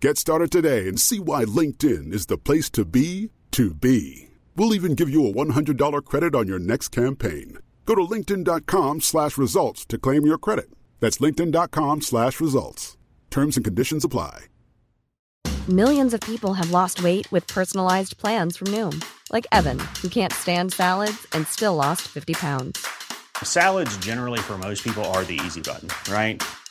Get started today and see why LinkedIn is the place to be to be. We'll even give you a $100 credit on your next campaign. Go to linkedin.com slash results to claim your credit. That's linkedin.com slash results. Terms and conditions apply. Millions of people have lost weight with personalized plans from Noom, like Evan, who can't stand salads and still lost 50 pounds. Salads, generally, for most people, are the easy button, right?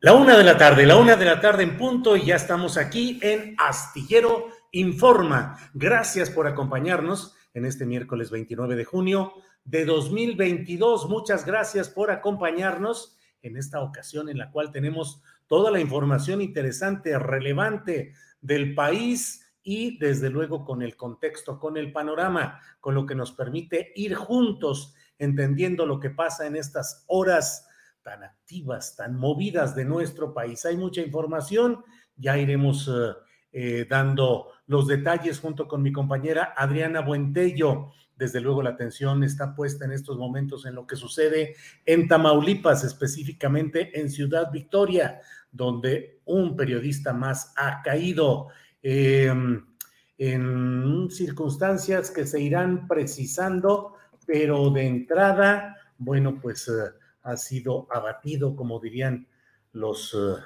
La una de la tarde, la una de la tarde en punto y ya estamos aquí en Astillero Informa. Gracias por acompañarnos en este miércoles 29 de junio de 2022. Muchas gracias por acompañarnos en esta ocasión en la cual tenemos toda la información interesante, relevante del país y desde luego con el contexto, con el panorama, con lo que nos permite ir juntos entendiendo lo que pasa en estas horas tan activas, tan movidas de nuestro país. Hay mucha información, ya iremos eh, eh, dando los detalles junto con mi compañera Adriana Buentello. Desde luego la atención está puesta en estos momentos en lo que sucede en Tamaulipas, específicamente en Ciudad Victoria, donde un periodista más ha caído em, en circunstancias que se irán precisando, pero de entrada, bueno, pues... Eh, ha sido abatido, como dirían los eh,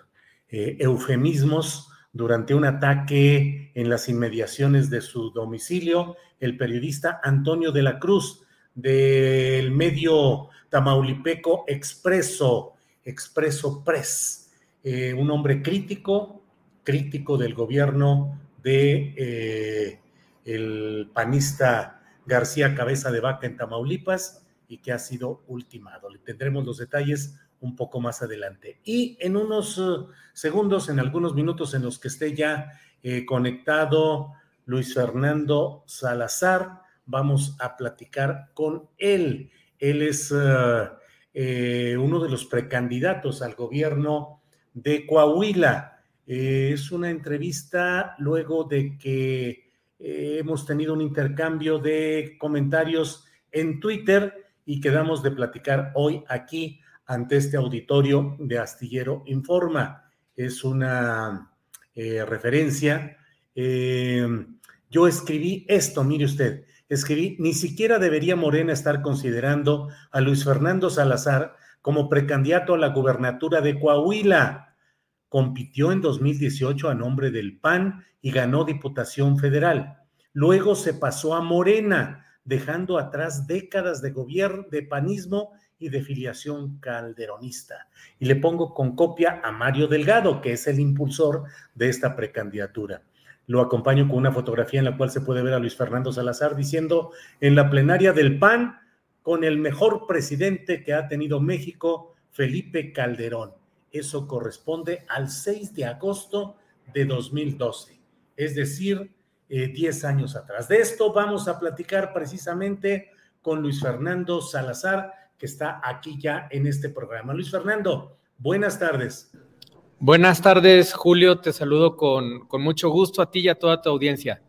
eh, eufemismos, durante un ataque en las inmediaciones de su domicilio, el periodista Antonio de la Cruz del medio tamaulipeco Expreso, Expreso Press, eh, un hombre crítico, crítico del gobierno de el panista García Cabeza de Vaca en Tamaulipas, y que ha sido ultimado. Le tendremos los detalles un poco más adelante. Y en unos eh, segundos, en algunos minutos en los que esté ya eh, conectado Luis Fernando Salazar, vamos a platicar con él. Él es eh, uno de los precandidatos al gobierno de Coahuila. es una entrevista luego de que hemos tenido un intercambio de comentarios en Twitter y quedamos de platicar hoy aquí ante este auditorio de Astillero Informa. Es una eh, referencia. Eh, yo escribí esto, mire usted, escribí, ni siquiera debería Morena estar considerando a Luis Fernando Salazar como precandidato a la gubernatura de Coahuila. Compitió en 2018 a nombre del PAN y ganó Diputación Federal. Luego se pasó a Morena dejando atrás décadas de gobierno, de panismo y de filiación calderonista. Y le pongo con copia a Mario Delgado, que es el impulsor de esta precandidatura. Lo acompaño con una fotografía en la cual se puede ver a Luis Fernando Salazar diciendo en la plenaria del PAN con el mejor presidente que ha tenido México, Felipe Calderón. eso corresponde al 6 de agosto de 2012, es decir, 10 años atrás. De esto vamos a platicar precisamente con Luis Fernando Salazar, que está aquí ya en este programa. Luis Fernando, buenas tardes. Buenas tardes, Julio. Te saludo con, con mucho gusto a ti y a toda tu audiencia.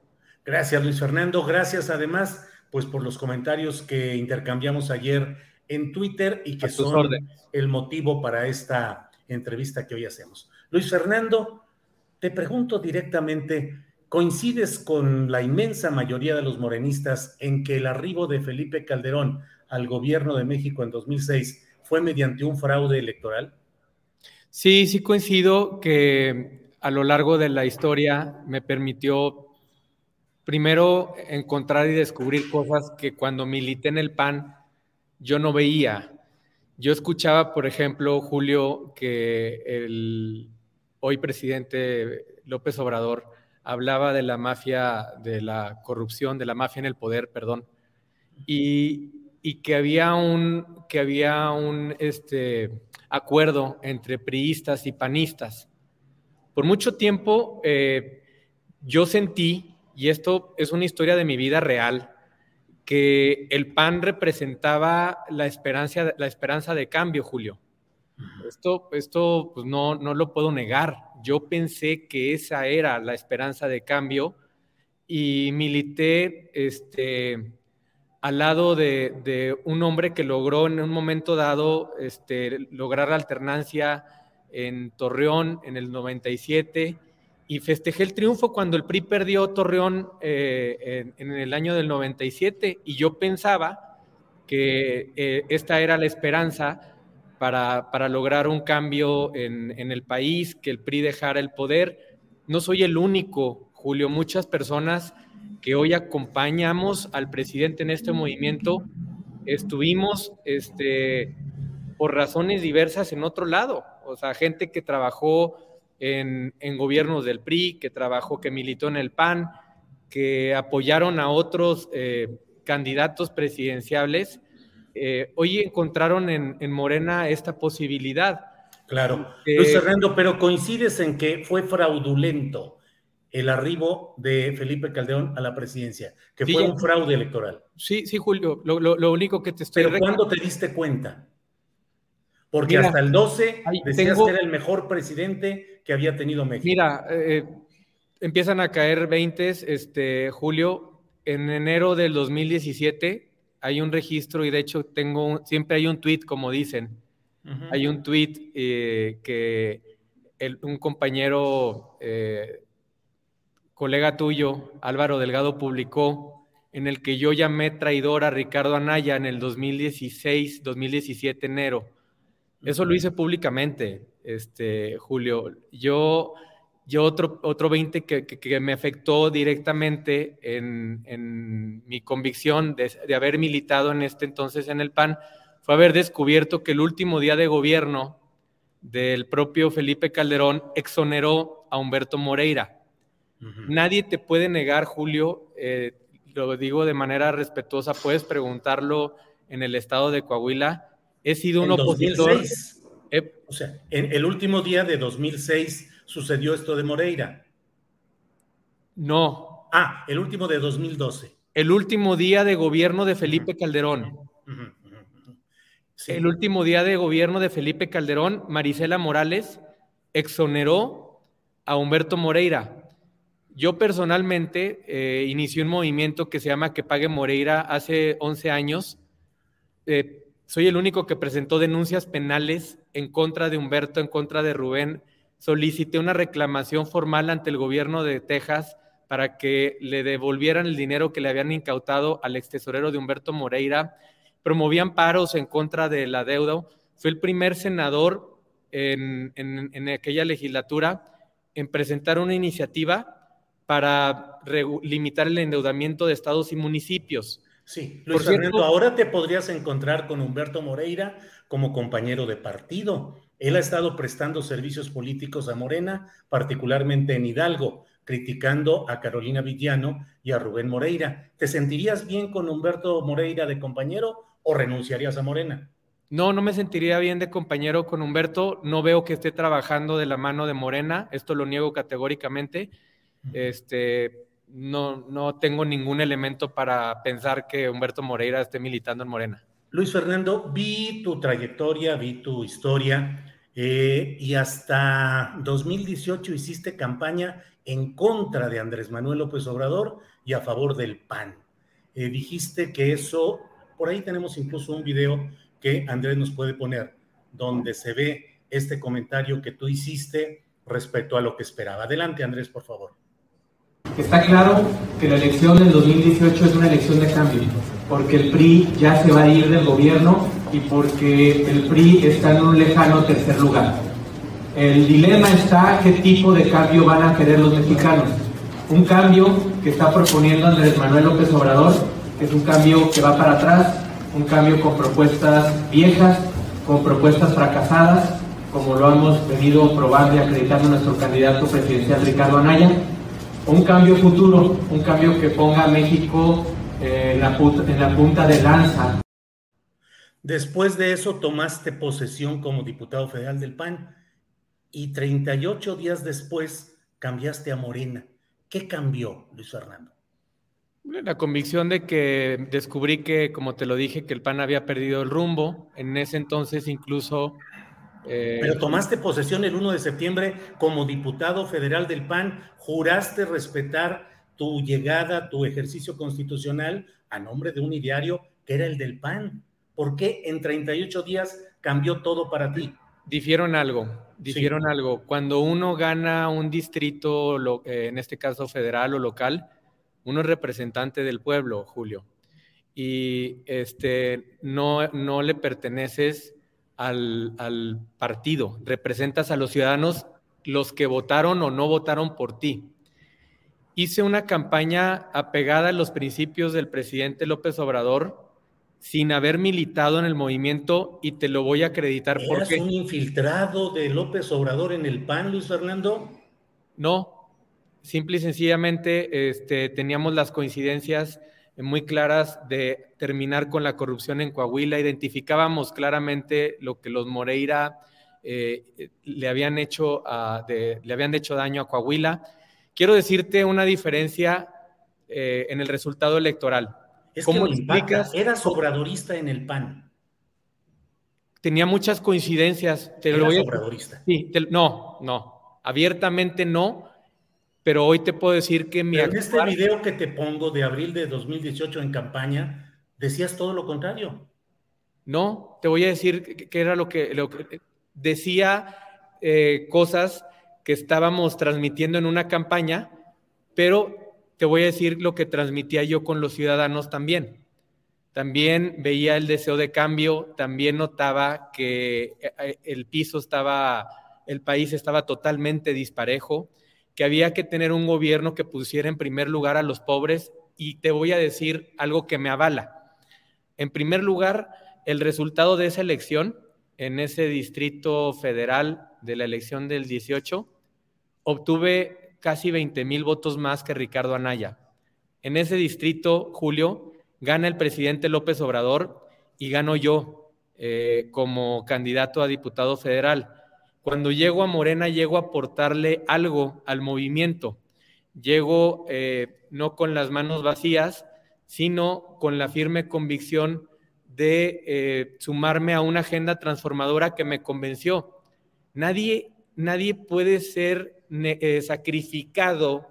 Gracias, Luis Fernando. Gracias además, pues por los comentarios que intercambiamos ayer en Twitter y que son el motivo para esta entrevista que hoy hacemos. Luis Fernando, te pregunto directamente, ¿coincides con la inmensa mayoría de los morenistas en que el arribo de Felipe Calderón al gobierno de México en 2006 fue mediante un fraude electoral? Sí, sí coincido que a lo largo de la historia me permitió primero encontrar y descubrir cosas que cuando milité en el PAN yo no veía. Yo escuchaba, por ejemplo, Julio, que el hoy presidente López Obrador hablaba de la mafia, de la corrupción, de la mafia en el poder, perdón, y, y que había un, que había un este, acuerdo entre priistas y panistas. Por mucho tiempo eh, yo sentí, y esto es una historia de mi vida real, que el PAN representaba la esperanza, la esperanza de cambio, Julio. Esto, esto pues no, no lo puedo negar. Yo pensé que esa era la esperanza de cambio y milité este, al lado de, un hombre que logró en un momento dado este, lograr la alternancia en Torreón en el 97 y festejé el triunfo cuando el PRI perdió Torreón eh, en, el año del 97 y yo pensaba que eh, esta era la esperanza para, lograr un cambio en, el país, que el PRI dejara el poder. No soy el único, Julio, muchas personas que hoy acompañamos al presidente en este movimiento, estuvimos este, por razones diversas en otro lado. O sea, gente que trabajó en, gobiernos del PRI, que trabajó, que militó en el PAN, que apoyaron a otros eh, candidatos presidenciables, eh, hoy encontraron en, Morena esta posibilidad. Claro. Luis Fernando, pero coincides en que fue fraudulento el arribo de Felipe Calderón a la presidencia, que fue un fraude electoral. Sí, sí, Julio, lo, único que te estoy... Pero ¿cuándo te diste cuenta? Porque hasta el 12 decías que era el mejor presidente que había tenido México. Mira, eh, empiezan a caer 20, este, Julio, en enero del 2017 hay un registro y de hecho tengo, siempre hay un tweet, como dicen, hay un tweet eh, que un compañero... Eh, colega tuyo, Álvaro Delgado, publicó en el que yo llamé traidor a Ricardo Anaya en el 2016, 2017 enero. Eso lo hice públicamente, este, Julio. Yo, yo otro, otro 20 que, me afectó directamente en, mi convicción de, de, haber militado en este entonces en el PAN fue haber descubierto que el último día de gobierno del propio Felipe Calderón exoneró a Humberto Moreira Nadie te puede negar, Julio, eh, lo digo de manera respetuosa, puedes preguntarlo en el estado de Coahuila. He sido un opositor. o sea, en el último día de 2006 sucedió esto de Moreira. No. Ah, el último de 2012. El último día de gobierno de Felipe Calderón. El último día de gobierno de Felipe Calderón, Marisela Morales exoneró a Humberto Moreira. Yo personalmente eh, inicié un movimiento que se llama Que Pague Moreira hace 11 años. Eh, soy el único que presentó denuncias penales en contra de Humberto, en contra de Rubén. Solicité una reclamación formal ante el gobierno de Texas para que le devolvieran el dinero que le habían incautado al ex tesorero de Humberto Moreira. Promovían paros en contra de la deuda. Fue el primer senador en, en aquella legislatura en presentar una iniciativa para limitar el endeudamiento de estados y municipios. Sí, Luis Fernando, ahora te podrías encontrar con Humberto Moreira como compañero de partido. Él ha estado prestando servicios políticos a Morena, particularmente en Hidalgo, criticando a Carolina Villano y a Rubén Moreira. ¿Te sentirías bien con Humberto Moreira de compañero o renunciarías a Morena? No, no me sentiría bien de compañero con Humberto. No veo que esté trabajando de la mano de Morena. Esto lo niego categóricamente. Este, no, no tengo ningún elemento para pensar que Humberto Moreira esté militando en Morena. Luis Fernando, vi tu trayectoria, vi tu historia eh, y hasta 2018 hiciste campaña en contra de Andrés Manuel López Obrador y a favor del PAN. Eh, dijiste que eso, por ahí tenemos incluso un video que Andrés nos puede poner, donde se ve este comentario que tú hiciste respecto a lo que esperaba. Adelante, Andrés, por favor. Está claro que la elección del 2018 es una elección de cambio, porque el PRI ya se va a ir del gobierno y porque el PRI está en un lejano tercer lugar. El dilema está qué tipo de cambio van a querer los mexicanos. Un cambio que está proponiendo Andrés Manuel López Obrador, que es un cambio que va para atrás, un cambio con propuestas viejas, con propuestas fracasadas, como lo hemos venido probando y acreditando nuestro candidato presidencial Ricardo Anaya, un cambio futuro, un cambio que ponga a México eh, en, la en la punta de lanza. Después de eso tomaste posesión como diputado federal del PAN y 38 días después cambiaste a Morena. ¿Qué cambió, Luis Fernando? La convicción de que descubrí que, como te lo dije, que el PAN había perdido el rumbo. En ese entonces incluso... Eh, Pero tomaste posesión el 1 de septiembre como diputado federal del PAN, juraste respetar tu llegada, tu ejercicio constitucional a nombre de un ideario que era el del PAN. ¿Por qué en 38 días cambió todo para ti? Difieron algo, difieron algo. Cuando uno gana un distrito, eh, en este caso federal o local, uno es representante del pueblo, Julio, y este, no, no le perteneces al, al partido, representas a los ciudadanos, los que votaron o no votaron por ti. Hice una campaña apegada a los principios del presidente López Obrador sin haber militado en el movimiento y te lo voy a acreditar ¿Eras un infiltrado de López Obrador en el PAN, Luis Fernando? No, simple y sencillamente este, teníamos las coincidencias muy claras de terminar con la corrupción en Coahuila, identificábamos claramente lo que los Moreira eh, le, habían hecho le habían hecho daño a Coahuila. Quiero decirte una diferencia eh, en el resultado electoral. ¿Cómo explicas? Eras obradorista en el PAN. Tenía muchas coincidencias. Te obradorista? Sí, no, no. Abiertamente no, pero hoy te puedo decir que mi... en este video que te pongo de abril de 2018 en campaña, decías todo lo contrario. No, te voy a decir que era lo que, lo que decía eh, cosas que estábamos transmitiendo en una campaña, pero te voy a decir lo que transmitía yo con los ciudadanos también. También veía el deseo de cambio, también notaba que eh, el piso estaba, el país estaba totalmente disparejo que había que tener un gobierno que pusiera en primer lugar a los pobres y te voy a decir algo que me avala. En primer lugar, el resultado de esa elección en ese distrito federal de la elección del 18, obtuve casi 20 mil votos más que Ricardo Anaya. En ese distrito, Julio, gana el presidente López Obrador y gano yo eh, como candidato a diputado federal. Cuando llego a Morena, llego a aportarle algo al movimiento. Llego eh, no con las manos vacías, sino con la firme convicción de eh, sumarme a una agenda transformadora que me convenció. Nadie, nadie puede ser eh, sacrificado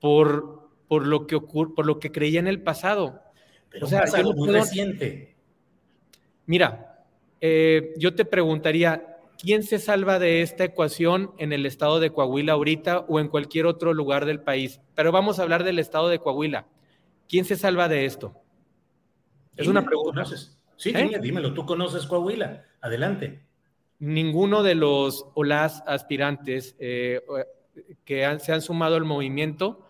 por, por, lo que por lo que creía en el pasado. Pero o sea, yo muy reciente. Mira, yo te preguntaría, ¿quién se salva de esta ecuación en el estado de Coahuila ahorita o en cualquier otro lugar del país? Pero vamos a hablar del estado de Coahuila. ¿Quién se salva de esto? Es una pregunta. Sí, ¿Eh? dímelo, tú conoces Coahuila. Adelante. Ninguno de los o las aspirantes eh, que se han sumado al movimiento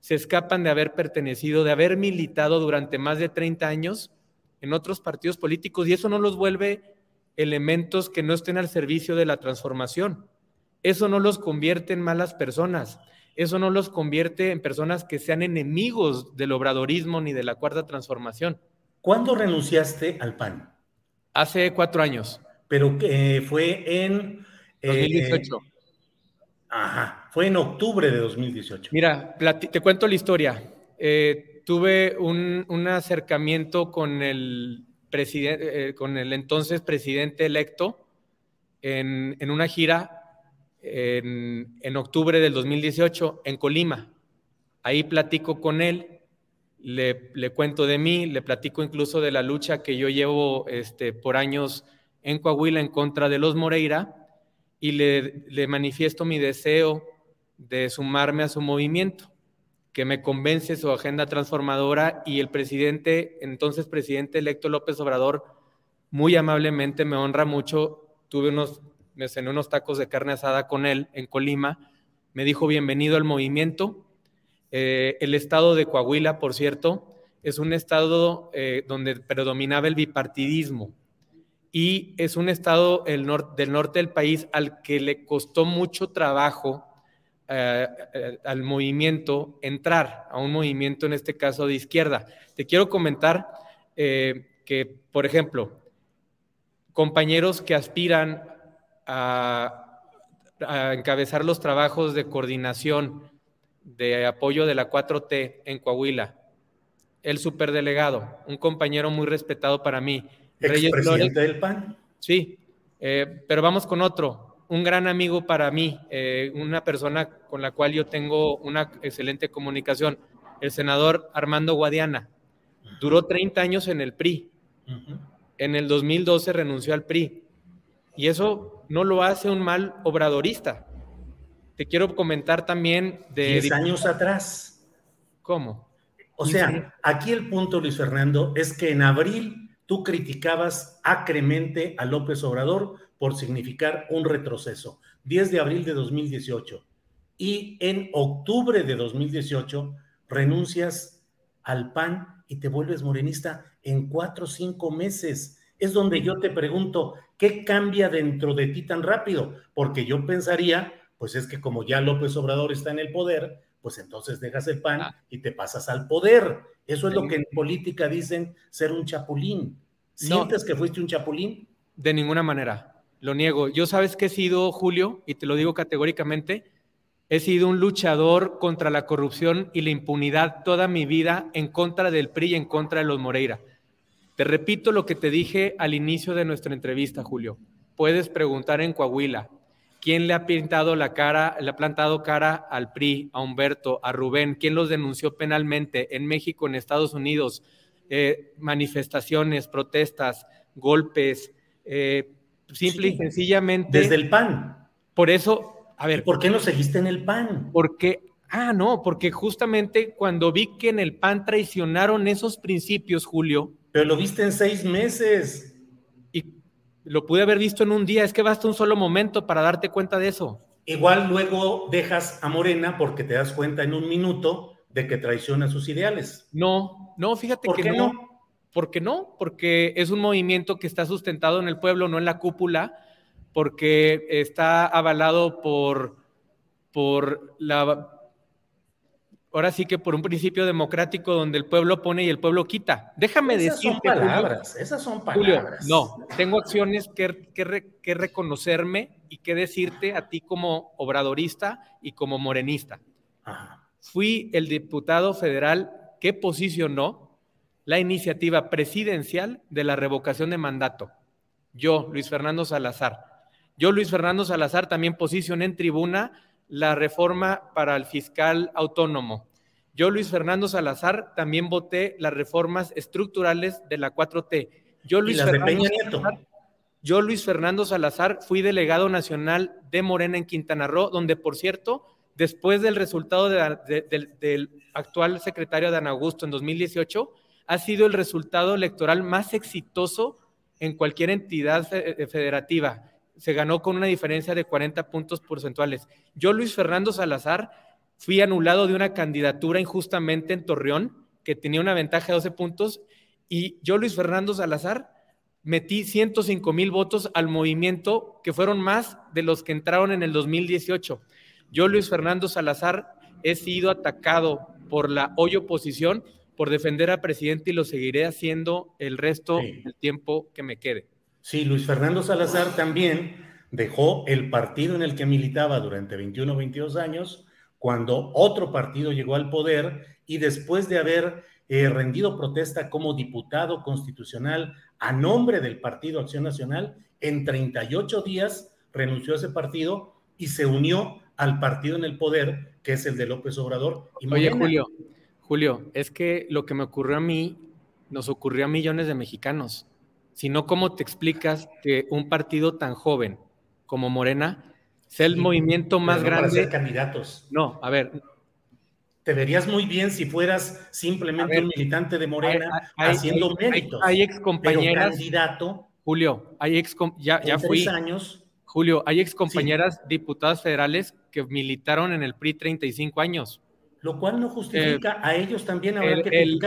se escapan de haber pertenecido, de haber militado durante más de 30 años en otros partidos políticos y eso no los vuelve elementos que no estén al servicio de la transformación. Eso no los convierte en malas personas. Eso no los convierte en personas que sean enemigos del obradorismo ni de la cuarta transformación. ¿Cuándo renunciaste al PAN? Hace cuatro años. Pero que fue en... 2018. Eh, ajá, fue en octubre de 2018. Mira, te cuento la historia. Eh, tuve un, un, acercamiento con el, presidente, eh, con el entonces presidente electo en, en una gira en, en, octubre del 2018 en Colima. Ahí platico con él, le, le, cuento de mí, le platico incluso de la lucha que yo llevo este, por años en Coahuila en contra de los Moreira y le, le manifiesto mi deseo de sumarme a su movimiento, que me convence su agenda transformadora y el presidente, entonces presidente electo López Obrador, muy amablemente me honra mucho. Tuve unos, me cené unos tacos de carne asada con él en Colima, me dijo bienvenido al movimiento. Eh, el estado de Coahuila, por cierto, es un estado eh, donde predominaba el bipartidismo y es un estado el nor del norte del país al que le costó mucho trabajo eh, eh, al movimiento entrar, a un movimiento en este caso de izquierda. Te quiero comentar eh, que, por ejemplo, compañeros que aspiran a, a, encabezar los trabajos de coordinación de apoyo de la 4T en Coahuila, el superdelegado, un compañero muy respetado para mí, Del PAN? Sí, eh, pero vamos con otro, un gran amigo para mí, eh, una persona con la cual yo tengo una excelente comunicación, el senador Armando Guadiana. Duró 30 años en el PRI. Uh -huh. En el 2012 renunció al PRI. Y eso no lo hace un mal obradorista. Te quiero comentar también de... 10 años atrás. ¿Cómo? O sea, aquí el punto, Luis Fernando, es que en abril tú criticabas acremente a López Obrador por significar un retroceso. 10 de abril de 2018. Y en octubre de 2018 renuncias al PAN y te vuelves morenista en cuatro o cinco meses. Es donde yo te pregunto, ¿qué cambia dentro de ti tan rápido? Porque yo pensaría, pues es que como ya López Obrador está en el poder, pues entonces dejas el PAN ah. y te pasas al poder. Eso es lo que en política dicen ser un chapulín. ¿Sientes no, que fuiste un chapulín? De ninguna manera lo niego. Yo sabes que he sido, Julio, y te lo digo categóricamente, he sido un luchador contra la corrupción y la impunidad toda mi vida en contra del PRI y en contra de los Moreira. Te repito lo que te dije al inicio de nuestra entrevista, Julio. Puedes preguntar en Coahuila, ¿quién le ha pintado la cara, le ha plantado cara al PRI, a Humberto, a Rubén? ¿Quién los denunció penalmente en México, en Estados Unidos? Eh, manifestaciones, protestas, golpes, eh, simple sí, y sencillamente. Desde el PAN. Por eso, a ver. ¿Por qué no seguiste en el PAN? Porque, ah, no, porque justamente cuando vi que en el PAN traicionaron esos principios, Julio. Pero lo viste en seis meses. Y lo pude haber visto en un día, es que basta un solo momento para darte cuenta de eso. Igual luego dejas a Morena porque te das cuenta en un minuto de que traiciona sus ideales. No, no, fíjate ¿Por que qué no. no? ¿Por qué no? Porque es un movimiento que está sustentado en el pueblo, no en la cúpula, porque está avalado por, por la... Ahora sí que por un principio democrático donde el pueblo pone y el pueblo quita. Déjame esas decirte. Son palabras, Julio, esas son Julio, palabras. no, tengo acciones que, que, que reconocerme y que decirte a ti como obradorista y como morenista. Ajá. Fui el diputado federal que posicionó la iniciativa presidencial de la revocación de mandato. Yo, Luis Fernando Salazar. Yo, Luis Fernando Salazar, también posicioné en tribuna la reforma para el fiscal autónomo. Yo, Luis Fernando Salazar, también voté las reformas estructurales de la 4T. Yo, Luis, ¿Y las Fernando? Salazar, yo, Luis Fernando Salazar, fui delegado nacional de Morena en Quintana Roo, donde, por cierto, después del resultado de, de, de, del actual secretario Dan Augusto en 2018, ha sido el resultado electoral más exitoso en cualquier entidad federativa. Se ganó con una diferencia de 40 puntos porcentuales. Yo, Luis Fernando Salazar, fui anulado de una candidatura injustamente en Torreón, que tenía una ventaja de 12 puntos, y yo, Luis Fernando Salazar, metí 105 mil votos al movimiento, que fueron más de los que entraron en el 2018. Yo, Luis Fernando Salazar, he sido atacado por la hoy oposición por defender al presidente y lo seguiré haciendo el resto Sí. del tiempo que me quede. Sí, Luis Fernando Salazar también dejó el partido en el que militaba durante 21 o 22 años cuando otro partido llegó al poder y después de haber eh, rendido protesta como diputado constitucional a nombre del Partido Acción Nacional, en 38 días renunció a ese partido y se unió al partido en el poder, que es el de López Obrador. Y Oye, Julio, Julio, es que lo que me ocurrió a mí, nos ocurrió a millones de mexicanos. Si no, ¿cómo te explicas que un partido tan joven como Morena sea el movimiento más grande. Para ser candidatos. No, a ver. Te verías muy bien si fueras simplemente un militante de Morena haciendo méritos. Hay, ex compañeras. candidato. Julio, hay ex ya, ya fui. años. Julio, hay ex compañeras diputadas federales que militaron en el PRI 35 años. Lo cual no justifica eh, a ellos también habrá que el,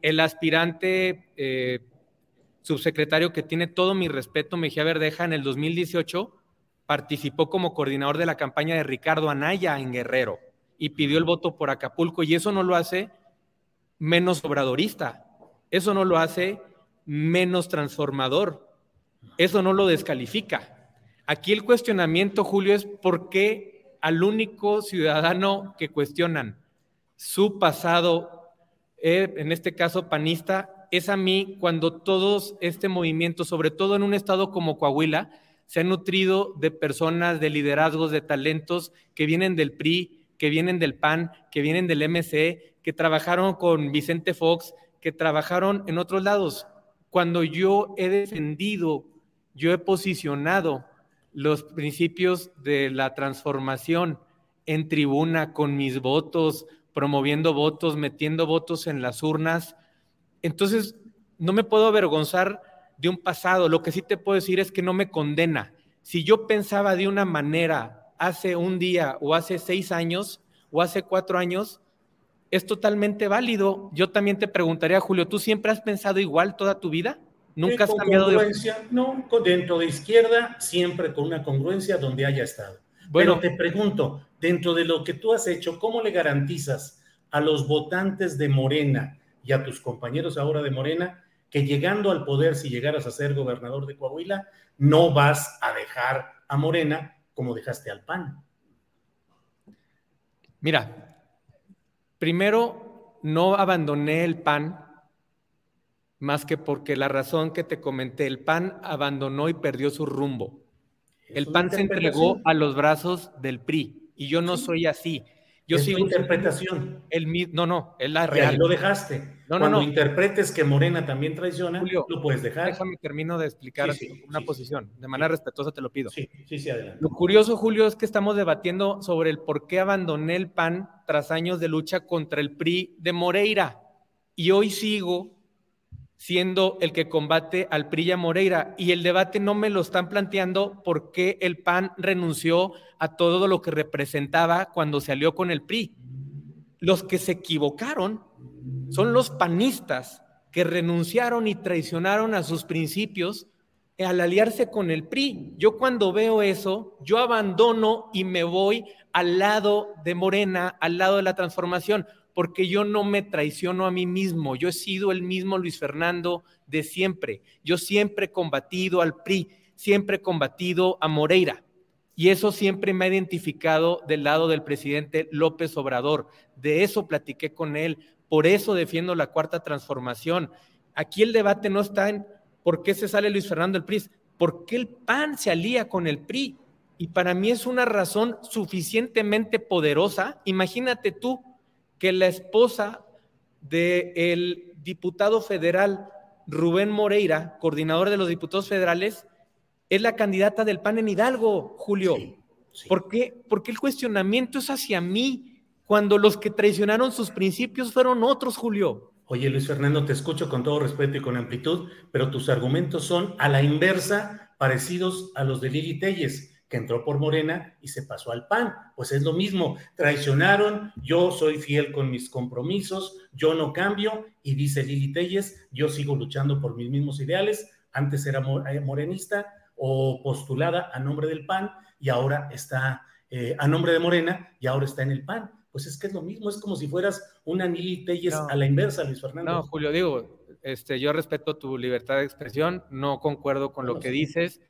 el, aspirante eh, subsecretario que tiene todo mi respeto, Mejía Verdeja, en el 2018 participó como coordinador de la campaña de Ricardo Anaya en Guerrero y pidió el voto por Acapulco y eso no lo hace menos obradorista, eso no lo hace menos transformador, eso no lo descalifica. Aquí el cuestionamiento, Julio, es por qué al único ciudadano que cuestionan su pasado, eh, en este caso panista, es a mí cuando todos este movimiento, sobre todo en un estado como Coahuila, se ha nutrido de personas, de liderazgos, de talentos que vienen del PRI, que vienen del PAN, que vienen del MC, que trabajaron con Vicente Fox, que trabajaron en otros lados. Cuando yo he defendido, yo he posicionado los principios de la transformación en tribuna con mis votos, promoviendo votos, metiendo votos en las urnas, entonces no me puedo avergonzar de un pasado. Lo que sí te puedo decir es que no me condena. Si yo pensaba de una manera hace un día o hace seis años o hace cuatro años, es totalmente válido. Yo también te preguntaría, Julio, ¿tú siempre has pensado igual toda tu vida? ¿Nunca has cambiado de No, dentro de izquierda, siempre con una congruencia donde haya estado. Bueno, Pero te pregunto, dentro de lo que tú has hecho, ¿cómo le garantizas a los votantes de Morena y a tus compañeros ahora de Morena que llegando al poder, si llegaras a ser gobernador de Coahuila, no vas a dejar a Morena como dejaste al PAN. Mira, primero no abandoné el PAN más que porque la razón que te comenté, el PAN abandonó y perdió su rumbo. El PAN se entregó a los brazos del PRI y yo no soy así. Yo es sigo interpretación. El, no, no, es la real. Lo dejaste. No, Cuando interpretes que Morena también traiciona, lo puedes dejar. Déjame termino de explicar una posición. De manera respetuosa te lo pido. Sí, sí, sí, adelante. Lo curioso, Julio, es que estamos debatiendo sobre el por qué abandoné el PAN tras años de lucha contra el PRI de Moreira. Y hoy sigo siendo el que combate al PRI y a Moreira. Y el debate no me lo están planteando porque el PAN renunció a todo lo que representaba cuando se alió con el PRI. Los que se equivocaron son los panistas que renunciaron y traicionaron a sus principios al aliarse con el PRI. Yo cuando veo eso, yo abandono y me voy al lado de Morena, al lado de la transformación porque yo no me traiciono a mí mismo, yo he sido el mismo Luis Fernando de siempre, yo siempre he combatido al PRI, siempre he combatido a Moreira. Y eso siempre me ha identificado del lado del presidente López Obrador. De eso platiqué con él. Por eso defiendo la cuarta transformación. Aquí el debate no está en por qué se sale Luis Fernando del PRI, por qué el PAN se alía con el PRI. Y para mí es una razón suficientemente poderosa. Imagínate tú, que la esposa del diputado federal Rubén Moreira, coordinador de los diputados federales, es la candidata del PAN en Hidalgo, Julio. ¿Por qué? Porque el cuestionamiento es hacia mí, cuando los que traicionaron sus principios fueron otros, Julio. Oye, Luis Fernando, te escucho con todo respeto y con amplitud, pero tus argumentos son a la inversa parecidos a los de Lili Telles que entró por Morena y se pasó al PAN. Pues es lo mismo, traicionaron, yo soy fiel con mis compromisos, yo no cambio y dice Lili Telles, yo sigo luchando por mis mismos ideales, antes era eh, morenista o postulada a nombre del PAN y ahora está eh, a nombre de Morena y ahora está en el PAN. Pues es que es lo mismo, es como si fueras una Nili Telles a la inversa, Luis Fernando. No, Julio, digo, este, yo respeto tu libertad de expresión, no concuerdo con lo que dices,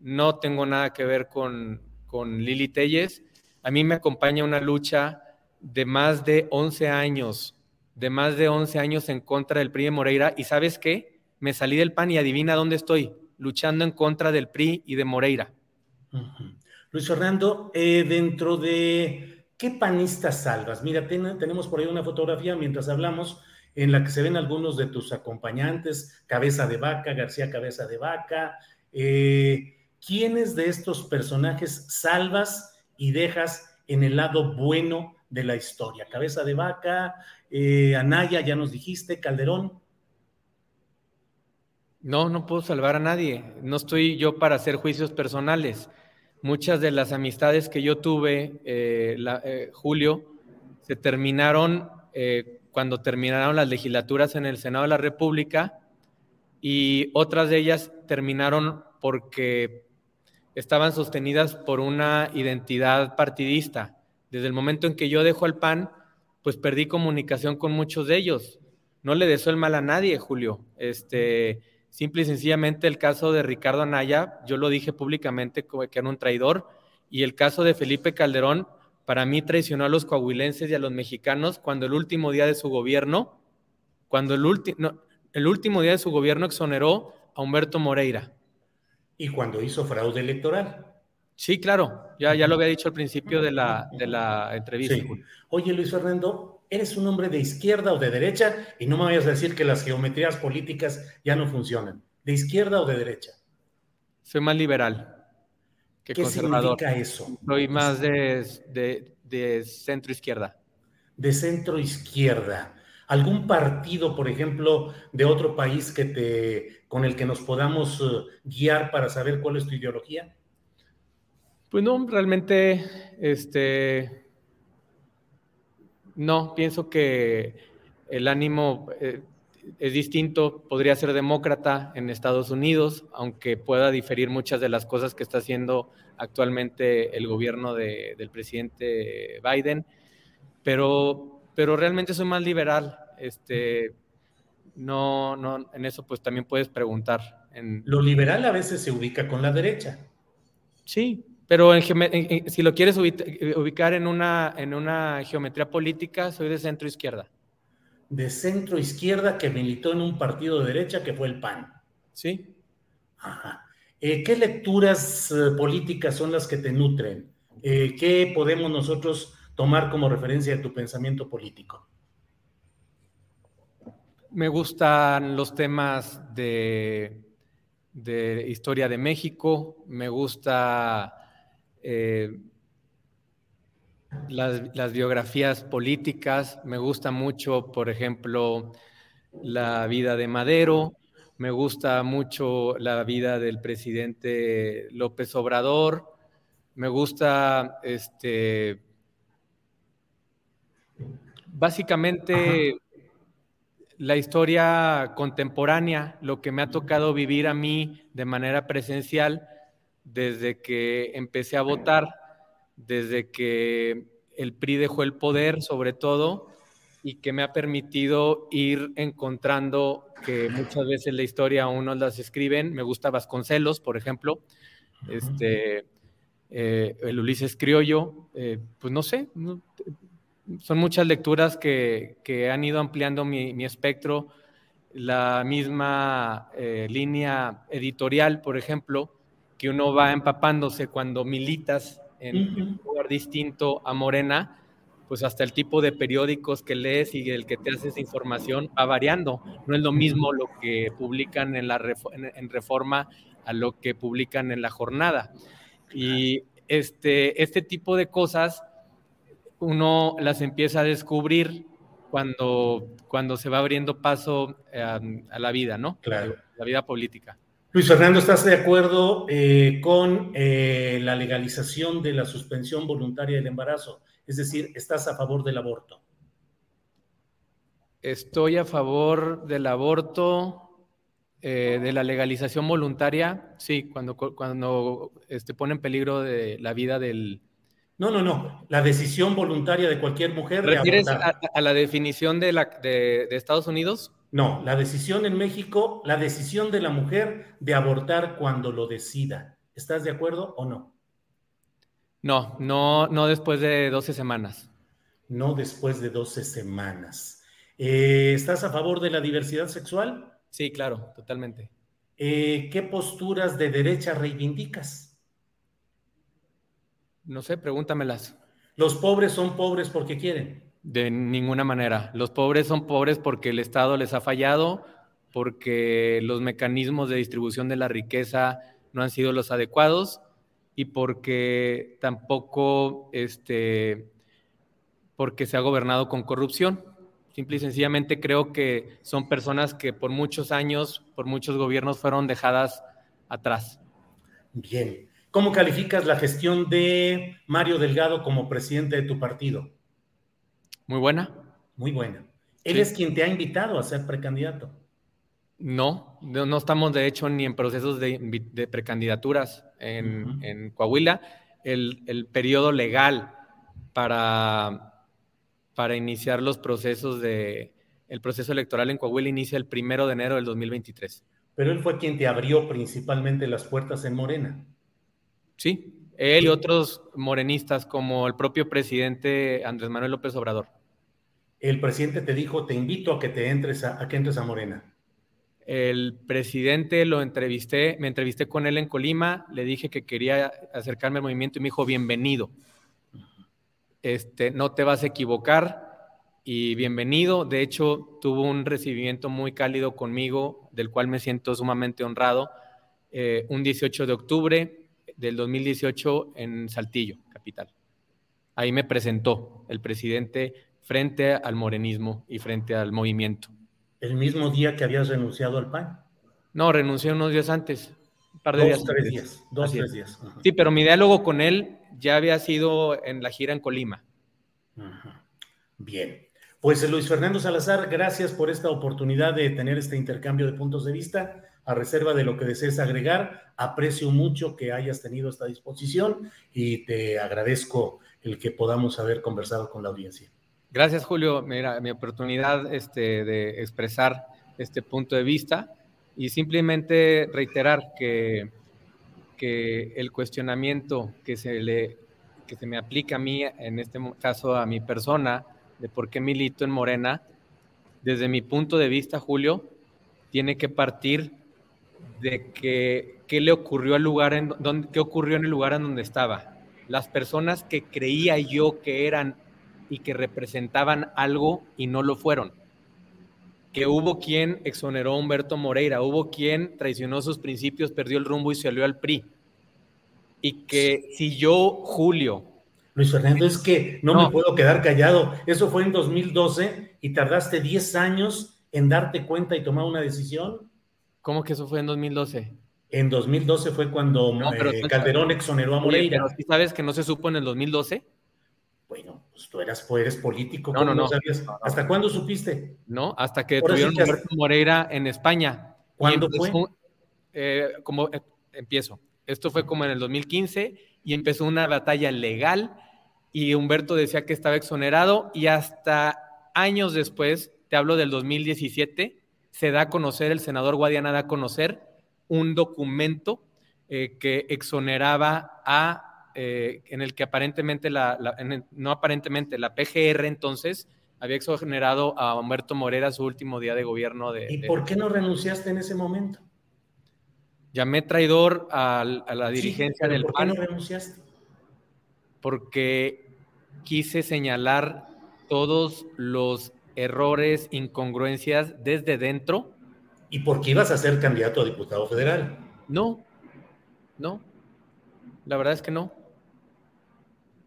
no tengo nada que ver con, con Lili Telles. A mí me acompaña una lucha de más de 11 años, de más de 11 años en contra del PRI de Moreira. ¿Y sabes qué? Me salí del PAN y adivina dónde estoy, luchando en contra del PRI y de Moreira. Luis Fernando, eh, dentro de qué panistas salvas, mira, tenemos por ahí una fotografía mientras hablamos en la que se ven algunos de tus acompañantes, Cabeza de Vaca, García Cabeza de Vaca. Eh, ¿Quiénes de estos personajes salvas y dejas en el lado bueno de la historia? Cabeza de Vaca, eh, Anaya, ya nos dijiste, Calderón. No, no puedo salvar a nadie. No estoy yo para hacer juicios personales. Muchas de las amistades que yo tuve, eh, eh, Julio, se terminaron cuando terminaron las legislaturas en el Senado de la República y otras de ellas terminaron porque estaban sostenidas por una identidad partidista. Desde el momento en que yo dejo el PAN, pues perdí comunicación con muchos de ellos. No le deseo el mal a nadie, Julio. Este, simple y sencillamente el caso de Ricardo Anaya, yo lo dije públicamente que era un traidor, y el caso de Felipe Calderón, para mí traicionó a los coahuilenses y a los mexicanos cuando el último día de su gobierno, cuando el, el último día de su gobierno exoneró a Humberto Moreira. Y cuando hizo fraude electoral. Sí, claro, ya, ya lo había dicho al principio de la, de la entrevista. Oye, Luis Fernando, ¿eres un hombre de izquierda o de derecha? Y no me vayas a decir que las geometrías políticas ya no funcionan. ¿De izquierda o de derecha? Soy más liberal que ¿Qué significa eso? Soy más de, de, de centro izquierda. De centro izquierda. ¿Algún partido, por ejemplo, de otro país que te, con el que nos podamos eh, guiar para saber cuál es tu ideología? Pues no, realmente, este, no, pienso que el ánimo eh, es distinto, podría ser demócrata en Estados Unidos, aunque pueda diferir muchas de las cosas que está haciendo actualmente el gobierno del presidente Biden, pero, pero realmente soy más liberal. Este, no, no, en eso pues también puedes preguntar. En... Lo liberal a veces se ubica con la derecha. Sí, pero si lo quieres ubicar en una, en una geometría política, soy de centro izquierda. De centro izquierda que militó en un partido de derecha que fue el PAN. Sí. Ajá. Eh, ¿Qué lecturas eh, políticas son las que te nutren? Eh, ¿Qué podemos nosotros tomar como referencia de tu pensamiento político? Me gustan los temas de, de historia de México, me gusta eh, las, biografías políticas, me gusta mucho, por ejemplo, la vida de Madero, me gusta mucho la vida del presidente López Obrador, me gusta este básicamente la historia contemporánea, lo que me ha tocado vivir a mí de manera presencial desde que empecé a votar, desde que el PRI dejó el poder, sobre todo, y que me ha permitido ir encontrando que muchas veces la historia aún no las escriben. Me gusta Vasconcelos, por ejemplo, este, eh, el Ulises Criollo, eh, pues no sé, son muchas lecturas que, han ido ampliando mi, espectro. La misma eh, línea editorial, por ejemplo, que uno va empapándose cuando militas en un lugar distinto a Morena, pues hasta el tipo de periódicos que lees y el que te haces información va variando. No es lo mismo lo que publican en, la en Reforma a lo que publican en la jornada. Y este, este tipo de cosas uno las empieza a descubrir cuando, cuando se va abriendo paso a, a la vida, ¿no? Claro. La vida política. Luis Fernando, ¿estás de acuerdo eh, con eh, la legalización de la suspensión voluntaria del embarazo? Es decir, ¿estás a favor del aborto? Estoy a favor del aborto, eh, de la legalización voluntaria, sí, cuando, cuando este, pone en peligro de la vida del, No, no, no. La decisión voluntaria de cualquier mujer. ¿Refieres a, a, la definición de, la, de, de, Estados Unidos? No, la decisión en México, la decisión de la mujer de abortar cuando lo decida. ¿Estás de acuerdo o no? No, no, no después de 12 semanas. No después de 12 semanas. Eh, ¿Estás a favor de la diversidad sexual? Sí, claro, totalmente. Eh, ¿Qué posturas de derecha reivindicas? No sé, pregúntamelas. ¿Los pobres son pobres porque quieren? De ninguna manera. Los pobres son pobres porque el Estado les ha fallado, porque los mecanismos de distribución de la riqueza no han sido los adecuados y porque tampoco este, porque se ha gobernado con corrupción. Simple y sencillamente creo que son personas que por muchos años, por muchos gobiernos fueron dejadas atrás. Bien. ¿Cómo calificas la gestión de Mario Delgado como presidente de tu partido? Muy buena. Muy buena. Él sí. es quien te ha invitado a ser precandidato. No, no, estamos de hecho ni en procesos de, de precandidaturas en, uh -huh. en Coahuila. El, el, periodo legal para, para iniciar los procesos de, el proceso electoral en Coahuila inicia el primero de enero del 2023. Pero él fue quien te abrió principalmente las puertas en Morena. Sí, él y otros morenistas como el propio presidente Andrés Manuel López Obrador. El presidente te dijo, te invito a que te entres a, a que entres a Morena. El presidente lo entrevisté, me entrevisté con él en Colima, le dije que quería acercarme al movimiento y me dijo, bienvenido. Este, no te vas a equivocar y bienvenido. De hecho, tuvo un recibimiento muy cálido conmigo, del cual me siento sumamente honrado. Eh, un 18 de octubre, del 2018 en Saltillo, capital. Ahí me presentó el presidente frente al morenismo y frente al movimiento. ¿El mismo día que habías renunciado al PAN? No, renuncié unos días antes. Un par de dos, días. Tres días. Dos, tres días. Sí, pero mi diálogo con él ya había sido en la gira en Colima. Bien. Pues Luis Fernando Salazar, gracias por esta oportunidad de tener este intercambio de puntos de vista a reserva de lo que desees agregar. Aprecio mucho que hayas tenido esta disposición y te agradezco el que podamos haber conversado con la audiencia. Gracias, Julio. Mira, mi oportunidad este, de expresar este punto de vista y simplemente reiterar que, que el cuestionamiento que se, le, que se me aplica a mí, en este caso a mi persona, de por qué milito en Morena, desde mi punto de vista, Julio, tiene que partir de que qué le ocurrió al lugar en donde qué ocurrió en el lugar en donde estaba. Las personas que creía yo que eran y que representaban algo y no lo fueron. Que hubo quien exoneró a Humberto Moreira, hubo quien traicionó sus principios, perdió el rumbo y salió al PRI. Y que si yo, Julio. Luis Fernando, es que no, no me puedo quedar callado. Eso fue en 2012 y tardaste 10 años en darte cuenta y tomar una decisión. ¿Cómo que eso fue en 2012? En 2012 fue cuando no, pero, eh, Calderón exoneró a Moreira. Oye, pero ¿Sabes que no se supo en el 2012? Bueno, pues tú eras, pues eres político. No, no, no. Sabías? ¿Hasta cuándo supiste? No, hasta que tuvieron sí Humberto Moreira en España. ¿Cuándo empezó, fue? Eh, como eh, empiezo. Esto fue como en el 2015 y empezó una batalla legal y Humberto decía que estaba exonerado y hasta años después, te hablo del 2017, se da a conocer, el senador Guadiana da a conocer un documento eh, que exoneraba a, eh, en el que aparentemente, la, la el, no aparentemente, la PGR entonces había exonerado a Humberto Morera su último día de gobierno. De, ¿Y de, por qué no renunciaste en ese momento? Llamé traidor a, a la dirigencia sí, del ¿por PAN. ¿Por qué no renunciaste? Porque quise señalar todos los errores, incongruencias desde dentro. ¿Y por qué ibas a ser candidato a diputado federal? No, no. La verdad es que no.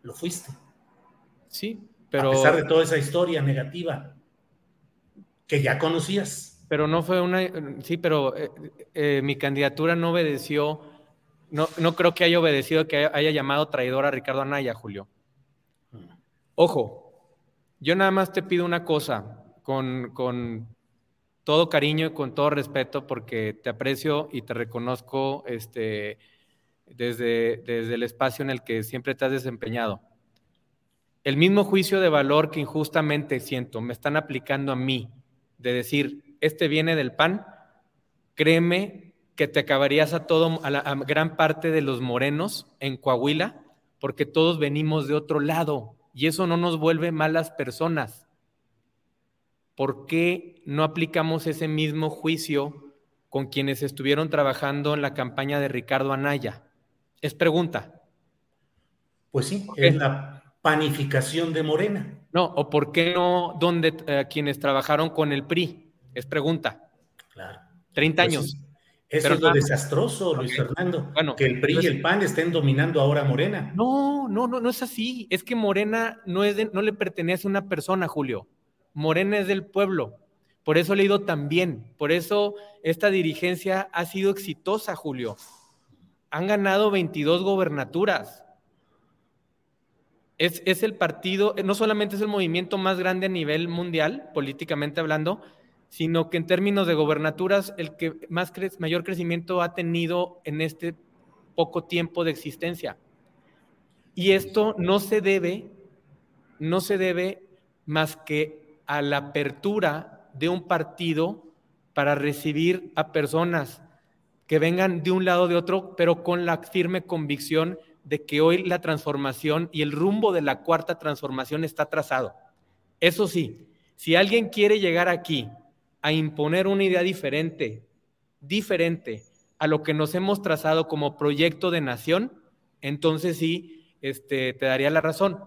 Lo fuiste. Sí, pero. A pesar de toda esa historia negativa que ya conocías. Pero no fue una. Sí, pero eh, eh, mi candidatura no obedeció. No, no creo que haya obedecido que haya llamado traidor a Ricardo Anaya, Julio. Ojo, yo nada más te pido una cosa, con, con, todo cariño y con todo respeto, porque te aprecio y te reconozco este, desde, desde el espacio en el que siempre te has desempeñado. el mismo juicio de valor que injustamente siento, me están aplicando a mí, de decir, este viene del PAN, créeme que te acabarías a todo, la, a gran parte de los morenos en Coahuila, porque todos venimos de otro lado y eso no nos vuelve malas personas. ¿Por qué no aplicamos ese mismo juicio con quienes estuvieron trabajando en la campaña de Ricardo Anaya? Es pregunta. Pues sí, es la panificación de Morena. No, o por qué no donde eh, quienes trabajaron con el PRI? Es pregunta. Claro. 30 Pues años. sí. Eso Pero es lo desastroso, Luis. Fernando. Bueno, que el PRI y el PAN estén dominando ahora a Morena. No, no, no, no es así. Es que Morena no, es de- no le pertenece a una persona, Julio. Morena es del pueblo. Por eso le ha ido tan bien. Por eso esta dirigencia ha sido exitosa, Julio. Han ganado 22 gobernaturas. Es, es el partido, no solamente es el movimiento más grande a nivel mundial, políticamente hablando, sino que en términos de gobernaturas, el que más mayor crecimiento ha tenido en este poco tiempo de existencia. Y esto no se debe, no se debe más que a la apertura de un partido para recibir a personas que vengan de un lado o de otro, pero con la firme convicción de que hoy la transformación y el rumbo de la cuarta transformación está trazado. Eso sí, si alguien quiere llegar aquí a imponer una idea diferente, diferente a lo que nos hemos trazado como proyecto de nación, entonces sí, este, te daría la razón.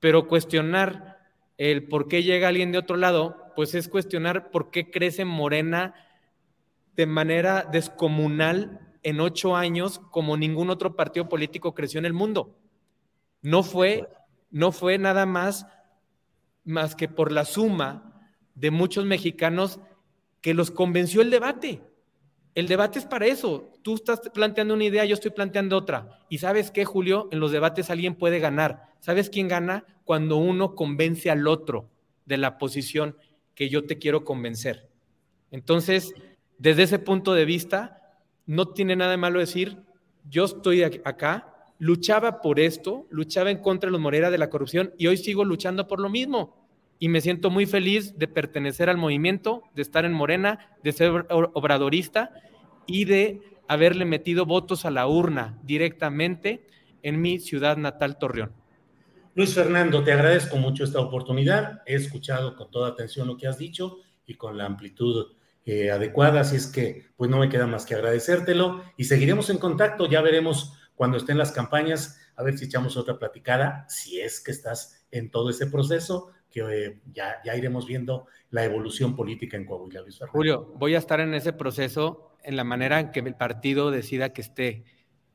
Pero cuestionar el por qué llega alguien de otro lado, pues es cuestionar por qué crece Morena de manera descomunal en ocho años como ningún otro partido político creció en el mundo. No fue, no fue nada más, más que por la suma de muchos mexicanos que los convenció el debate. El debate es para eso. Tú estás planteando una idea, yo estoy planteando otra. Y sabes qué, Julio, en los debates alguien puede ganar. ¿Sabes quién gana? Cuando uno convence al otro de la posición que yo te quiero convencer. Entonces, desde ese punto de vista, no tiene nada de malo decir, yo estoy ac- acá, luchaba por esto, luchaba en contra de los Morera de la corrupción y hoy sigo luchando por lo mismo. Y me siento muy feliz de pertenecer al movimiento, de estar en Morena, de ser ob- obradorista y de haberle metido votos a la urna directamente en mi ciudad natal, Torreón. Luis Fernando, te agradezco mucho esta oportunidad. He escuchado con toda atención lo que has dicho y con la amplitud eh, adecuada, así es que pues no me queda más que agradecértelo y seguiremos en contacto. Ya veremos cuando estén las campañas, a ver si echamos otra platicada, si es que estás en todo ese proceso, que eh, ya, ya iremos viendo la evolución política en Coahuila, Luis Fernando. Julio, voy a estar en ese proceso en la manera en que el partido decida que esté.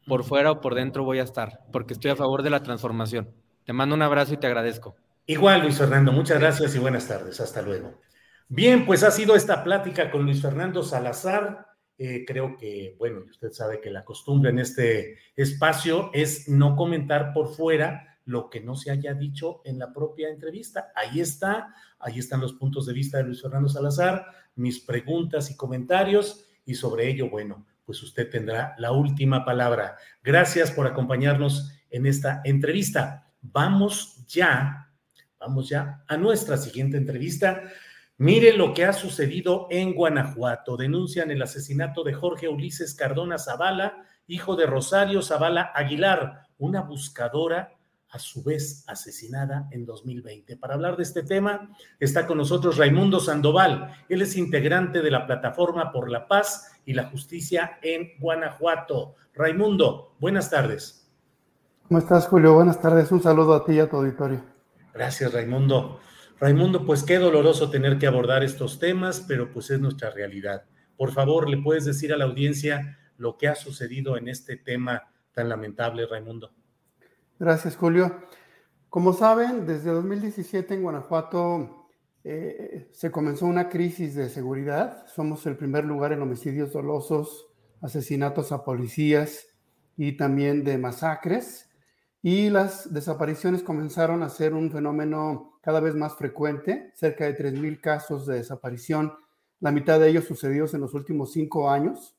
Por fuera o por dentro voy a estar, porque estoy a favor de la transformación. Te mando un abrazo y te agradezco. Igual, Luis Fernando, muchas gracias y buenas tardes. Hasta luego. Bien, pues ha sido esta plática con Luis Fernando Salazar. Eh, creo que, bueno, usted sabe que la costumbre en este espacio es no comentar por fuera lo que no se haya dicho en la propia entrevista. Ahí está, ahí están los puntos de vista de Luis Fernando Salazar, mis preguntas y comentarios, y sobre ello, bueno, pues usted tendrá la última palabra. Gracias por acompañarnos en esta entrevista. Vamos ya, vamos ya a nuestra siguiente entrevista. Mire lo que ha sucedido en Guanajuato. Denuncian el asesinato de Jorge Ulises Cardona Zavala, hijo de Rosario Zavala Aguilar, una buscadora a su vez asesinada en 2020. Para hablar de este tema está con nosotros Raimundo Sandoval. Él es integrante de la Plataforma por la Paz y la Justicia en Guanajuato. Raimundo, buenas tardes. ¿Cómo estás, Julio? Buenas tardes. Un saludo a ti y a tu auditorio. Gracias, Raimundo. Raimundo, pues qué doloroso tener que abordar estos temas, pero pues es nuestra realidad. Por favor, ¿le puedes decir a la audiencia lo que ha sucedido en este tema tan lamentable, Raimundo? Gracias, Julio. Como saben, desde 2017 en Guanajuato eh, se comenzó una crisis de seguridad. Somos el primer lugar en homicidios dolosos, asesinatos a policías y también de masacres. Y las desapariciones comenzaron a ser un fenómeno cada vez más frecuente, cerca de 3.000 casos de desaparición, la mitad de ellos sucedidos en los últimos cinco años.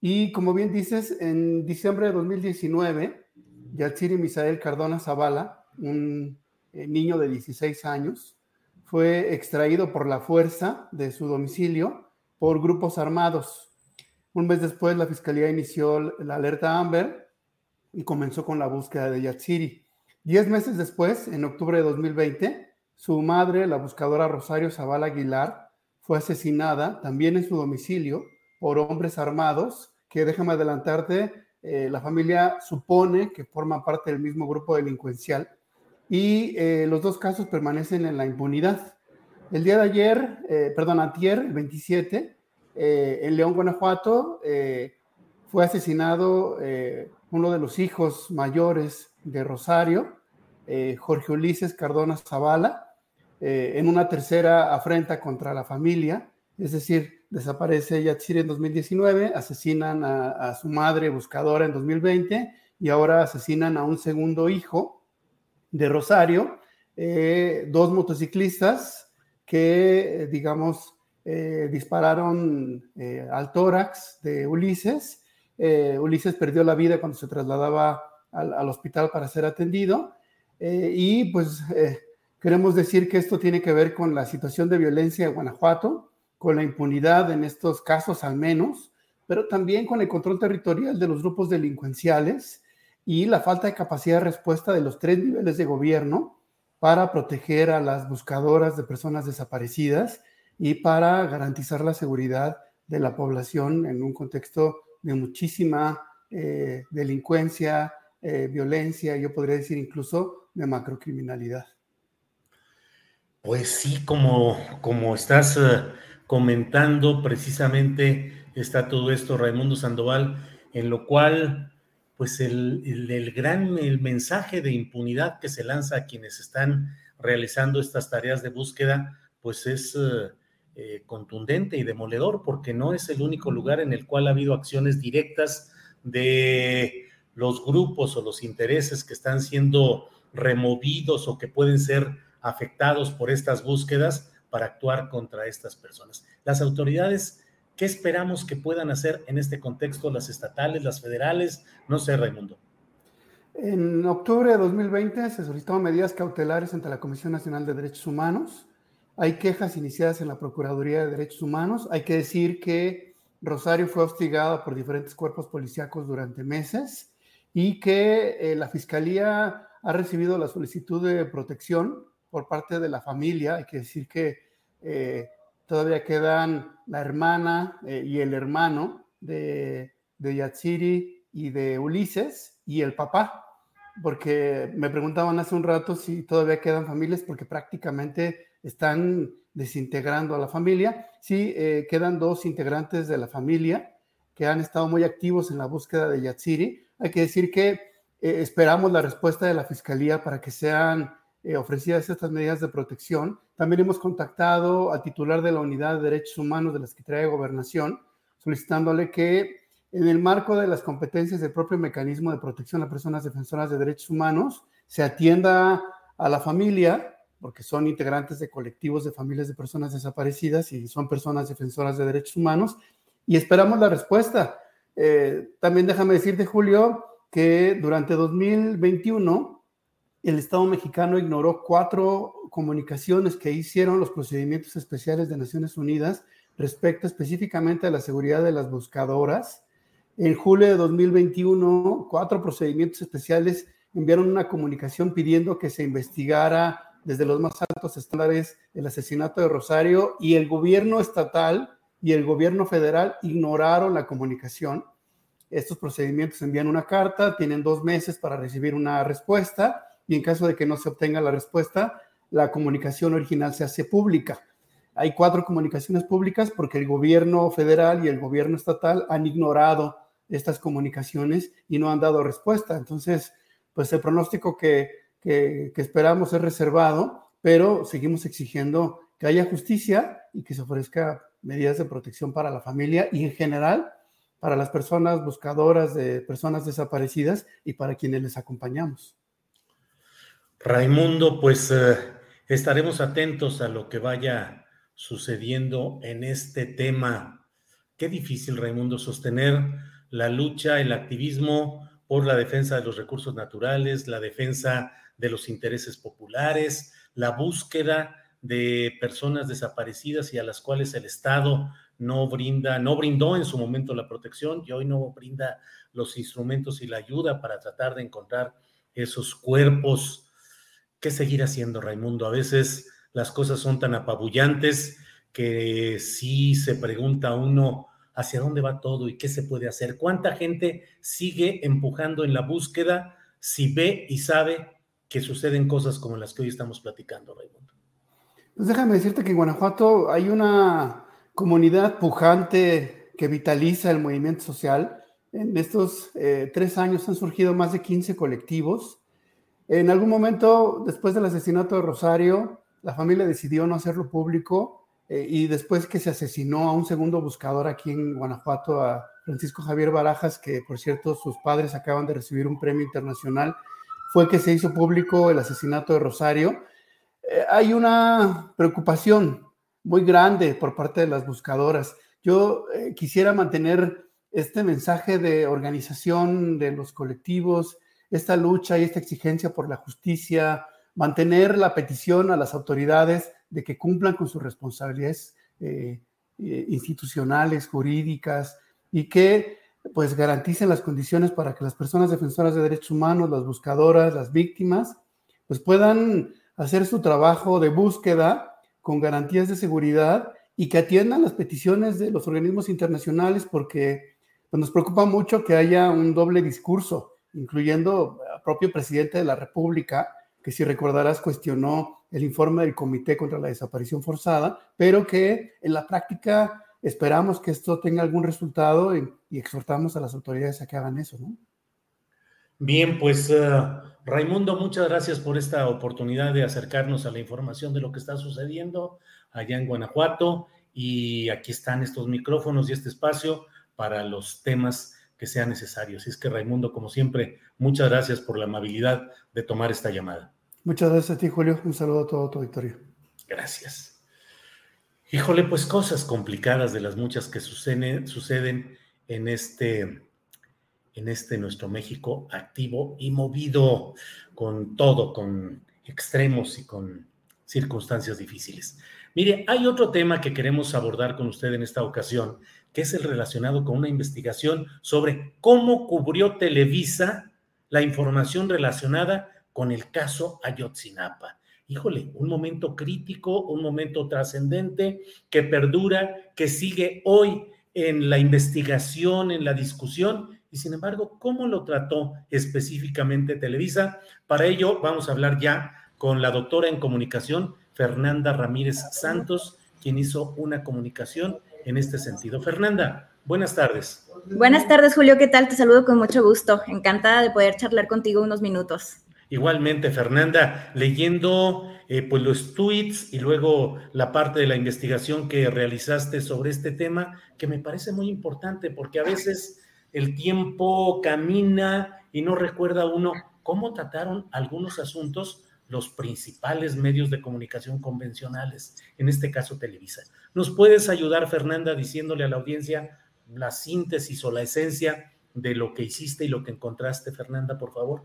Y como bien dices, en diciembre de 2019, Yatsiri Misael Cardona Zavala, un eh, niño de 16 años, fue extraído por la fuerza de su domicilio por grupos armados. Un mes después, la fiscalía inició la alerta Amber y comenzó con la búsqueda de Yatsiri. Diez meses después, en octubre de 2020, su madre, la buscadora Rosario Zavala Aguilar, fue asesinada también en su domicilio por hombres armados que, déjame adelantarte, eh, la familia supone que forman parte del mismo grupo delincuencial y eh, los dos casos permanecen en la impunidad. El día de ayer, eh, perdón, ayer, el 27, en León, Guanajuato, fue asesinado uno de los hijos mayores de Rosario, Jorge Ulises Cardona Zavala, en una tercera afrenta contra la familia, es decir, desaparece Yatsiri en 2019, asesinan a, su madre buscadora en 2020 y ahora asesinan a un segundo hijo de Rosario, eh, dos motociclistas que, digamos, eh, dispararon eh, al tórax de Ulises. Ulises perdió la vida cuando se trasladaba al hospital para ser atendido y pues queremos decir que esto tiene que ver con la situación de violencia en Guanajuato con la impunidad en estos casos al menos, pero también con el control territorial de los grupos delincuenciales y la falta de capacidad de respuesta de los tres niveles de gobierno para proteger a las buscadoras de personas desaparecidas y para garantizar la seguridad de la población en un contexto de muchísima eh, delincuencia, eh, violencia, yo podría decir incluso de macrocriminalidad. Pues sí, como, como estás eh, comentando precisamente está todo esto, Raimundo Sandoval, en lo cual, pues el, el, gran el mensaje de impunidad que se lanza a quienes están realizando estas tareas de búsqueda, pues es eh, eh, contundente y demoledor, porque no es el único lugar en el cual ha habido acciones directas de los grupos o los intereses que están siendo removidos o que pueden ser afectados por estas búsquedas para actuar contra estas personas. Las autoridades, ¿qué esperamos que puedan hacer en este contexto las estatales, las federales? No sé, Raimundo. En octubre de 2020 se solicitaron medidas cautelares ante la Comisión Nacional de Derechos Humanos. Hay quejas iniciadas en la Procuraduría de Derechos Humanos. Hay que decir que Rosario fue hostigada por diferentes cuerpos policíacos durante meses y que eh, la Fiscalía ha recibido la solicitud de protección por parte de la familia. Hay que decir que eh, todavía quedan la hermana eh, y el hermano de, de Yatsiri y de Ulises y el papá, porque me preguntaban hace un rato si todavía quedan familias, porque prácticamente están desintegrando a la familia. Sí, eh, quedan dos integrantes de la familia que han estado muy activos en la búsqueda de Yatsiri. Hay que decir que esperamos la respuesta de la fiscalía para que sean eh, ofrecidas estas medidas de protección. También hemos contactado al titular de la Unidad de Derechos Humanos de la Secretaría de Gobernación, solicitándole que en el marco de las competencias del propio mecanismo de protección a personas defensoras de derechos humanos, se atienda a la familia, porque son integrantes de colectivos de familias de personas desaparecidas y son personas defensoras de derechos humanos, y esperamos la respuesta. Eh, también déjame decirte, Julio, que durante 2021 el Estado mexicano ignoró cuatro comunicaciones que hicieron los procedimientos especiales de Naciones Unidas respecto específicamente a la seguridad de las buscadoras. En julio de 2021, cuatro procedimientos especiales enviaron una comunicación pidiendo que se investigara desde los más altos estándares el asesinato de Rosario y el gobierno estatal y el gobierno federal ignoraron la comunicación. Estos procedimientos envían una carta, tienen dos meses para recibir una respuesta y en caso de que no se obtenga la respuesta, la comunicación original se hace pública. Hay cuatro comunicaciones públicas porque el gobierno federal y el gobierno estatal han ignorado estas comunicaciones y no han dado respuesta. Entonces, pues el pronóstico que, esperamos es reservado, pero seguimos exigiendo que haya justicia y que se ofrezca medidas de protección para la familia y en general para las personas buscadoras de personas desaparecidas y para quienes les acompañamos. Raimundo, pues eh, estaremos atentos a lo que vaya sucediendo en este tema. Qué difícil, Raimundo, sostener la lucha, el activismo por la defensa de los recursos naturales, la defensa de los intereses populares, la búsqueda de personas desaparecidas y a las cuales el Estado no brinda, no brindó en su momento la protección y hoy no brinda los instrumentos y la ayuda para tratar de encontrar esos cuerpos. ¿Qué seguir haciendo, Raimundo? A veces las cosas son tan apabullantes que sí se pregunta uno hacia dónde va todo y qué se puede hacer. ¿Cuánta gente sigue empujando en la búsqueda si ve y sabe que suceden cosas como las que hoy estamos platicando, Raimundo? Pues déjame decirte que en Guanajuato hay una comunidad pujante que vitaliza el movimiento social. En estos eh, tres años han surgido más de 15 colectivos. En algún momento, después del asesinato de Rosario, la familia decidió no hacerlo público eh, y después que se asesinó a un segundo buscador aquí en Guanajuato, a Francisco Javier Barajas, que por cierto sus padres acaban de recibir un premio internacional, fue que se hizo público el asesinato de Rosario eh, hay una preocupación muy grande por parte de las buscadoras. Yo eh, quisiera mantener este mensaje de organización de los colectivos, esta lucha y esta exigencia por la justicia, mantener la petición a las autoridades de que cumplan con sus responsabilidades eh, institucionales, jurídicas y que pues garanticen las condiciones para que las personas defensoras de derechos humanos, las buscadoras, las víctimas, pues puedan hacer su trabajo de búsqueda con garantías de seguridad y que atiendan las peticiones de los organismos internacionales porque pues, nos preocupa mucho que haya un doble discurso, incluyendo al propio presidente de la República, que si recordarás cuestionó el informe del Comité contra la Desaparición Forzada, pero que en la práctica esperamos que esto tenga algún resultado y, exhortamos a las autoridades a que hagan eso, ¿no? Bien, pues eh, Raimundo, muchas gracias por esta oportunidad de acercarnos a la información de lo que está sucediendo allá en Guanajuato y aquí están estos micrófonos y este espacio para los temas que sean necesarios. Y es que Raimundo, como siempre, muchas gracias por la amabilidad de tomar esta llamada. Muchas gracias a ti, Julio. Un saludo a todo tu auditorio. Gracias. Híjole, pues cosas complicadas de las muchas que suceden, suceden en este en este nuestro México activo y movido con todo, con extremos y con circunstancias difíciles. Mire, hay otro tema que queremos abordar con usted en esta ocasión, que es el relacionado con una investigación sobre cómo cubrió Televisa la información relacionada con el caso Ayotzinapa. Híjole, un momento crítico, un momento trascendente que perdura, que sigue hoy en la investigación, en la discusión y sin embargo, ¿cómo lo trató específicamente Televisa? Para ello vamos a hablar ya con la doctora en comunicación, Fernanda Ramírez Santos, quien hizo una comunicación en este sentido. Fernanda, buenas tardes. Buenas tardes, Julio, ¿qué tal? Te saludo con mucho gusto. Encantada de poder charlar contigo unos minutos. Igualmente, Fernanda, leyendo eh, pues los tweets y luego la parte de la investigación que realizaste sobre este tema, que me parece muy importante porque a veces el tiempo camina y no recuerda uno cómo trataron algunos asuntos los principales medios de comunicación convencionales, en este caso Televisa. ¿Nos puedes ayudar, Fernanda, diciéndole a la audiencia la síntesis o la esencia de lo que hiciste y lo que encontraste, Fernanda, por favor?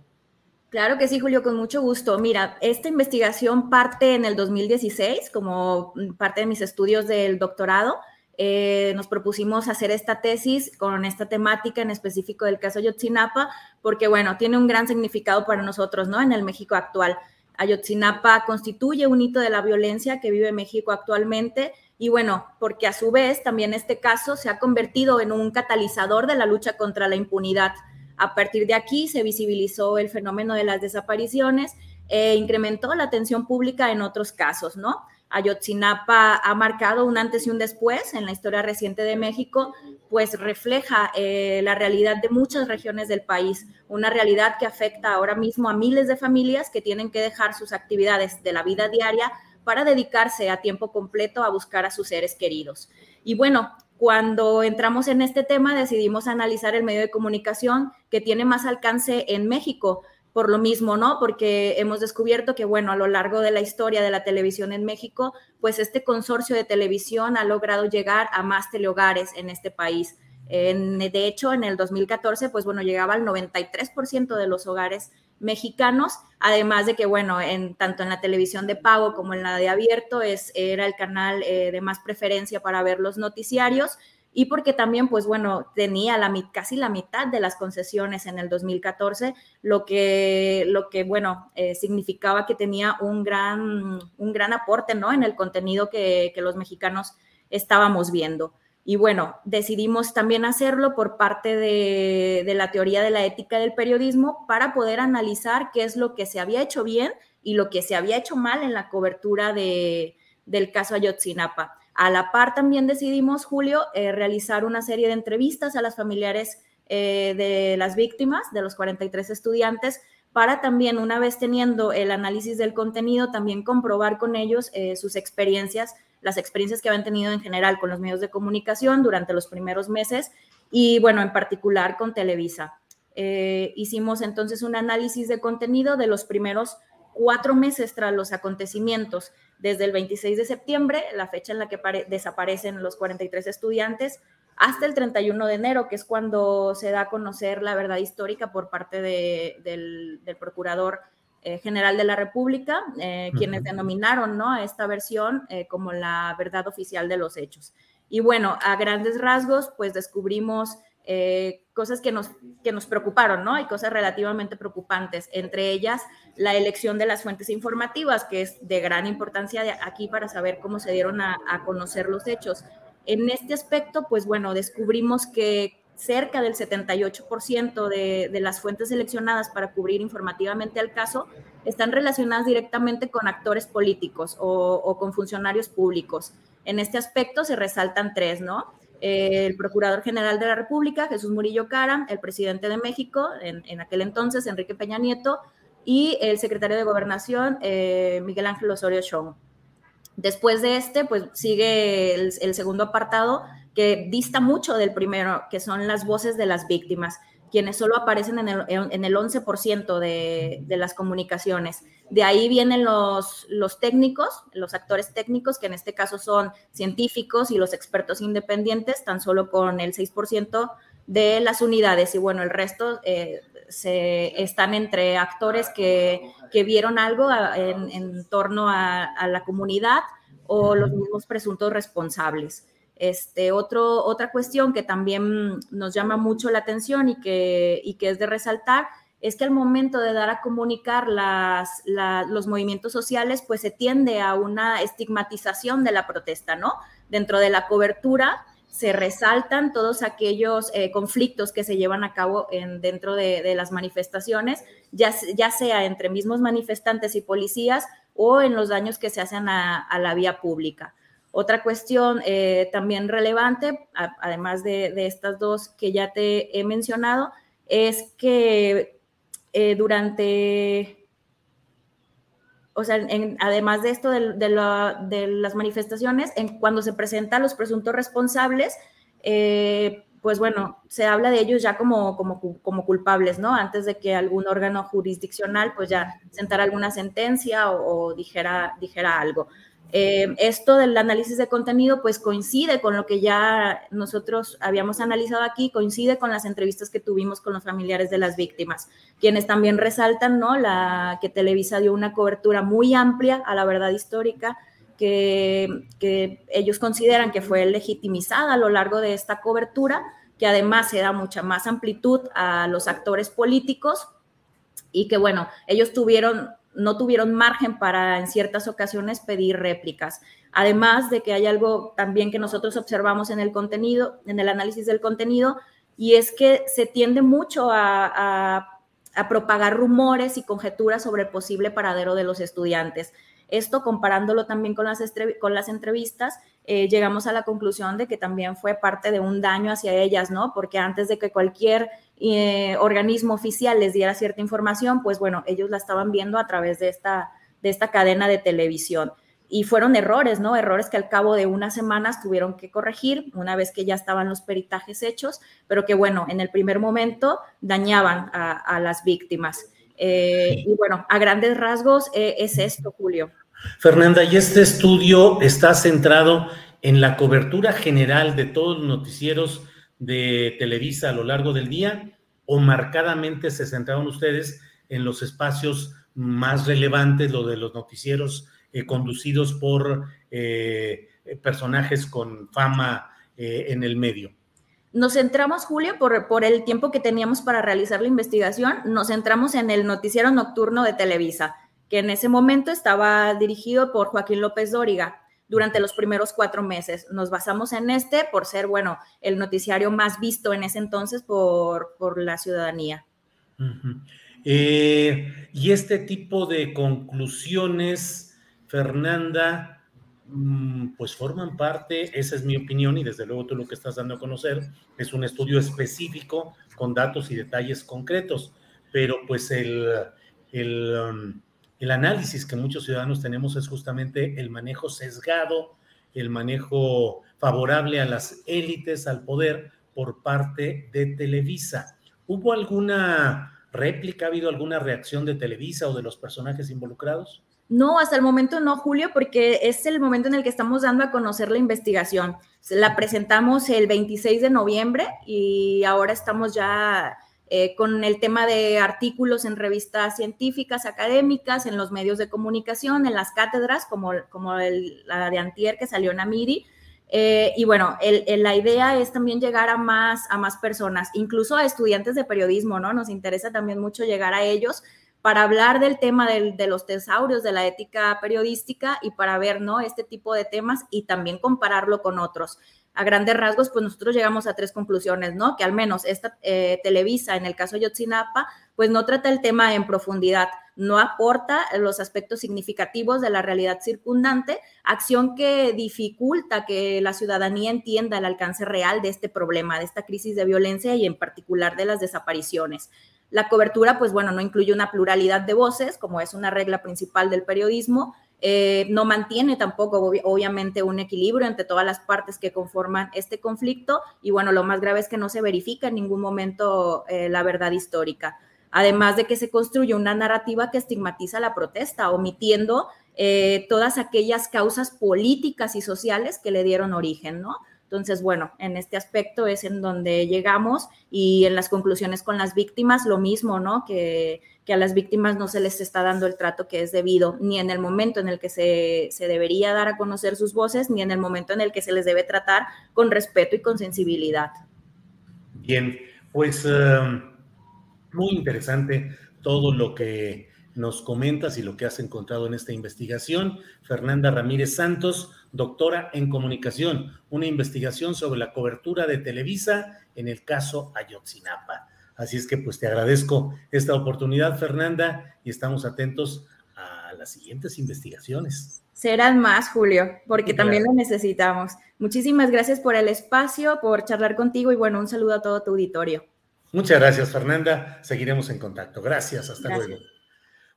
Claro que sí, Julio, con mucho gusto. Mira, esta investigación parte en el 2016 como parte de mis estudios del doctorado eh, nos propusimos hacer esta tesis con esta temática en específico del caso Ayotzinapa, porque bueno, tiene un gran significado para nosotros, ¿no? En el México actual. Ayotzinapa constituye un hito de la violencia que vive México actualmente y bueno, porque a su vez también este caso se ha convertido en un catalizador de la lucha contra la impunidad. A partir de aquí se visibilizó el fenómeno de las desapariciones e incrementó la atención pública en otros casos, ¿no? Ayotzinapa ha marcado un antes y un después en la historia reciente de México, pues refleja eh, la realidad de muchas regiones del país, una realidad que afecta ahora mismo a miles de familias que tienen que dejar sus actividades de la vida diaria para dedicarse a tiempo completo a buscar a sus seres queridos. Y bueno, cuando entramos en este tema decidimos analizar el medio de comunicación que tiene más alcance en México, por lo mismo, ¿no? Porque hemos descubierto que, bueno, a lo largo de la historia de la televisión en México, pues este consorcio de televisión ha logrado llegar a más telehogares en este país. de hecho, en el 2014, pues bueno, llegaba al 93% de los hogares mexicanos, además de que, bueno, en, tanto en la televisión de pago como en la de abierto es, era el canal eh, de más preferencia para ver los noticiarios y porque también, pues bueno, tenía casi la mitad de las concesiones en el 2014, lo que, lo que bueno, eh, significaba que tenía un gran, un gran aporte, ¿no? En el contenido que, que los mexicanos estábamos viendo. Y bueno, decidimos también hacerlo por parte de, de, la teoría de la ética del periodismo para poder analizar qué es lo que se había hecho bien y lo que se había hecho mal en la cobertura de, del caso Ayotzinapa. A la par también decidimos, Julio, eh, realizar una serie de entrevistas a las familiares eh, de las víctimas, de los 43 estudiantes, para también, una vez teniendo el análisis del contenido, también comprobar con ellos eh, sus experiencias las experiencias que habían tenido en general con los medios de comunicación durante los primeros meses y, bueno, en particular con Televisa. Hicimos entonces un análisis de contenido de los primeros cuatro meses tras los acontecimientos, desde el 26 de septiembre, la fecha en la que desaparecen los 43 estudiantes, hasta el 31 de enero, que es cuando se da a conocer la verdad histórica por parte del, del procurador eh, General de la República, eh, quienes denominaron ¿no? a esta versión eh, como la verdad oficial de los hechos. Y bueno, a grandes rasgos, pues descubrimos cosas que nos, que nos preocuparon, ¿no? Hay cosas relativamente preocupantes, entre ellas la elección de las fuentes informativas, que es de gran importancia de aquí para saber cómo se dieron a, a conocer los hechos. En este aspecto, pues bueno, descubrimos que cerca del 78% de, de, las fuentes seleccionadas para cubrir informativamente el caso están relacionadas directamente con actores políticos o, con funcionarios públicos. En este aspecto se resaltan tres, ¿no? El Procurador General de la República, Jesús Murillo Cara, el presidente de México, en, aquel entonces, Enrique Peña Nieto, y el secretario de Gobernación, eh, Miguel Ángel Osorio Chong. Después de este, pues sigue el segundo apartado, que dista mucho del primero, que son las voces de las víctimas, quienes solo aparecen en el, en el 11% de, las comunicaciones. De ahí vienen los, técnicos, los actores técnicos, que en este caso son científicos y los expertos independientes, tan solo con el 6% de las unidades. Y bueno, el resto eh, se, están entre actores que, vieron algo en, torno a la comunidad o los mismos presuntos responsables. Este, otra cuestión que también nos llama mucho la atención y que, es de resaltar es que al momento de dar a comunicar los movimientos sociales, pues se tiende a una estigmatización de la protesta, ¿no? Dentro de la cobertura se resaltan todos aquellos eh, conflictos que se llevan a cabo en, dentro de, las manifestaciones, ya, sea entre mismos manifestantes y policías o en los daños que se hacen a la vía pública. Otra cuestión eh, también relevante, además de, estas dos que ya te he mencionado, es que eh, durante, o sea, además de esto de, las manifestaciones, cuando se presentan los presuntos responsables, eh, pues bueno, se habla de ellos ya como, culpables, ¿no? Antes de que algún órgano jurisdiccional pues ya sentara alguna sentencia o, dijera algo. Eh, esto del análisis de contenido pues coincide con lo que ya nosotros habíamos analizado aquí, coincide con las entrevistas que tuvimos con los familiares de las víctimas, quienes también resaltan ¿no? la, que Televisa dio una cobertura muy amplia a la verdad histórica, que, que ellos consideran que fue legitimizada a lo largo de esta cobertura, que además se da mucha más amplitud a los actores políticos y que bueno, ellos tuvieron no tuvieron margen para en ciertas ocasiones pedir réplicas. Además de que hay algo también que nosotros observamos en el contenido, en el análisis del contenido, y es que se tiende mucho a, propagar rumores y conjeturas sobre el posible paradero de los estudiantes. Esto comparándolo también con las, entrevistas, eh, llegamos a la conclusión de que también fue parte de un daño hacia ellas, ¿no? Porque antes de que cualquier eh, organismo oficial les diera cierta información, pues bueno, ellos la estaban viendo a través de esta, de esta cadena de televisión. Y fueron errores, ¿no? Errores que al cabo de unas semanas tuvieron que corregir una vez que ya estaban los peritajes hechos, pero que bueno, en el primer momento dañaban a, las víctimas. Eh, y bueno, a grandes rasgos es esto, Julio. Fernanda, y este estudio está centrado en la cobertura general de todos los noticieros de Televisa a lo largo del día o marcadamente se centraron ustedes en los espacios más relevantes, lo de los noticieros eh, conducidos por eh, personajes con fama eh, en el medio. Nos centramos, Julio, por, por, el tiempo que teníamos para realizar la investigación, nos centramos en el noticiero nocturno de Televisa, que en ese momento estaba dirigido por Joaquín López Dóriga durante los primeros cuatro meses. Nos basamos en este por ser, bueno, el noticiario más visto en ese entonces por, por la ciudadanía. eh, y este tipo de conclusiones, Fernanda, Mm, pues forman parte, esa es mi opinión y desde luego tú lo que estás dando a conocer es un estudio específico con datos y detalles concretos, pero pues el, el, um, el análisis que muchos ciudadanos tenemos es justamente el manejo sesgado, el manejo favorable a las élites, al poder por parte de Televisa. ¿Hubo alguna réplica, ha habido alguna reacción de Televisa o de los personajes involucrados? No, hasta el momento no, Julio, porque es el momento en el que estamos dando a conocer la investigación. La presentamos el 26 de noviembre y ahora estamos ya eh, con el tema de artículos en revistas científicas, académicas, en los medios de comunicación, en las cátedras, como, como la de Antier que salió en Amiri. Eh, y bueno, la idea es también llegar a más, a más personas, incluso a estudiantes de periodismo, ¿no? Nos interesa también mucho llegar a ellos para hablar del tema de, los tesaurios, de la ética periodística y para ver, ¿no? Este tipo de temas y también compararlo con otros. A grandes rasgos, pues nosotros llegamos a tres conclusiones, ¿no? Que al menos esta eh, Televisa, en el caso de Yotzinapa, pues no trata el tema en profundidad, no aporta los aspectos significativos de la realidad circundante, acción que dificulta que la ciudadanía entienda el alcance real de este problema, de esta crisis de violencia y en particular de las desapariciones. La cobertura, pues bueno, no incluye una pluralidad de voces, como es una regla principal del periodismo. Eh, no mantiene tampoco, obviamente, un equilibrio entre todas las partes que conforman este conflicto. Y bueno, lo más grave es que no se verifica en ningún momento eh, la verdad histórica. Además de que se construye una narrativa que estigmatiza la protesta, omitiendo eh, todas aquellas causas políticas y sociales que le dieron origen, ¿no? Entonces, bueno, en este aspecto es en donde llegamos y en las conclusiones con las víctimas lo mismo, ¿no? Que, a las víctimas no se les está dando el trato que es debido, ni en el momento en el que se, debería dar a conocer sus voces, ni en el momento en el que se les debe tratar con respeto y con sensibilidad. Bien, pues eh, muy interesante todo lo que nos comentas y lo que has encontrado en esta investigación. Fernanda Ramírez Santos, doctora en comunicación, una investigación sobre la cobertura de Televisa en el caso Ayotzinapa. Así es que pues te agradezco esta oportunidad, Fernanda, y estamos atentos a las siguientes investigaciones. Serán más, Julio, porque también lo necesitamos. Muchísimas gracias por el espacio, por charlar contigo y bueno, un saludo a todo tu auditorio. Muchas gracias, Fernanda. Seguiremos en contacto. Gracias, hasta luego.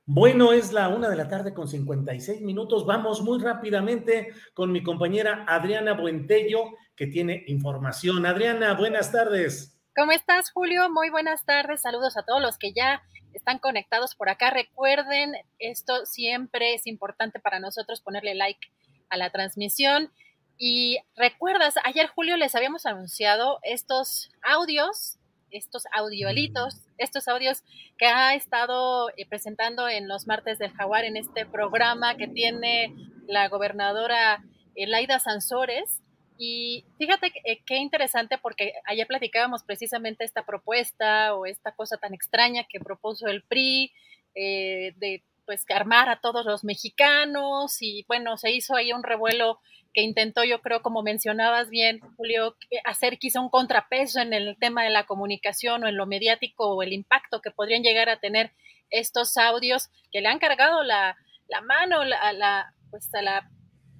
Bueno, es la una de la tarde con 56 minutos. Vamos muy rápidamente con mi compañera Adriana Buentello, que tiene información. Adriana, buenas tardes. ¿Cómo estás, Julio? Muy buenas tardes. Saludos a todos los que ya están conectados por acá. Recuerden, esto siempre es importante para nosotros ponerle like a la transmisión. Y recuerdas, ayer, Julio, les habíamos anunciado estos audios estos audiolitos, estos audios que ha estado eh, presentando en los martes del jaguar en este programa que tiene la gobernadora Laida Sansores. Y fíjate eh, qué interesante porque ayer platicábamos precisamente esta propuesta o esta cosa tan extraña que propuso el PRI eh, de pues armar a todos los mexicanos y bueno, se hizo ahí un revuelo que intentó, yo creo, como mencionabas bien, Julio, hacer quizá un contrapeso en el tema de la comunicación o en lo mediático o el impacto que podrían llegar a tener estos audios que le han cargado la, mano a la, pues a la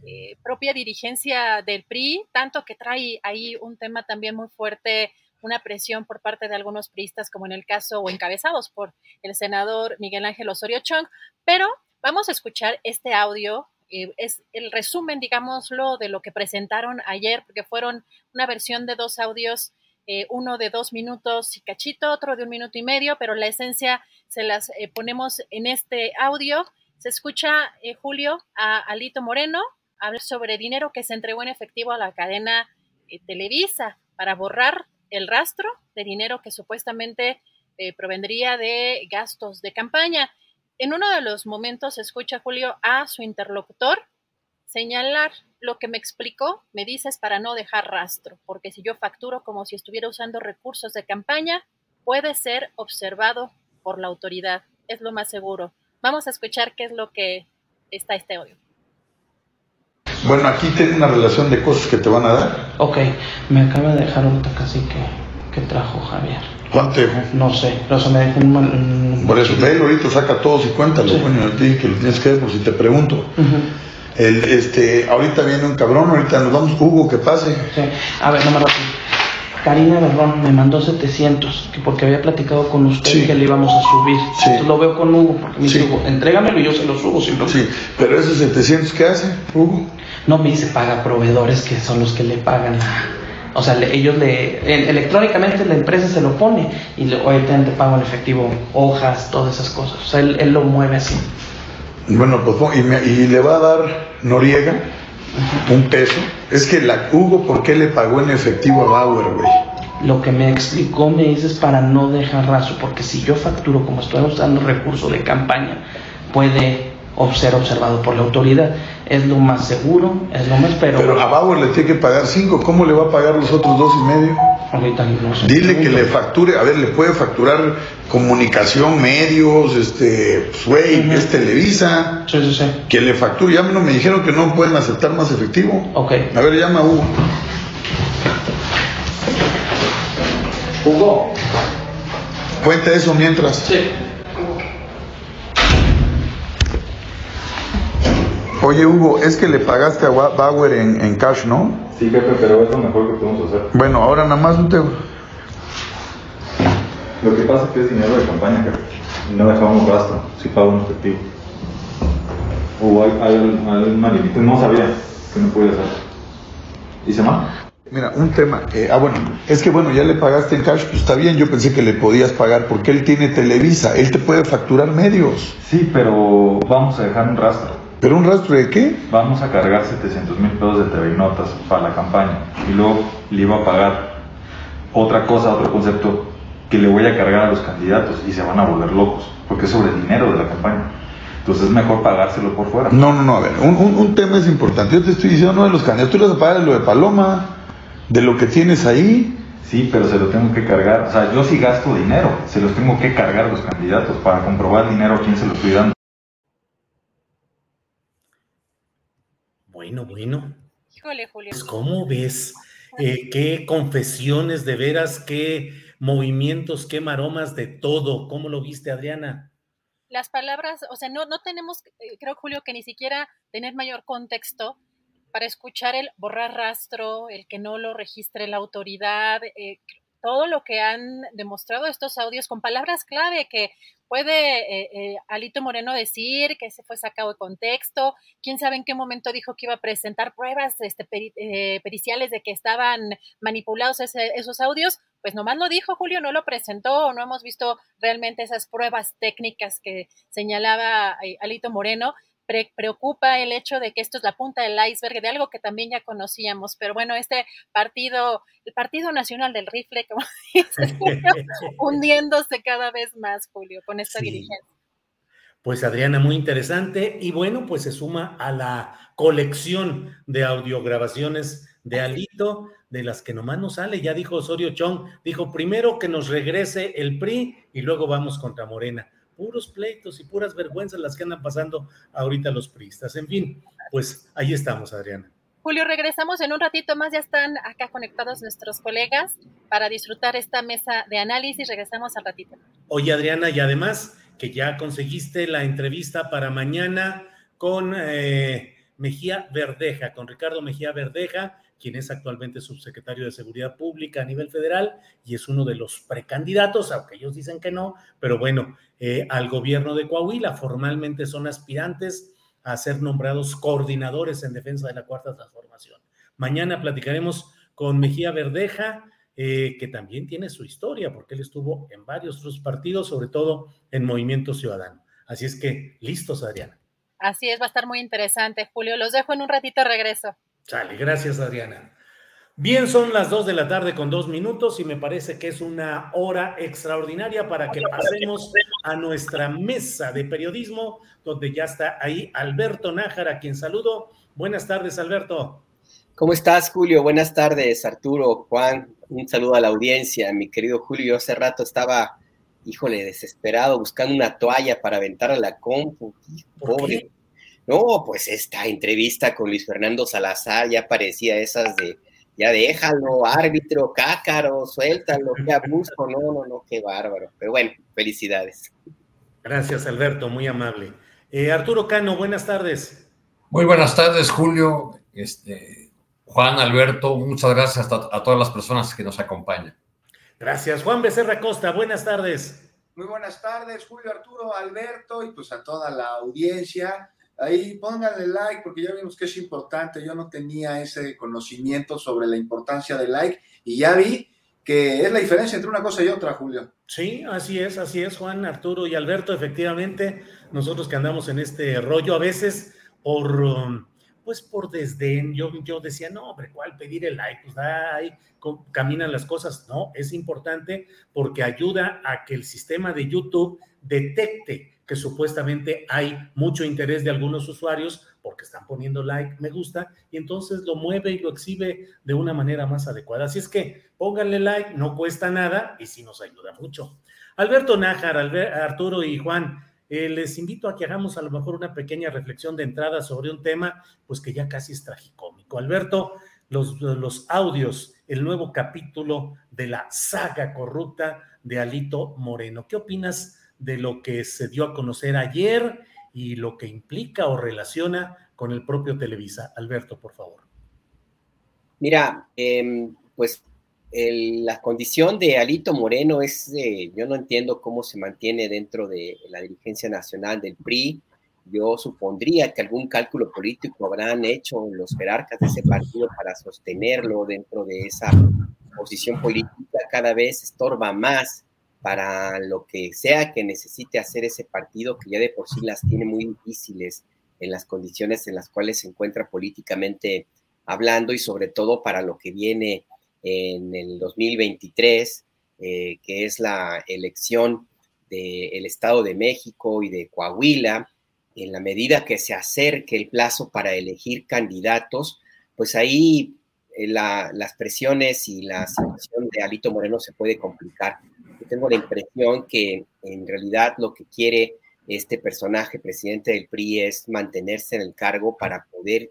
eh, propia dirigencia del PRI, tanto que trae ahí un tema también muy fuerte, una presión por parte de algunos priistas, como en el caso o encabezados por el senador Miguel Ángel Osorio Chong. Pero vamos a escuchar este audio eh, es el resumen, digámoslo, de lo que presentaron ayer, porque fueron una versión de dos audios, eh, uno de dos minutos y cachito, otro de un minuto y medio, pero la esencia se las eh, ponemos en este audio. Se escucha, Julio, a Alito Moreno hablar sobre dinero que se entregó en efectivo a la cadena Televisa para borrar el rastro de dinero que supuestamente eh, provendría de gastos de campaña. En uno de los momentos escucha Julio a su interlocutor señalar lo que me explicó, me dices para no dejar rastro, porque si yo facturo como si estuviera usando recursos de campaña, puede ser observado por la autoridad, es lo más seguro. Vamos a escuchar qué es lo que está este audio. Bueno, aquí tengo una relación de cosas que te van a dar. Ok, me acaba de dejar un casi que, que trajo Javier. ¿Cuánto dejó? No sé, pero se me dejó un... un Por eso, velo ahorita, saca todos y cuéntalo, sí. coño, que lo tienes que ver por si te pregunto. Uh El, este, ahorita viene un cabrón, ahorita nos vamos, Hugo, que pase. Sí. A ver, no me rápido. Karina Berrón me mandó 700, que porque había platicado con usted Sí. que le íbamos a subir. Sí. Entonces lo veo con Hugo, porque me Sí. dice Hugo, entrégamelo y yo se lo subo. Sin problema". Sí, pero esos 700, ¿qué hace, Hugo? No me dice paga proveedores que son los que le pagan. O sea, le- ellos le... el- electrónicamente la empresa se lo pone y le, obviamente pago en efectivo hojas, todas esas cosas. O sea, él, él lo mueve así. Bueno, pues y, me- y le va a dar Noriega un peso. Es que la Hugo, ¿por qué le pagó en efectivo a Bauer, güey? Lo que me explicó me dices para no dejar rastro, porque si yo facturo como estoy usando recurso de campaña, puede ser observado por la autoridad. Es lo más seguro, es lo más, pero, Pero a Bauer le tiene que pagar 5, ¿cómo le va a pagar los otros dos y medio? ahorita no sé. Dile que le facture, a ver, le puede facturar comunicación, medios, este, pues, güey, Ujú. es Televisa, Sí, sí, sí. que le facture. Ya no me dijeron que no pueden aceptar más efectivo. Ok. A ver, llama a Hugo. Hugo. Cuenta eso mientras. Sí. Oye, Hugo, es que le pagaste a Bauer en, en cash, ¿no? Sí, jefe, pero es lo mejor que podemos hacer. Bueno, ahora nada más un tema. Lo que pasa es que es dinero de campaña, jefe. Y no dejamos rastro, si pago en efectivo. O hay, hay, hay un malilito, no sabía que no podía hacer. ¿Hice mal? Mira, un tema. eh, ah, bueno, es que bueno, ya le pagaste en cash, pues está bien. Yo pensé que le podías pagar porque él tiene Televisa. Él te puede facturar medios. Sí, pero vamos a dejar un rastro. ¿Pero un rastro de qué? Vamos a cargar 700 mil pesos de TV y Notas para la campaña. Y luego le iba a pagar otra cosa, otro concepto, que le voy a cargar a los candidatos y se van a volver locos, porque es sobre el dinero de la campaña. Entonces es mejor pagárselo por fuera. No, no, no, a ver, un, un- un tema es importante. Yo te estoy diciendo no de los candidatos, tú le vas a pagar de lo de Paloma, de lo que tienes ahí. Sí, pero se lo tengo que cargar. O sea, yo sí gasto dinero, se los tengo que cargar a los candidatos para comprobar el dinero a quién se lo estoy dando. Bueno, bueno. Híjole, Julio. Pues, ¿Cómo ves? Eh, qué confesiones de veras, qué movimientos, qué maromas de todo. ¿Cómo lo viste, Adriana? las palabras, o sea, no, no tenemos, eh, creo, Julio, que ni siquiera tener mayor contexto para escuchar el borrar rastro, el que no lo registre la autoridad, eh, todo lo que han demostrado estos audios con palabras clave que puede eh, eh, Alito Moreno decir que se fue sacado de contexto, quién sabe en qué momento dijo que iba a presentar pruebas este, peri- eh, periciales de que estaban manipulados ese- esos audios, pues nomás lo dijo Julio, no lo presentó, no hemos visto realmente esas pruebas técnicas que señalaba eh, Alito Moreno. Pre- preocupa el hecho de que esto es la punta del iceberg de algo que también ya conocíamos, pero bueno, este partido, el Partido Nacional del Rifle, como dices, hundiéndose cada vez más, Julio, con esta Sí. dirigencia. Pues Adriana, muy interesante. Y bueno, pues se suma a la colección de audiograbaciones de Alito, de las que nomás no sale. Ya dijo Osorio Chong, dijo primero que nos regrese el PRI y luego vamos contra Morena. Puros pleitos y puras vergüenzas las que andan pasando ahorita los priistas. En fin, pues ahí estamos, Adriana. Julio, regresamos en un ratito más, ya están acá conectados nuestros colegas para disfrutar esta mesa de análisis. Regresamos al ratito. Oye, Adriana, y además que ya conseguiste la entrevista para mañana con eh, Mejía Verdeja, con Ricardo Mejía Verdeja, quien es actualmente subsecretario de Seguridad Pública a nivel federal y es uno de los precandidatos, aunque ellos dicen que no, pero bueno, eh, al gobierno de Coahuila. Formalmente son aspirantes a ser nombrados coordinadores en defensa de la cuarta transformación. Mañana platicaremos con Mejía Verdeja, eh, que también tiene su historia, porque él estuvo en varios otros partidos, sobre todo en Movimiento Ciudadano. Así es que, listos, Adriana. Así es, va a estar muy interesante, Julio. Los dejo en un ratito, regreso. Sale, gracias, Adriana. Bien, son las dos de la tarde con dos minutos y me parece que es una hora extraordinaria para que pasemos a nuestra mesa de periodismo, donde ya está ahí Alberto Nájara, a quien saludo. Buenas tardes, Alberto. ¿Cómo estás, Julio? Buenas tardes, Arturo, Juan. Un saludo a la audiencia. Mi querido Julio, yo hace rato estaba, híjole, desesperado, buscando una toalla para aventar a la compu. Pobre. No, pues esta entrevista con Luis Fernando Salazar ya parecía esas de ya déjalo, árbitro, cácaro, suéltalo, qué abuso, no, no, no, qué bárbaro. Pero bueno, felicidades. Gracias, Alberto, muy amable. Eh, Arturo Cano, buenas tardes. Muy buenas tardes, Julio, este, Juan, Alberto, muchas gracias a, a todas las personas que nos acompañan. Gracias, Juan Becerra Costa, buenas tardes. Muy buenas tardes, Julio, Arturo, Alberto y pues a toda la audiencia. Ahí pónganle like porque ya vimos que es importante. Yo no tenía ese conocimiento sobre la importancia del like y ya vi que es la diferencia entre una cosa y otra, Julio. Sí, así es, así es, Juan, Arturo y Alberto. Efectivamente, nosotros que andamos en este rollo a veces por, pues por desdén, yo, yo decía, no, hombre, ¿cuál pedir el like? Pues ahí caminan las cosas. No, es importante porque ayuda a que el sistema de YouTube detecte supuestamente hay mucho interés de algunos usuarios porque están poniendo like, me gusta, y entonces lo mueve y lo exhibe de una manera más adecuada. Así es que pónganle like, no cuesta nada y sí nos ayuda mucho. Alberto Nájar, Arturo y Juan, eh, les invito a que hagamos a lo mejor una pequeña reflexión de entrada sobre un tema, pues que ya casi es tragicómico. Alberto, los, los audios, el nuevo capítulo de la saga corrupta de Alito Moreno. ¿Qué opinas? De lo que se dio a conocer ayer y lo que implica o relaciona con el propio Televisa. Alberto, por favor. Mira, em, pues la condición de Alito Moreno es, yo no entiendo cómo se mantiene dentro de la dirigencia nacional del PRI. Yo supondría que algún cálculo político habrán hecho los jerarcas de ese partido para sostenerlo dentro de esa posición política. Cada vez estorba más para lo que sea que necesite hacer ese partido, que ya de por sí las tiene muy difíciles en las condiciones en las cuales se encuentra políticamente hablando y sobre todo para lo que viene en el 2023, eh, que es la elección del Estado de México y de Coahuila, en la medida que se acerque el plazo para elegir candidatos, pues ahí eh, las presiones y la situación de Alito Moreno se puede complicar tengo la impresión que en realidad lo que quiere este personaje, presidente del PRI, es mantenerse en el cargo para poder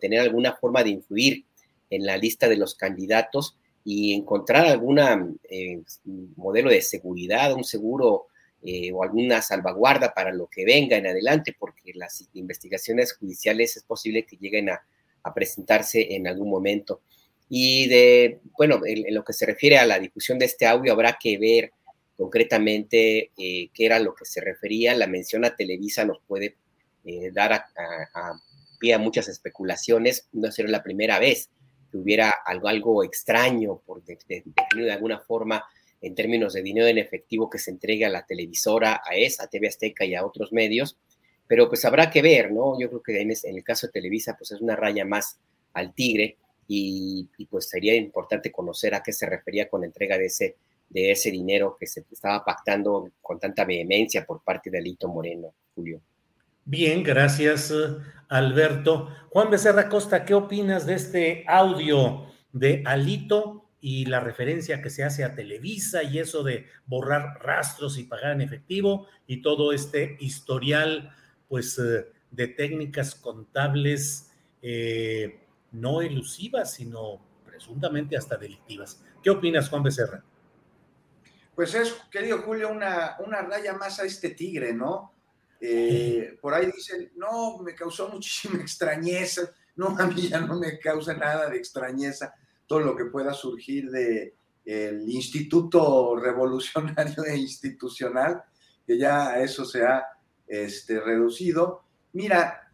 tener alguna forma de influir en la lista de los candidatos y encontrar algún eh, modelo de seguridad, un seguro eh, o alguna salvaguarda para lo que venga en adelante, porque las investigaciones judiciales es posible que lleguen a, presentarse en algún momento. Y de, bueno, en, lo que se refiere a la difusión de este audio, habrá que ver concretamente eh, qué era lo que se refería. La mención a Televisa nos puede eh, dar a, pie a muchas especulaciones. No será la primera vez que hubiera algo, algo extraño, por de, de, alguna forma, en términos de dinero en efectivo que se entregue a la televisora, a esa, a TV Azteca y a otros medios. Pero pues habrá que ver, ¿no? Yo creo que en, el caso de Televisa, pues es una raya más al tigre y, y pues sería importante conocer a qué se refería con la entrega de ese de ese dinero que se estaba pactando con tanta vehemencia por parte de Alito Moreno, Julio. Bien, gracias, Alberto. Juan Becerra Costa, ¿qué opinas de este audio de Alito y la referencia que se hace a Televisa y eso de borrar rastros y pagar en efectivo y todo este historial, pues, eh, de técnicas contables eh, no elusivas, sino presuntamente hasta delictivas? ¿Qué opinas, Juan Becerra? Pues es, querido Julio, una, una raya más a este tigre, ¿no? Eh, por ahí dicen, no, me causó muchísima extrañeza. No, a mí ya no me causa nada de extrañeza todo lo que pueda surgir de el Instituto Revolucionario e Institucional, que ya a eso se ha este, reducido. Mira,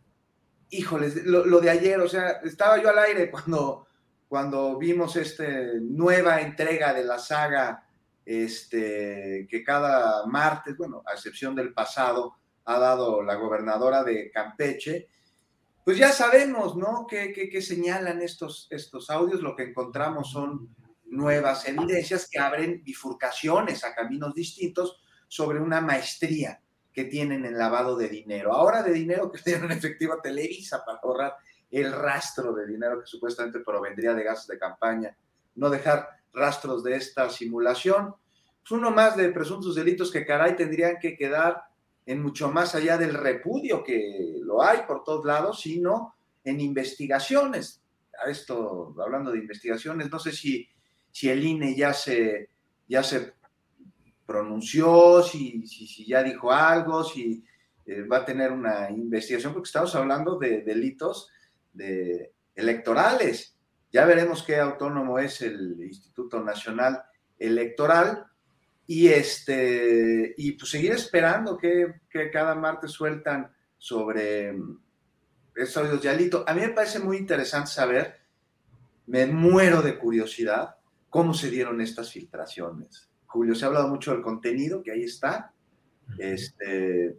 híjoles, lo, lo, de ayer, o sea, estaba yo al aire cuando, cuando vimos esta nueva entrega de la saga este, que cada martes, bueno, a excepción del pasado, ha dado la gobernadora de Campeche. pues ya sabemos, ¿no? ¿Qué, señalan estos, estos audios? Lo que encontramos son nuevas evidencias que abren bifurcaciones a caminos distintos sobre una maestría que tienen en lavado de dinero. Ahora de dinero que tienen en efectivo Televisa para ahorrar el rastro de dinero que supuestamente provendría de gastos de campaña, no dejar rastros de esta simulación. Pues uno más de presuntos delitos que caray tendrían que quedar en mucho más allá del repudio que lo hay por todos lados, sino en investigaciones. A esto, hablando de investigaciones, no sé si, si el INE ya se, ya se pronunció, si, si, ya dijo algo, si eh, va a tener una investigación, porque estamos hablando de delitos de electorales. Ya veremos qué autónomo es el Instituto Nacional Electoral y este y pues seguir esperando que, cada martes sueltan sobre estos audios de Alito. A mí me parece muy interesante saber, me muero de curiosidad, cómo se dieron estas filtraciones. Julio, se ha hablado mucho del contenido, que ahí está. Este,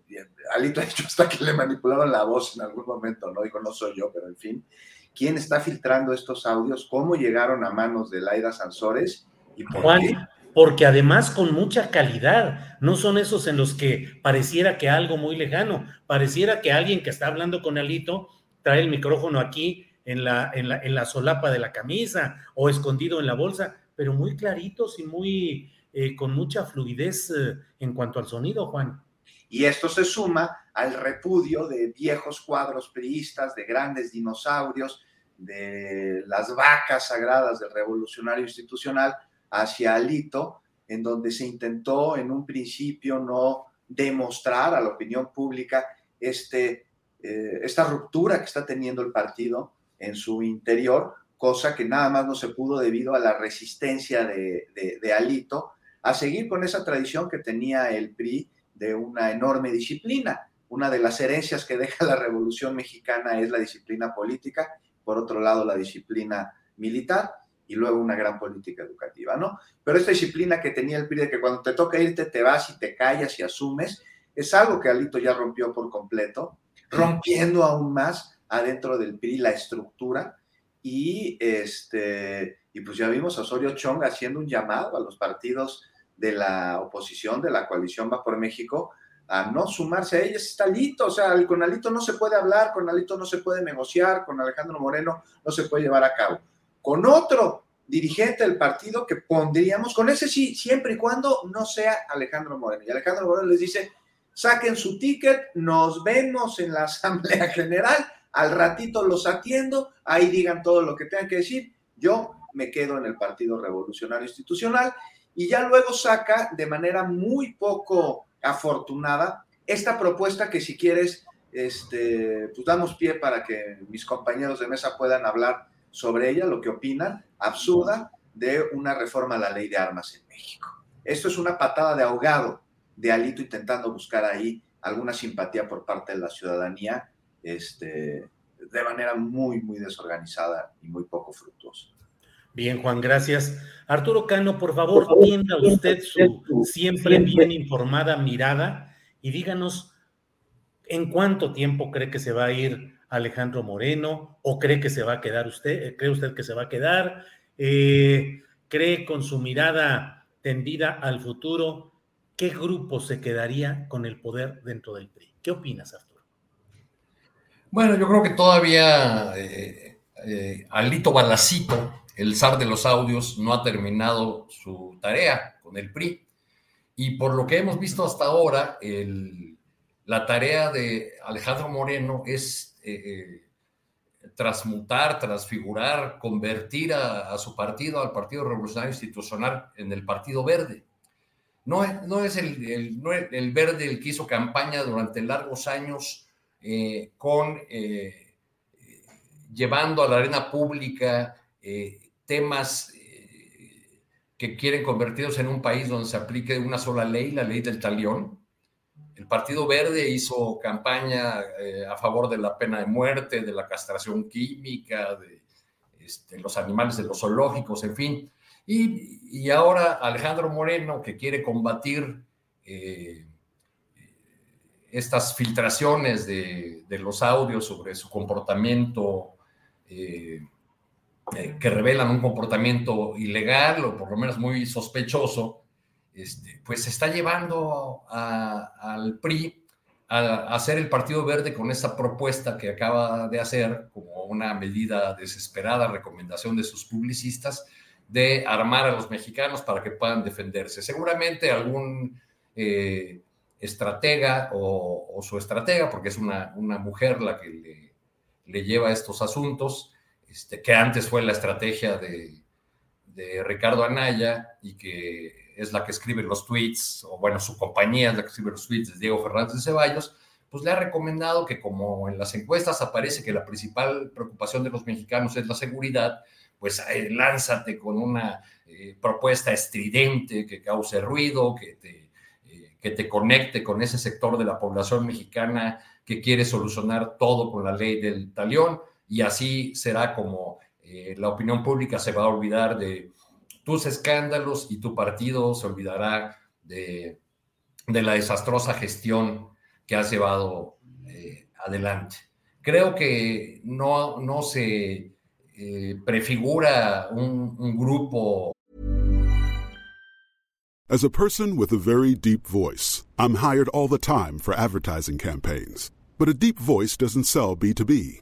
Alito ha dicho hasta que le manipularon la voz en algún momento, no digo, no soy yo, pero en fin. ¿Quién está filtrando estos audios? ¿Cómo llegaron a manos de Laida Sansores? ¿Y por qué? Porque además con mucha calidad, no son esos en los que pareciera que algo muy lejano, pareciera que alguien que está hablando con Alito trae el micrófono aquí en la, en la, en la solapa de la camisa o escondido en la bolsa, pero muy claritos y muy, eh, con mucha fluidez eh, en cuanto al sonido, Juan. Y esto se suma al repudio de viejos cuadros priistas, de grandes dinosaurios, de las vacas sagradas del revolucionario institucional hacia Alito, en donde se intentó en un principio no demostrar a la opinión pública este, eh, esta ruptura que está teniendo el partido en su interior, cosa que nada más no se pudo debido a la resistencia de, de Alito a seguir con esa tradición que tenía el PRI de una enorme disciplina. Una de las herencias que deja la Revolución Mexicana es la disciplina política, por otro lado la disciplina militar y luego una gran política educativa, ¿no? Pero esta disciplina que tenía el PRI de que cuando te toca irte te vas y te callas y asumes, es algo que Alito ya rompió por completo, rompiendo aún más adentro del PRI la estructura y este y pues ya vimos a Osorio Chong haciendo un llamado a los partidos de la oposición, de la coalición Va por México, a no sumarse a ella. Está Alito, o sea, con Alito no se puede hablar, con Alito no se puede negociar, con Alejandro Moreno no se puede llevar a cabo. Con otro dirigente del partido que pondríamos, con ese sí, siempre y cuando no sea Alejandro Moreno. Y Alejandro Moreno les dice, saquen su ticket, nos vemos en la Asamblea General, al ratito los atiendo, ahí digan todo lo que tengan que decir, yo me quedo en el Partido Revolucionario Institucional y ya luego saca de manera muy poco afortunada esta propuesta que si quieres, este, pues damos pie para que mis compañeros de mesa puedan hablar sobre ella, lo que opinan, absurda, de una reforma a la ley de armas en México. Esto es una patada de ahogado de Alito intentando buscar ahí alguna simpatía por parte de la ciudadanía, este, de manera muy, muy desorganizada y muy poco fructuosa. Bien, Juan, gracias. Arturo Cano, por favor, tienda usted su siempre bien informada mirada y díganos en cuánto tiempo cree que se va a ir Alejandro Moreno o cree que se va a quedar usted, cree usted que se va a quedar, eh, cree con su mirada tendida al futuro, ¿qué grupo se quedaría con el poder dentro del PRI? ¿Qué opinas, Arturo? Bueno, yo creo que todavía eh, eh, Alito Balacito el zar de los audios no ha terminado su tarea con el PRI. Y por lo que hemos visto hasta ahora, la tarea de Alejandro Moreno es eh, eh, transmutar, transfigurar, convertir a, su partido, al Partido Revolucionario Institucional, en el Partido Verde. No, es el, el, verde el que hizo campaña durante largos años eh, con llevando a la arena pública temas eh, que quieren convertirse en un país donde se aplique una sola ley, la ley del talión. El Partido Verde hizo campaña eh, a favor de la pena de muerte, de la castración química, de este, los animales de los zoológicos, en fin. Y, ahora Alejandro Moreno, que quiere combatir eh, estas filtraciones de, los audios sobre su comportamiento, eh, que revelan un comportamiento ilegal o por lo menos muy sospechoso, este, pues se está llevando al PRI a, hacer el Partido Verde con esa propuesta que acaba de hacer como una medida desesperada, recomendación de sus publicistas, de armar a los mexicanos para que puedan defenderse. Seguramente algún eh, estratega o, su estratega, porque es una, mujer la que le, lleva estos asuntos, este, que antes fue la estrategia de, Ricardo Anaya y que es la que escribe los tweets, o bueno, su compañía es la que escribe los tweets de Diego Fernández de Ceballos, pues le ha recomendado que como en las encuestas aparece que la principal preocupación de los mexicanos es la seguridad, pues eh, lánzate con una eh, propuesta estridente que cause ruido, que te que te conecte con ese sector de la población mexicana que quiere solucionar todo con la ley del talión y así será como eh, la opinión pública se va a olvidar de tus escándalos y tu partido se olvidará de, la desastrosa gestión que has llevado eh, adelante. Creo que no, se eh, prefigura un, un grupo As a person with a very deep voice, I'm hired all the time for advertising campaigns. But a deep voice doesn't sell B2B,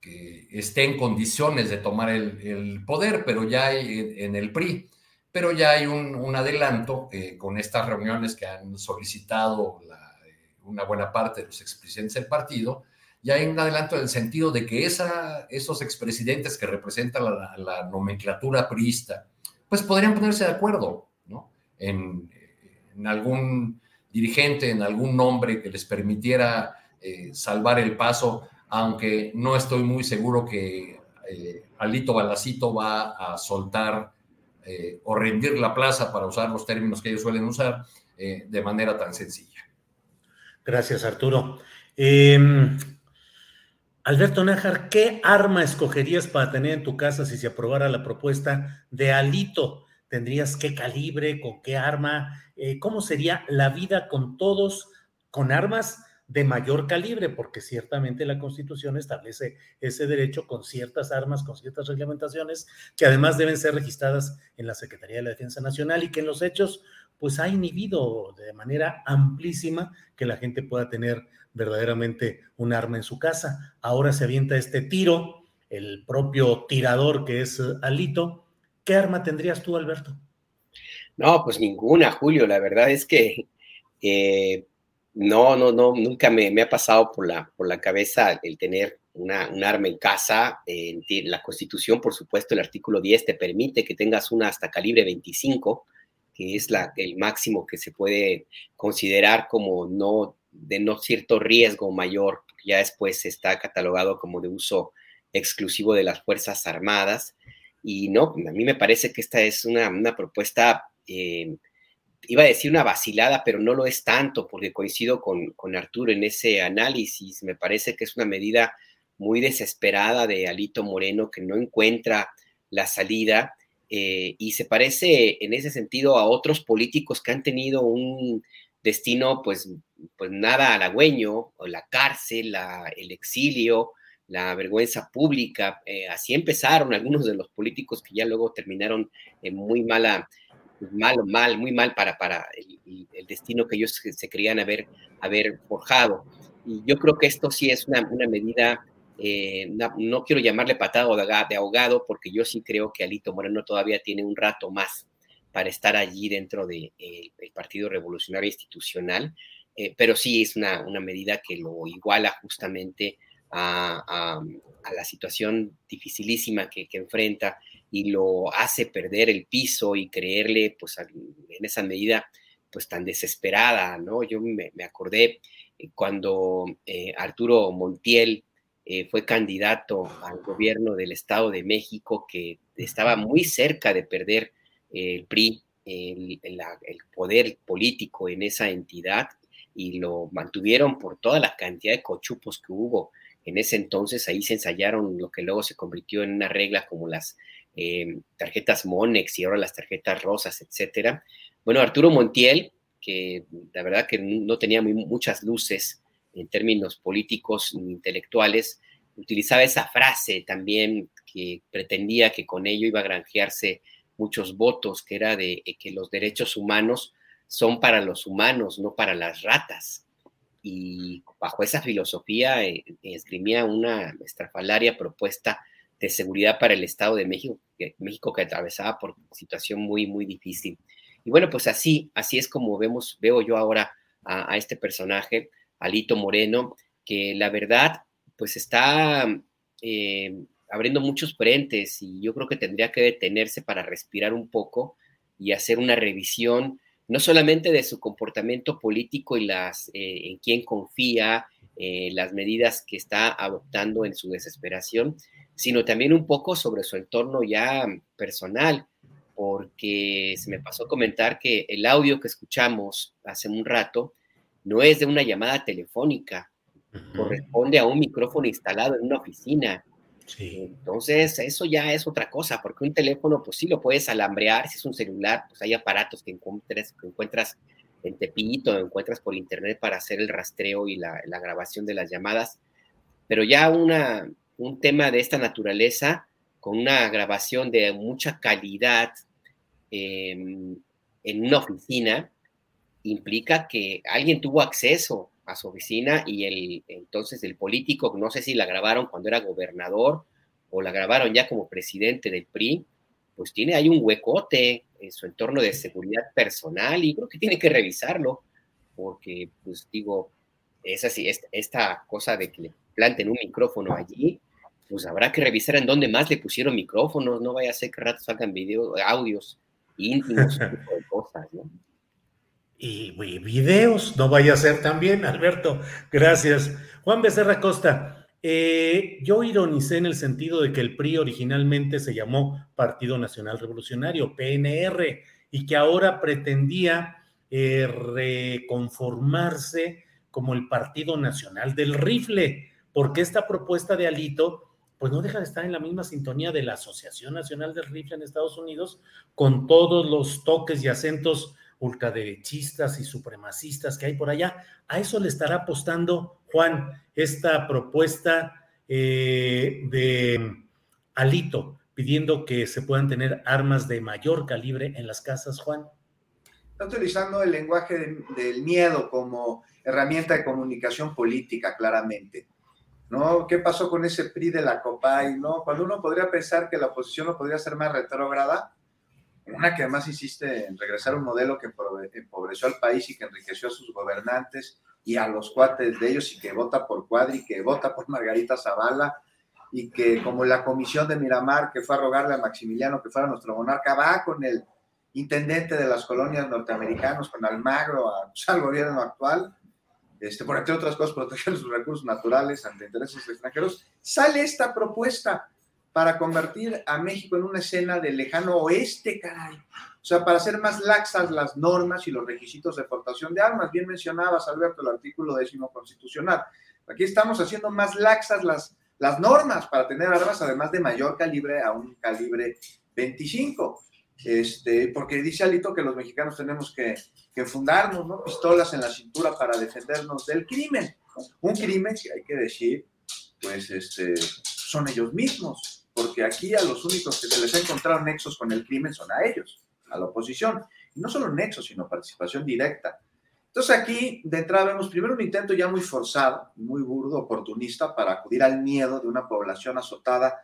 que esté en condiciones de tomar el, poder, pero ya hay en el PRI. Pero ya hay un, adelanto eh, con estas reuniones que han solicitado eh, una buena parte de los expresidentes del partido, ya hay un adelanto en el sentido de que esos expresidentes que representan la, nomenclatura priista, pues podrían ponerse de acuerdo ¿no? en, algún dirigente, en algún nombre que les permitiera eh, salvar el paso aunque no estoy muy seguro que eh, Alito Balacito va a soltar eh, o rendir la plaza, para usar los términos que ellos suelen usar, eh, de manera tan sencilla. Gracias, Arturo. Em, Alberto Nájar, ¿qué arma escogerías para tener en tu casa si se aprobara la propuesta de Alito? ¿Tendrías qué calibre, con qué arma? ¿Cómo sería la vida con todos, con armas? De mayor calibre, porque ciertamente la Constitución establece ese derecho con ciertas armas, con ciertas reglamentaciones, que además deben ser registradas en la Secretaría de la Defensa Nacional y que en los hechos, pues ha inhibido de manera amplísima que la gente pueda tener verdaderamente un arma en su casa. Ahora se avienta este tiro, el propio tirador que es Alito. ¿Qué arma tendrías tú, Alberto? No, pues ninguna, Julio. La verdad es que eh, no, no, no, nunca me, ha pasado por la, por la cabeza el tener una, un arma en casa. la Constitución, por supuesto, el artículo 10 te permite que tengas una hasta calibre 25, que es la, el máximo que se puede considerar como no de no cierto riesgo mayor, ya después está catalogado como de uso exclusivo de las Fuerzas Armadas. Y no, a mí me parece que esta es una, propuesta eh, iba a decir una vacilada, pero no lo es tanto, porque coincido con, Arturo en ese análisis. Me parece que es una medida muy desesperada de Alito Moreno que no encuentra la salida eh, y se parece en ese sentido a otros políticos que han tenido un destino pues, pues nada halagüeño, la cárcel, el exilio, la vergüenza pública. Eh, así empezaron algunos de los políticos que ya luego terminaron en muy mala, mal, mal, muy mal para, para el, destino que ellos se creían haber, haber forjado. Y yo creo que esto sí es una, una medida eh, no, quiero llamarle patado de ahogado, porque yo sí creo que Alito Moreno todavía tiene un rato más para estar allí dentro del de, el Partido Revolucionario Institucional, eh, pero sí es una, una, medida que lo iguala justamente a, la situación dificilísima que, enfrenta y lo hace perder el piso y creerle, pues, en esa medida, pues, tan desesperada, ¿no? Yo me, acordé eh, cuando Arturo Montiel eh, fue candidato al gobierno del Estado de México, que estaba muy cerca de perder el PRI, el, poder político en esa entidad, y lo mantuvieron por toda la cantidad de cochupos que hubo en ese entonces. Ahí se ensayaron lo que luego se convirtió en una regla como las eh, tarjetas Monex y ahora las tarjetas rosas, etcétera. Bueno, Arturo Montiel, que la verdad que no tenía muchas luces, en términos políticos ni intelectuales, utilizaba esa frase también que pretendía que con ello iba a granjearse muchos votos, que era de eh, que los derechos humanos son para los humanos, no para las ratas. Y bajo esa filosofía eh, esgrimía una estrafalaria propuesta de seguridad para el Estado de México que, México que atravesaba por situación muy, muy difícil. Y bueno, pues así, así es como vemos, veo yo ahora a este personaje Alito Moreno, que la verdad, pues está eh, abriendo muchos frentes y yo creo que tendría que detenerse para respirar un poco y hacer una revisión, no solamente de su comportamiento político y las eh, en quién confía, eh, las medidas que está adoptando en su desesperación, sino también un poco sobre su entorno ya personal, porque se me pasó a comentar que el audio que escuchamos hace un rato no es de una llamada telefónica, corresponde a un micrófono instalado en una oficina. Entonces, eso ya es otra cosa, porque un teléfono, pues sí lo puedes alambrear, si es un celular, pues hay aparatos que encuentres, que encuentras en Tepito, encuentras por internet para hacer el rastreo y la, grabación de las llamadas, pero ya una, un tema de esta naturaleza, con una grabación de mucha calidad em, en una oficina, implica que alguien tuvo acceso a su oficina y el entonces el político, no sé si la grabaron cuando era gobernador o la grabaron ya como presidente del PRI, pues tiene ahí un huecote en su entorno de seguridad personal y creo que tiene que revisarlo, porque pues digo, es así, esta cosa de que le planten un micrófono allí, pues habrá que revisar en dónde más le pusieron micrófonos, no vaya a ser que rato salgan videos, audios íntimos, tipo de cosas, ¿no? Y, videos, no vaya a ser también, Alberto. Gracias. Juan Becerra Costa, eh, yo ironicé en el sentido de que el PRI originalmente se llamó Partido Nacional Revolucionario, PNR, y que ahora pretendía eh, reconformarse como el Partido Nacional del Rifle, porque esta propuesta de Alito pues no deja de estar en la misma sintonía de la Asociación Nacional del Rifle en Estados Unidos, con todos los toques y acentos ultraderechistas y supremacistas que hay por allá. A eso le estará apostando Juan esta propuesta eh, de Alito, pidiendo que se puedan tener armas de mayor calibre en las casas, Juan. Está utilizando el lenguaje del miedo como herramienta de comunicación política, claramente. ¿No? ¿Qué pasó con ese PRI de la COPAI? ¿No? Cuando uno podría pensar que la oposición no podría ser más retrógrada, una que además insiste en regresar a un modelo que empobreció al país y que enriqueció a sus gobernantes y a los cuates de ellos y que vota por Cuadri, que vota por Margarita Zavala y que como la comisión de Miramar que fue a rogarle a Maximiliano que fuera nuestro monarca, va con el intendente de las colonias norteamericanos, con Almagro, al gobierno actual, este, por entre otras cosas, proteger sus recursos naturales ante intereses extranjeros, sale esta propuesta para convertir a México en una escena del lejano oeste, caray. O sea, para hacer más laxas las normas y los requisitos de portación de armas. Bien mencionabas, Alberto, el artículo décimo constitucional. Aquí estamos haciendo más laxas las, las normas para tener armas, además de mayor calibre a un calibre 25. Este, porque dice Alito que los mexicanos tenemos que, que fundarnos, ¿no? Pistolas en la cintura para defendernos del crimen. Un crimen, si hay que decir, pues este, son ellos mismos, porque aquí a los únicos que se les ha encontrado nexos con el crimen son a ellos, a la oposición. Y no solo nexos, sino participación directa. Entonces aquí, de entrada, vemos primero un intento ya muy forzado, muy burdo, oportunista, para acudir al miedo de una población azotada,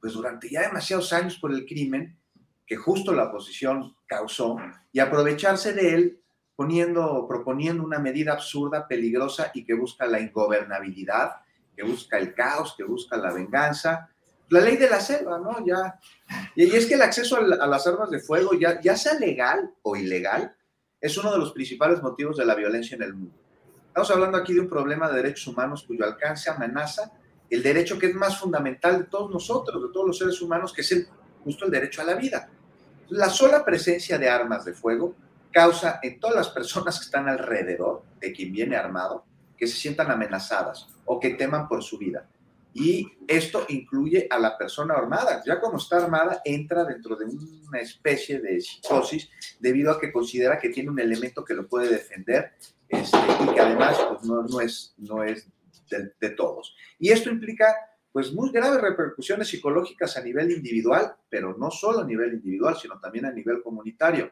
pues durante ya demasiados años por el crimen que justo la oposición causó, y aprovecharse de él poniendo, proponiendo una medida absurda, peligrosa y que busca la ingobernabilidad, que busca el caos, que busca la venganza. La ley de la selva, ¿no? Ya. Y es que el acceso a, las armas de fuego, ya, sea legal o ilegal, es uno de los principales motivos de la violencia en el mundo. Estamos hablando aquí de un problema de derechos humanos cuyo alcance amenaza el derecho que es más fundamental de todos nosotros, de todos los seres humanos, que es el, justo el derecho a la vida. La sola presencia de armas de fuego causa en todas las personas que están alrededor de quien viene armado que se sientan amenazadas o que teman por su vida. Y esto incluye a la persona armada. Ya como está armada, entra dentro de una especie de psicosis debido a que considera que tiene un elemento que lo puede defender este, y que además pues, no, no, es, no es de, de, todos. Y esto implica pues muy graves repercusiones psicológicas a nivel individual, pero no solo a nivel individual, sino también a nivel comunitario.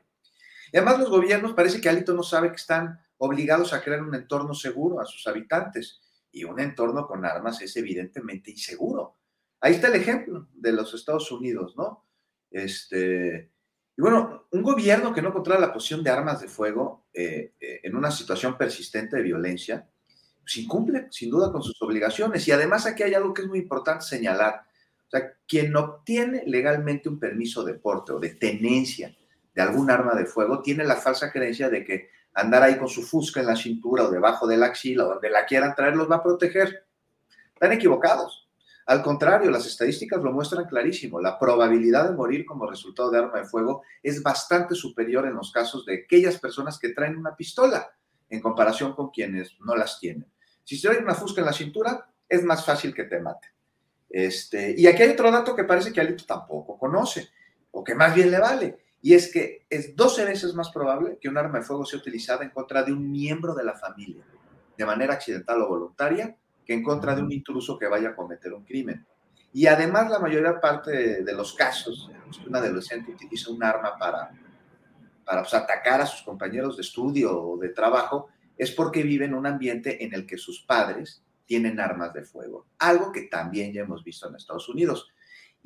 Y además los gobiernos parece que Alito no sabe que están obligados a crear un entorno seguro a sus habitantes y un entorno con armas es evidentemente inseguro. Ahí está el ejemplo de los Estados Unidos, ¿no? Este, y bueno, un gobierno que no controla la posición de armas de fuego eh, eh, en una situación persistente de violencia, pues incumple sin duda con sus obligaciones. Y además aquí hay algo que es muy importante señalar. O sea, quien obtiene legalmente un permiso de porte o de tenencia de algún arma de fuego tiene la falsa creencia de que andar ahí con su fusca en la cintura o debajo de la axila donde la quieran traer los va a proteger. Están equivocados. Al contrario, las estadísticas lo muestran clarísimo. La probabilidad de morir como resultado de arma de fuego es bastante superior en los casos de aquellas personas que traen una pistola en comparación con quienes no las tienen. Si se trae una fusca en la cintura, es más fácil que te mate. Este, y aquí hay otro dato que parece que Alito tampoco conoce, o que más bien le vale y es que es 12 veces más probable que un arma de fuego sea utilizada en contra de un miembro de la familia, de manera accidental o voluntaria, que en contra de un intruso que vaya a cometer un crimen. Y además la mayoría parte de los casos, que un adolescente utiliza un arma para, para pues, atacar a sus compañeros de estudio o de trabajo, es porque vive en un ambiente en el que sus padres tienen armas de fuego, algo que también ya hemos visto en Estados Unidos.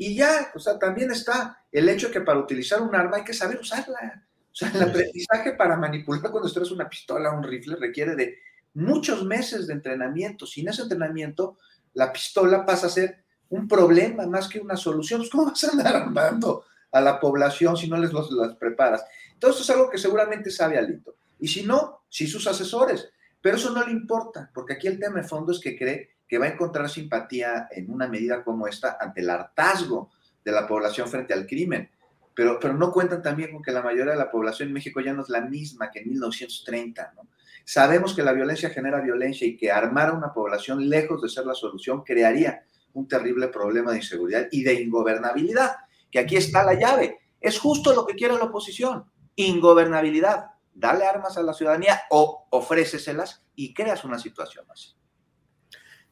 Y ya, o sea, también está el hecho que para utilizar un arma hay que saber usarla. O sea, el aprendizaje para manipular cuando traes una pistola o un rifle requiere de muchos meses de entrenamiento. Sin ese entrenamiento, la pistola pasa a ser un problema más que una solución. Pues, ¿Cómo vas a andar armando a la población si no les los, las preparas? Esto es algo que seguramente sabe Alito. Y si no, sí sus asesores. Pero eso no le importa, porque aquí el tema de fondo es que cree que va a encontrar simpatía en una medida como esta ante el hartazgo de la población frente al crimen. Pero, pero no cuentan también con que la mayoría de la población en México ya no es la misma que en 1930. ¿no? Sabemos que la violencia genera violencia y que armar a una población lejos de ser la solución crearía un terrible problema de inseguridad y de ingobernabilidad, que aquí está la llave. Es justo lo que quiere la oposición, ingobernabilidad. Dale armas a la ciudadanía o ofréceselas y creas una situación así.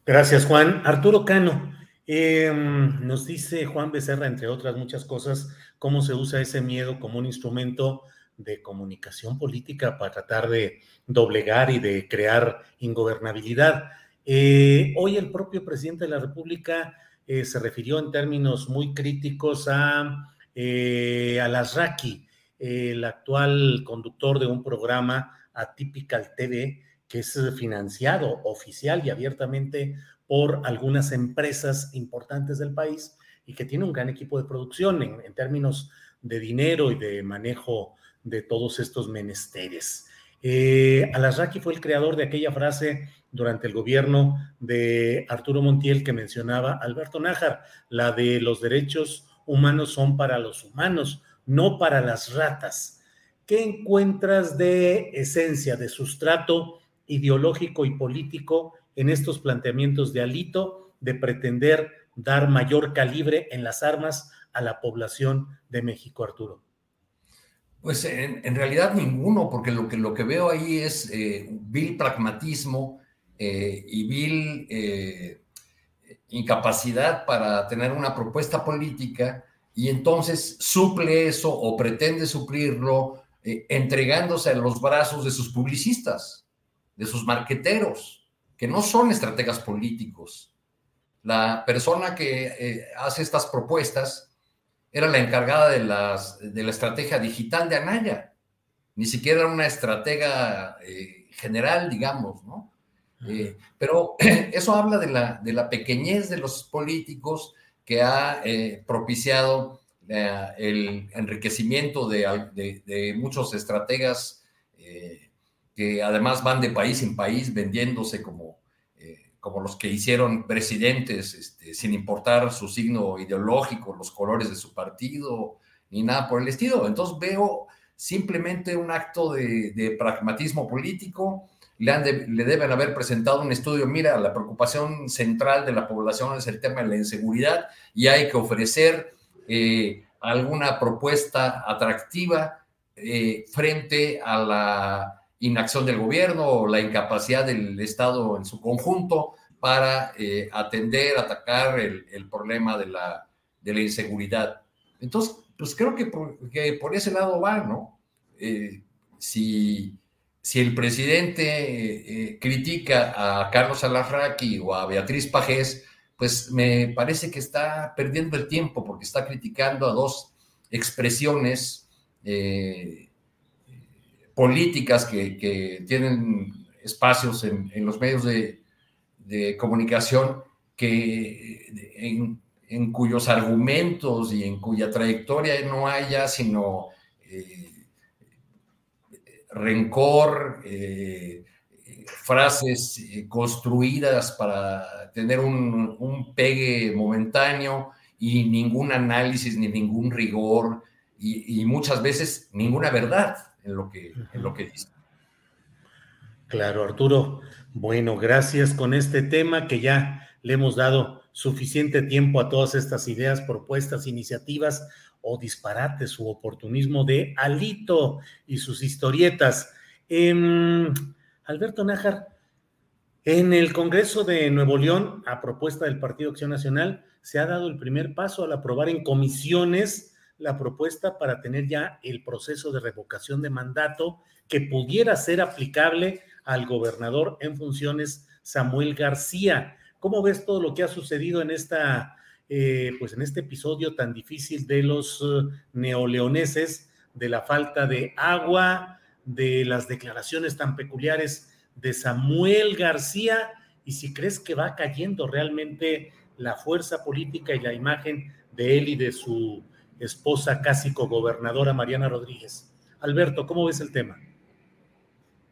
Gracias, Juan. Arturo Cano, em, nos dice Juan Becerra, entre otras muchas cosas, cómo se usa ese miedo como un instrumento de comunicación política para tratar de doblegar y de crear ingobernabilidad. Eh, hoy el propio presidente de la República eh, se refirió en términos muy críticos a, eh, a Lasraki, el actual conductor de un programa Atypical TV, que es financiado oficial y abiertamente por algunas empresas importantes del país y que tiene un gran equipo de producción en, términos de dinero y de manejo de todos estos menesteres. Eh, fue el creador de aquella frase durante el gobierno de Arturo Montiel que mencionaba Alberto Nájar, la de los derechos humanos son para los humanos, no para las ratas. ¿Qué encuentras de esencia, de sustrato ideológico y político en estos planteamientos de Alito de pretender dar mayor calibre en las armas a la población de México, Arturo? Pues en, realidad ninguno, porque lo que, lo que veo ahí es eh, vil pragmatismo eh, y vil eh, incapacidad para tener una propuesta política y entonces suple eso o pretende suplirlo entregándose a los brazos de sus publicistas, de sus marqueteros, que no son estrategas políticos. La persona que hace estas propuestas era la encargada de, las, de la estrategia digital de Anaya. Ni siquiera era una estratega eh, general, digamos, ¿no? Eh, pero eso habla de la, de la pequeñez de los políticos que ha eh, propiciado el enriquecimiento de, de, muchos estrategas que además van de país en país vendiéndose como como los que hicieron presidentes, este, sin importar su signo ideológico, los colores de su partido, ni nada por el estilo. Entonces veo simplemente un acto de, pragmatismo político. Le, han le, deben haber presentado un estudio, mira, la preocupación central de la población es el tema de la inseguridad y hay que ofrecer eh, alguna propuesta atractiva eh, frente a la inacción del gobierno o la incapacidad del Estado en su conjunto para eh, atender, atacar el, problema de la, de la, inseguridad. Entonces, pues creo que por, ese lado va, ¿no? Eh, si, si, el presidente eh, critica a Carlos Alarraqui o a Beatriz Pajés, pues me parece que está perdiendo el tiempo porque está criticando a dos expresiones políticas que, tienen espacios en, los medios de, comunicación que en, cuyos argumentos y en cuya trayectoria no haya sino eh, rencor, eh, frases eh, construidas para tener un, un, pegue momentáneo y ningún análisis ni ningún rigor y muchas veces ninguna verdad en lo que, en lo que dice. Claro, Arturo. Bueno, gracias con este tema que ya le hemos dado suficiente tiempo a todas estas ideas, propuestas, iniciativas o disparates su oportunismo de Alito y sus historietas. Em, Alberto Nájar, en el Congreso de Nuevo León, a propuesta del Partido Acción Nacional, se ha dado el primer paso al aprobar en comisiones la propuesta para tener ya el proceso de revocación de mandato que pudiera ser aplicable al gobernador en funciones Samuel García. ¿Cómo ves todo lo que ha sucedido en esta, eh, pues en este episodio tan difícil de los uh, neoleoneses, de la falta de agua, de las declaraciones tan peculiares de Samuel García? Y si crees que va cayendo realmente la fuerza política y la imagen de él y de su esposa casi cogobernadora Mariana Rodríguez. Alberto, ¿cómo ves el tema?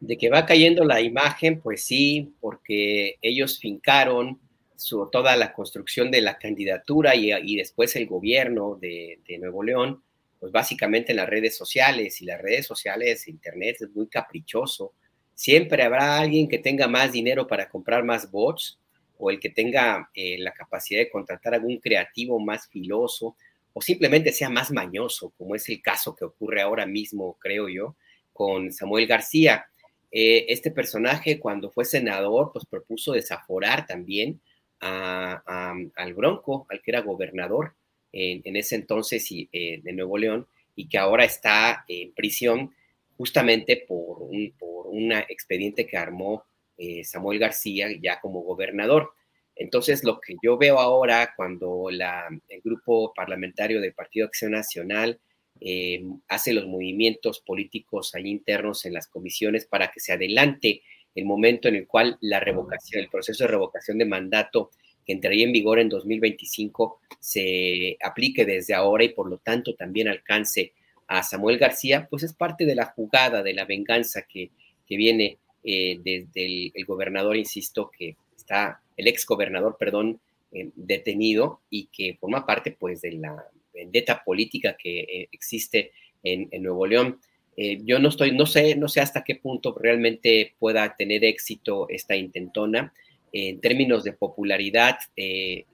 De que va cayendo la imagen, pues sí, porque ellos fincaron su, toda la construcción de la candidatura y, después el gobierno de, Nuevo León, pues básicamente en las redes sociales y las redes sociales, Internet es muy caprichoso. Siempre habrá alguien que tenga más dinero para comprar más bots o el que tenga eh, la capacidad de contratar algún creativo más filoso o simplemente sea más mañoso, como es el caso que ocurre ahora mismo, creo yo, con Samuel García. Eh, este personaje, cuando fue senador, pues propuso desaforar también al Bronco, al que era gobernador en, ese entonces eh, de Nuevo León, y que ahora está en prisión justamente por un, por expediente que armó eh, Samuel García ya como gobernador. Entonces, lo que yo veo ahora cuando el grupo parlamentario del Partido Acción Nacional eh, hace los movimientos políticos ahí internos en las comisiones para que se adelante el momento en el cual la revocación, el proceso de revocación de mandato que entraría en vigor en 2025 se aplique desde ahora y por lo tanto también alcance a Samuel García, pues es parte de la jugada, de la venganza que, viene eh, desde el gobernador, insisto, que está el ex gobernador, perdón, eh, detenido y que forma parte pues de la vendetta política que eh, existe en, Nuevo León. Eh, yo no estoy, no sé, no sé hasta qué punto realmente pueda tener éxito esta intentona. en términos de popularidad,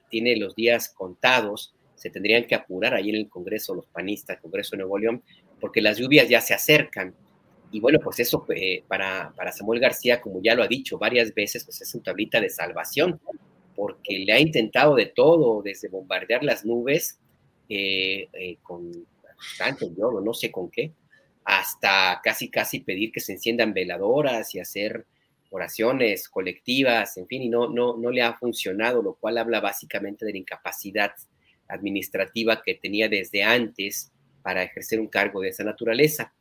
tiene los días contados. se tendrían que apurar ahí en el Congreso, los panistas, Congreso de Nuevo León, porque las lluvias ya se acercan. Y bueno, pues eso eh, para, para Samuel García, como ya lo ha dicho varias veces, pues es un tablita de salvación, porque le ha intentado de todo, desde bombardear las nubes eh, eh, con tanto yodo, no sé con qué, hasta casi casi pedir que se enciendan veladoras y hacer oraciones colectivas, en fin, y no, no, no le ha funcionado, lo cual habla básicamente de la incapacidad administrativa que tenía desde antes para ejercer un cargo de esa naturaleza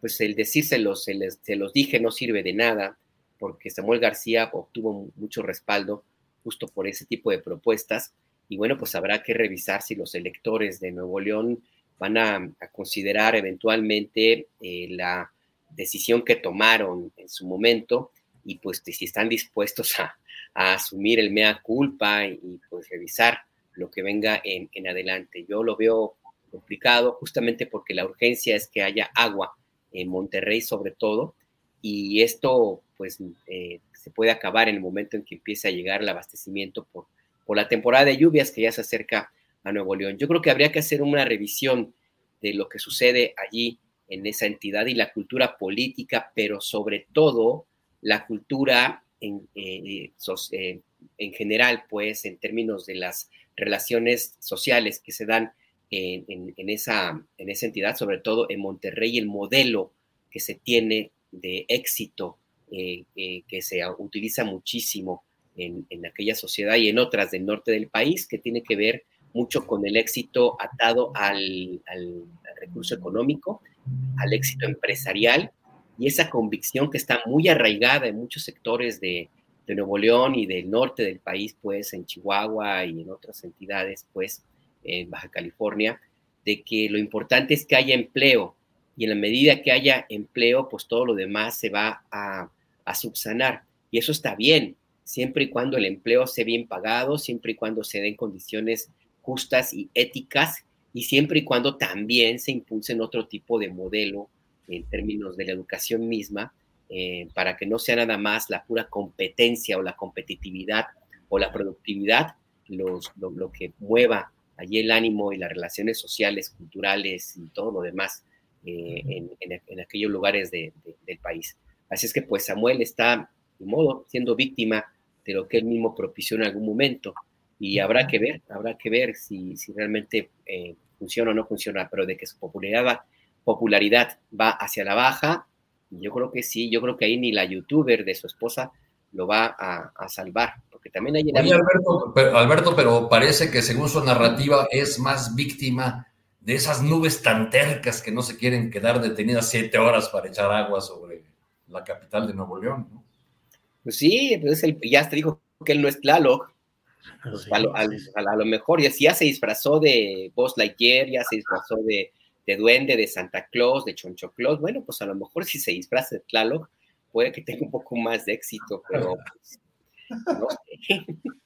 pues el decírselos, se, se los dije, no sirve de nada, porque Samuel García obtuvo mucho respaldo justo por ese tipo de propuestas. Y bueno, pues habrá que revisar si los electores de Nuevo León van a, considerar eventualmente eh, la decisión que tomaron en su momento y pues si están dispuestos a, asumir el mea culpa y, pues revisar lo que venga en, en adelante. Yo lo veo complicado justamente porque la urgencia es que haya agua en Monterrey sobre todo, y esto pues eh, se puede acabar en el momento en que empiece a llegar el abastecimiento por, por la temporada de lluvias que ya se acerca a Nuevo León. Yo creo que habría que hacer una revisión de lo que sucede allí en esa entidad y la cultura política, pero sobre todo la cultura en, eh, eh, en general, pues en términos de las relaciones sociales que se dan en, esa, en esa entidad, sobre todo en Monterrey, el modelo que se tiene de éxito eh, eh, que se utiliza muchísimo en, aquella sociedad y en otras del norte del país, que tiene que ver mucho con el éxito atado al, recurso económico, al éxito empresarial y esa convicción que está muy arraigada en muchos sectores de, de Nuevo León y del norte del país, pues en Chihuahua y en otras entidades, pues en Baja California, de que lo importante es que haya empleo y en la medida que haya empleo, pues todo lo demás se va a, subsanar. Y eso está bien, siempre y cuando el empleo sea bien pagado, siempre y cuando se den condiciones justas y éticas y siempre y cuando también se impulsen otro tipo de modelo en términos de la educación misma, eh, para que no sea nada más la pura competencia o la competitividad o la productividad los, lo que mueva allí el ánimo y las relaciones sociales, culturales y todo lo demás eh, en, aquellos lugares del país. Así es que pues Samuel está, de modo, siendo víctima de lo que él mismo propició en algún momento. Y habrá que ver, habrá que ver si, si realmente eh, funciona o no funciona, pero de que su popularidad va, popularidad va hacia la baja, yo creo que sí, yo creo que ahí ni la youtuber de su esposa lo va a, salvar, porque también hay... Alberto, pero, Alberto, pero parece que según su narrativa es más víctima de esas nubes tan tercas que no se quieren quedar detenidas siete horas para echar agua sobre la capital de Nuevo León, ¿no? Pues sí, pues el, ya te dijo que él no es Tlaloc. Pues a, lo, mejor ya, ya se disfrazó de Buzz Lightyear, ya se disfrazó de, de Duende, de Santa Claus, de Choncho Claus. Bueno, pues a lo mejor si se disfraza de Tlaloc, puede que tenga un poco más de éxito, pero pues,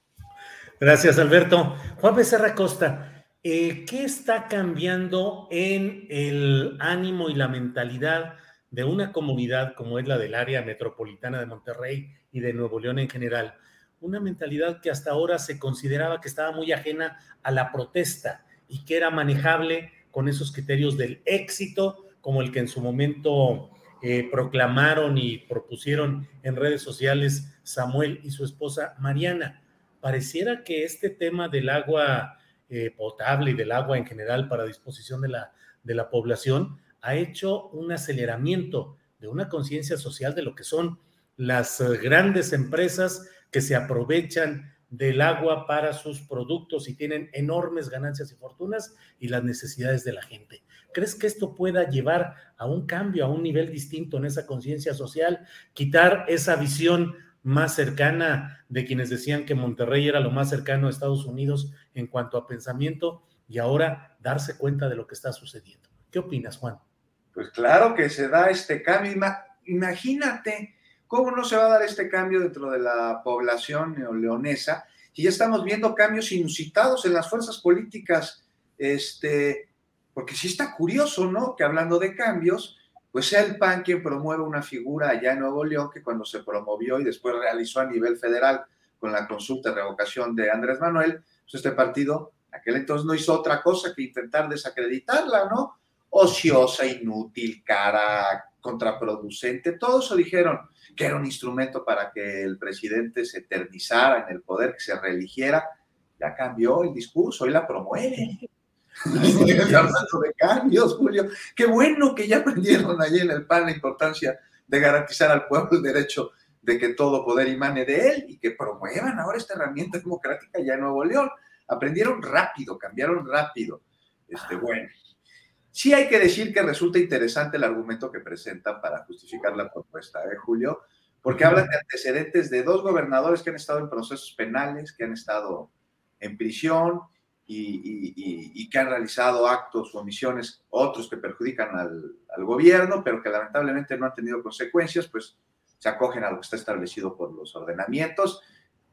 Gracias, Alberto. Juan Becerra Costa, eh, ¿qué está cambiando en el ánimo y la mentalidad de una comunidad como es la del área metropolitana de Monterrey y de Nuevo León en general? Una mentalidad que hasta ahora se consideraba que estaba muy ajena a la protesta y que era manejable con esos criterios del éxito, como el que en su momento eh, proclamaron y propusieron en redes sociales Samuel y su esposa Mariana. Pareciera que este tema del agua eh, potable y del agua en general para disposición de la, de la población ha hecho un aceleramiento de una conciencia social de lo que son las eh, grandes empresas que se aprovechan del agua para sus productos y tienen enormes ganancias y fortunas y las necesidades de la gente. ¿Crees que esto pueda llevar a un cambio, a un nivel distinto en esa conciencia social, quitar esa visión más cercana de quienes decían que Monterrey era lo más cercano a Estados Unidos en cuanto a pensamiento y ahora darse cuenta de lo que está sucediendo? ¿Qué opinas, Juan? Pues claro que se da este cambio. Imagínate cómo no se va a dar este cambio dentro de la población neoleonesa si ya estamos viendo cambios inusitados en las fuerzas políticas este, porque sí está curioso, ¿no? Que hablando de cambios, pues sea el PAN quien promueve una figura allá en Nuevo León que cuando se promovió y después realizó a nivel federal con la consulta de revocación de Andrés Manuel, pues este partido Aquel entonces no hizo otra cosa que intentar desacreditarla, ¿no? Ociosa, inútil, cara, contraproducente, todo eso dijeron que era un instrumento para que el presidente se eternizara en el poder, que se reeligiera. Ya cambió el discurso, hoy la promueve. Hablando de cambios, Julio. Qué bueno que ya aprendieron allí en el PAN la importancia de garantizar al pueblo el derecho de que todo poder imane de él y que promuevan ahora esta herramienta democrática ya en Nuevo León. Aprendieron rápido, cambiaron rápido. Este, bueno, sí hay que decir que resulta interesante el argumento que presentan para justificar la propuesta, ¿eh, Julio? Porque hablan de antecedentes de dos gobernadores que han estado en procesos penales, que han estado en prisión y, que han realizado actos o omisiones, otros que perjudican al, al gobierno, pero que lamentablemente no han tenido consecuencias, pues se acogen a lo que está establecido por los ordenamientos,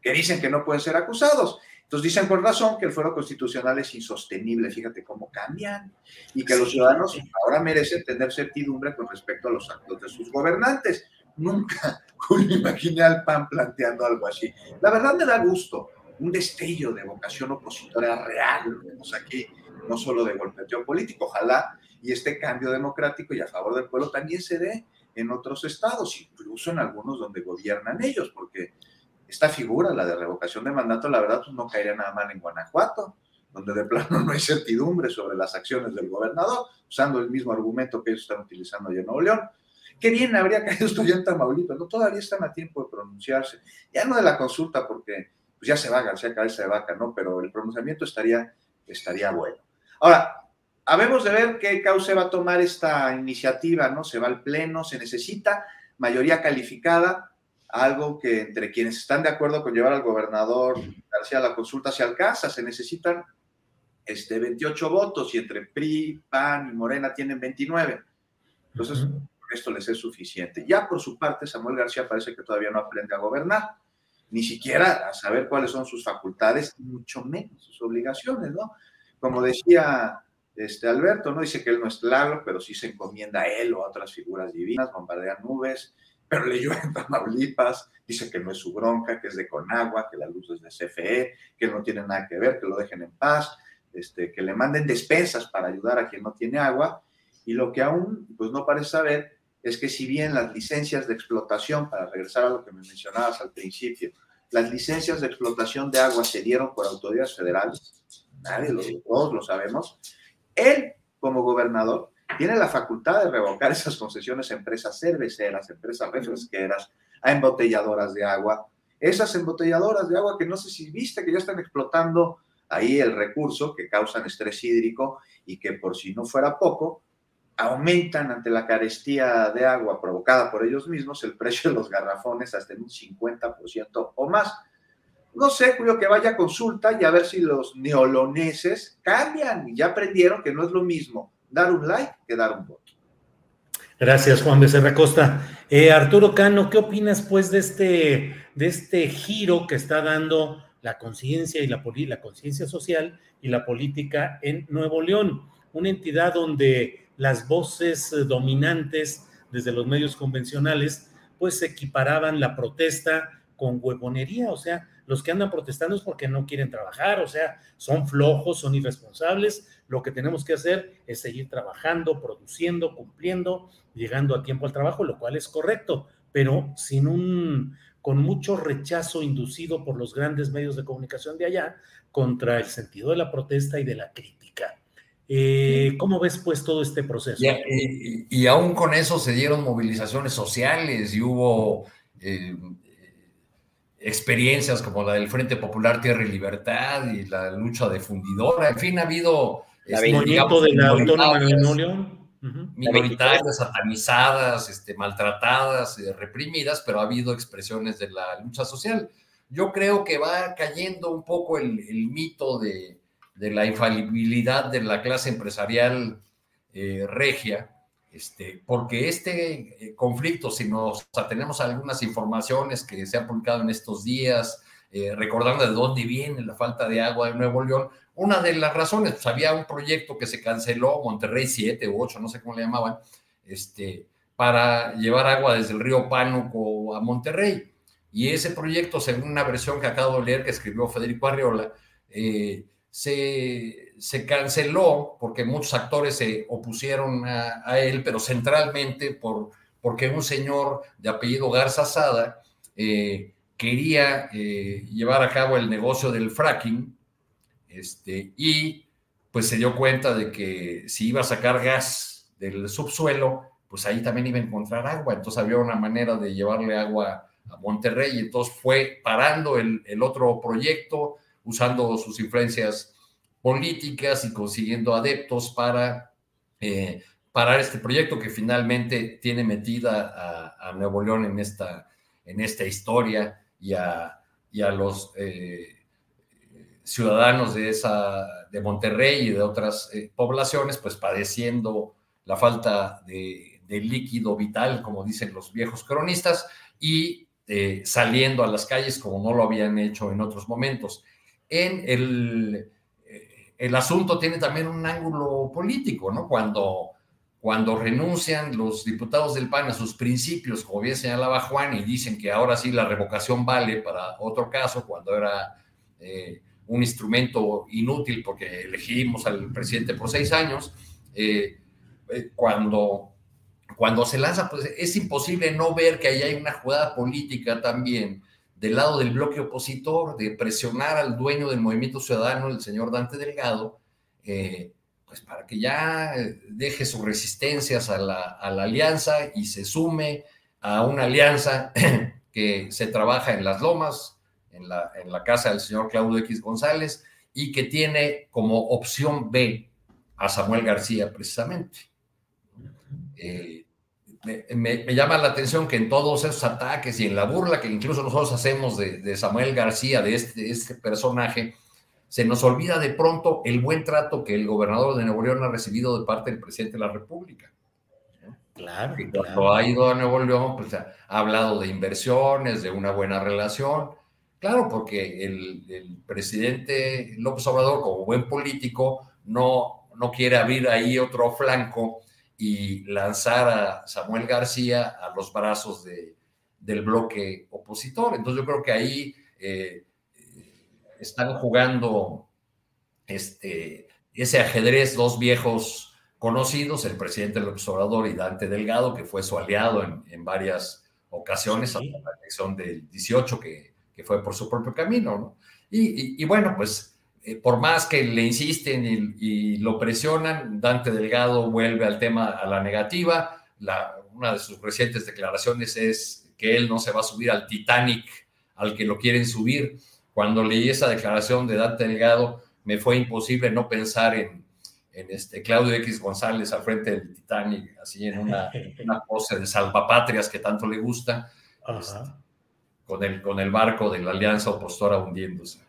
que dicen que no pueden ser acusados. Entonces dicen con razón que el fuero constitucional es insostenible, fíjate cómo cambian, y que los ciudadanos ahora merecen tener certidumbre con respecto a los actos de sus gobernantes. Nunca imaginé al PAN planteando algo así. La verdad me da gusto, un destello de vocación opositora real, lo vemos aquí, no solo de golpeteo político, ojalá y este cambio democrático y a favor del pueblo también se dé en otros estados, incluso en algunos donde gobiernan ellos, porque esta figura, la de revocación de mandato, la verdad pues, no caería nada mal en Guanajuato, donde de plano no hay certidumbre sobre las acciones del gobernador, usando el mismo argumento que ellos están utilizando allá en Nuevo León. Qué bien habría caído esto ya en Tamaulipas, ¿no? Todavía están a tiempo de pronunciarse. Ya no de la consulta, porque pues ya se va García Cabeza de Vaca, ¿no? Pero el pronunciamiento estaría, estaría bueno. Ahora, Habemos de ver qué causa va a tomar esta iniciativa, ¿no? Se va al Pleno, se necesita mayoría calificada, algo que entre quienes están de acuerdo con llevar al gobernador García a la consulta se alcanza, se necesitan este, 28 votos y entre PRI, PAN y Morena tienen 29. Entonces, esto les es suficiente. Ya por su parte, Samuel García parece que todavía no aprende a gobernar, ni siquiera a saber cuáles son sus facultades, mucho menos sus obligaciones, ¿no? Como decía este Alberto, ¿no? Dice que él no es claro, pero sí se encomienda a él o a otras figuras divinas, bombardea nubes, pero le llueve en Tamaulipas, dice que no es su bronca, que es de Conagua, que la luz es de CFE, que no tiene nada que ver, que lo dejen en paz, este, que le manden despensas para ayudar a quien no tiene agua, y lo que aún pues, no parece saber es que si bien las licencias de explotación, para regresar a lo que me mencionabas al principio, las licencias de explotación de agua se dieron por autoridades federales, nadie todos lo sabemos, él, como gobernador, tiene la facultad de revocar esas concesiones a empresas cerveceras, empresas refresqueras, a embotelladoras de agua. Esas embotelladoras de agua que no sé si viste que ya están explotando ahí el recurso, que causan estrés hídrico y que por si no fuera poco, aumentan ante la carestía de agua provocada por ellos mismos el precio de los garrafones hasta en un 50% o más. No sé, Julio, que vaya a consulta y a ver si los neoloneses cambian y ya aprendieron que no es lo mismo dar un like que dar un voto. Gracias, Juan Becerra Costa. Eh, Arturo Cano, ¿qué opinas pues de este, de este giro que está dando la conciencia y la, la conciencia social y la política en Nuevo León? Una entidad donde las voces dominantes desde los medios convencionales pues equiparaban la protesta con huevonería, o sea, los que andan protestando es porque no quieren trabajar, o sea, son flojos, son irresponsables. Lo que tenemos que hacer es seguir trabajando, produciendo, cumpliendo, llegando a tiempo al trabajo, lo cual es correcto, pero sin un con mucho rechazo inducido por los grandes medios de comunicación de allá contra el sentido de la protesta y de la crítica. Eh, ¿Cómo ves pues todo este proceso? Y, y, aún con eso se dieron movilizaciones sociales y hubo eh, experiencias como la del Frente Popular Tierra y Libertad y la lucha de fundidora. En fin, ha habido... La este, de la Autónoma Minoritarias, satanizadas, este, maltratadas, eh, reprimidas, pero ha habido expresiones de la lucha social. Yo creo que va cayendo un poco el, mito de, la infalibilidad de la clase empresarial eh, regia, este, porque este eh, conflicto, si nos atenemos a algunas informaciones que se han publicado en estos días, eh, recordando de dónde viene la falta de agua en Nuevo León, una de las razones, pues había un proyecto que se canceló, Monterrey 7 u 8, no sé cómo le llamaban, este, para llevar agua desde el río Pánuco a Monterrey. Y ese proyecto, según una versión que acabo de leer que escribió Federico Arriola, eh, se, se canceló porque muchos actores se opusieron a, él, pero centralmente por, porque un señor de apellido Garza Sada eh, quería eh, llevar a cabo el negocio del fracking este, y pues se dio cuenta de que si iba a sacar gas del subsuelo, pues ahí también iba a encontrar agua. Entonces había una manera de llevarle agua a Monterrey. Y entonces fue parando el, otro proyecto, usando sus influencias políticas y consiguiendo adeptos para eh, parar este proyecto que finalmente tiene metida a, Nuevo León en esta, en esta historia y a, y a los eh, ciudadanos de, esa, de Monterrey y de otras eh, poblaciones, pues padeciendo la falta de, de, líquido vital, como dicen los viejos cronistas, y saliendo a las calles como no lo habían hecho en otros momentos. En el, el asunto tiene también un ángulo político, ¿no? Cuando, cuando renuncian los diputados del PAN a sus principios, como bien señalaba Juan, y dicen que ahora sí la revocación vale para otro caso, cuando era eh, un instrumento inútil porque elegimos al presidente por seis años, eh, eh, cuando, cuando se lanza, pues es imposible no ver que ahí hay una jugada política también del lado del bloque opositor, de presionar al dueño del movimiento ciudadano, el señor Dante Delgado, eh, pues para que ya deje sus resistencias a la, alianza y se sume a una alianza que se trabaja en las lomas, en la, en la casa del señor Claudio X González, y que tiene como opción B a Samuel García precisamente. Eh, me, llama la atención que en todos esos ataques y en la burla que incluso nosotros hacemos de, Samuel García, de este, este, personaje, se nos olvida de pronto el buen trato que el gobernador de Nuevo León ha recibido de parte del presidente de la República. Claro. cuando ha ido a Nuevo León, pues ha, hablado de inversiones, de una buena relación. Claro, porque el, el, presidente López Obrador, como buen político, no, no quiere abrir ahí otro flanco y lanzar a Samuel García a los brazos de, del bloque opositor. Entonces yo creo que ahí eh, están jugando este, ese ajedrez dos viejos conocidos, el presidente López Obrador y Dante Delgado, que fue su aliado en, varias ocasiones a la elección del 18, que, que, fue por su propio camino. y, y bueno, pues eh, por más que le insisten y, lo presionan, Dante Delgado vuelve al tema a la negativa. una de sus recientes declaraciones es que él no se va a subir al Titanic al que lo quieren subir. Cuando leí esa declaración de Dante Delgado, me fue imposible no pensar en, este Claudio X González al frente del Titanic, así en una, pose de salvapatrias que tanto le gusta, este, con, el, con el barco de la Alianza Opostora hundiéndose.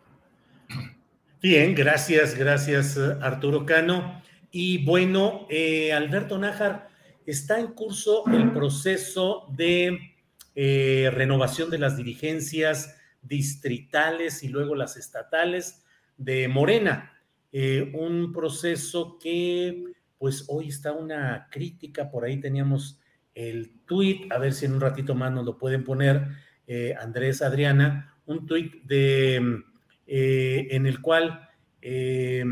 Bien, gracias, gracias Arturo Cano. Y bueno, eh, Alberto Nájar, está en curso el proceso de eh, renovación de las dirigencias distritales y luego las estatales de Morena. Eh, un proceso que, pues hoy está una crítica, por ahí teníamos el tuit, a ver si en un ratito más nos lo pueden poner, Andrés Adriana, un tuit de eh, en el cual eh,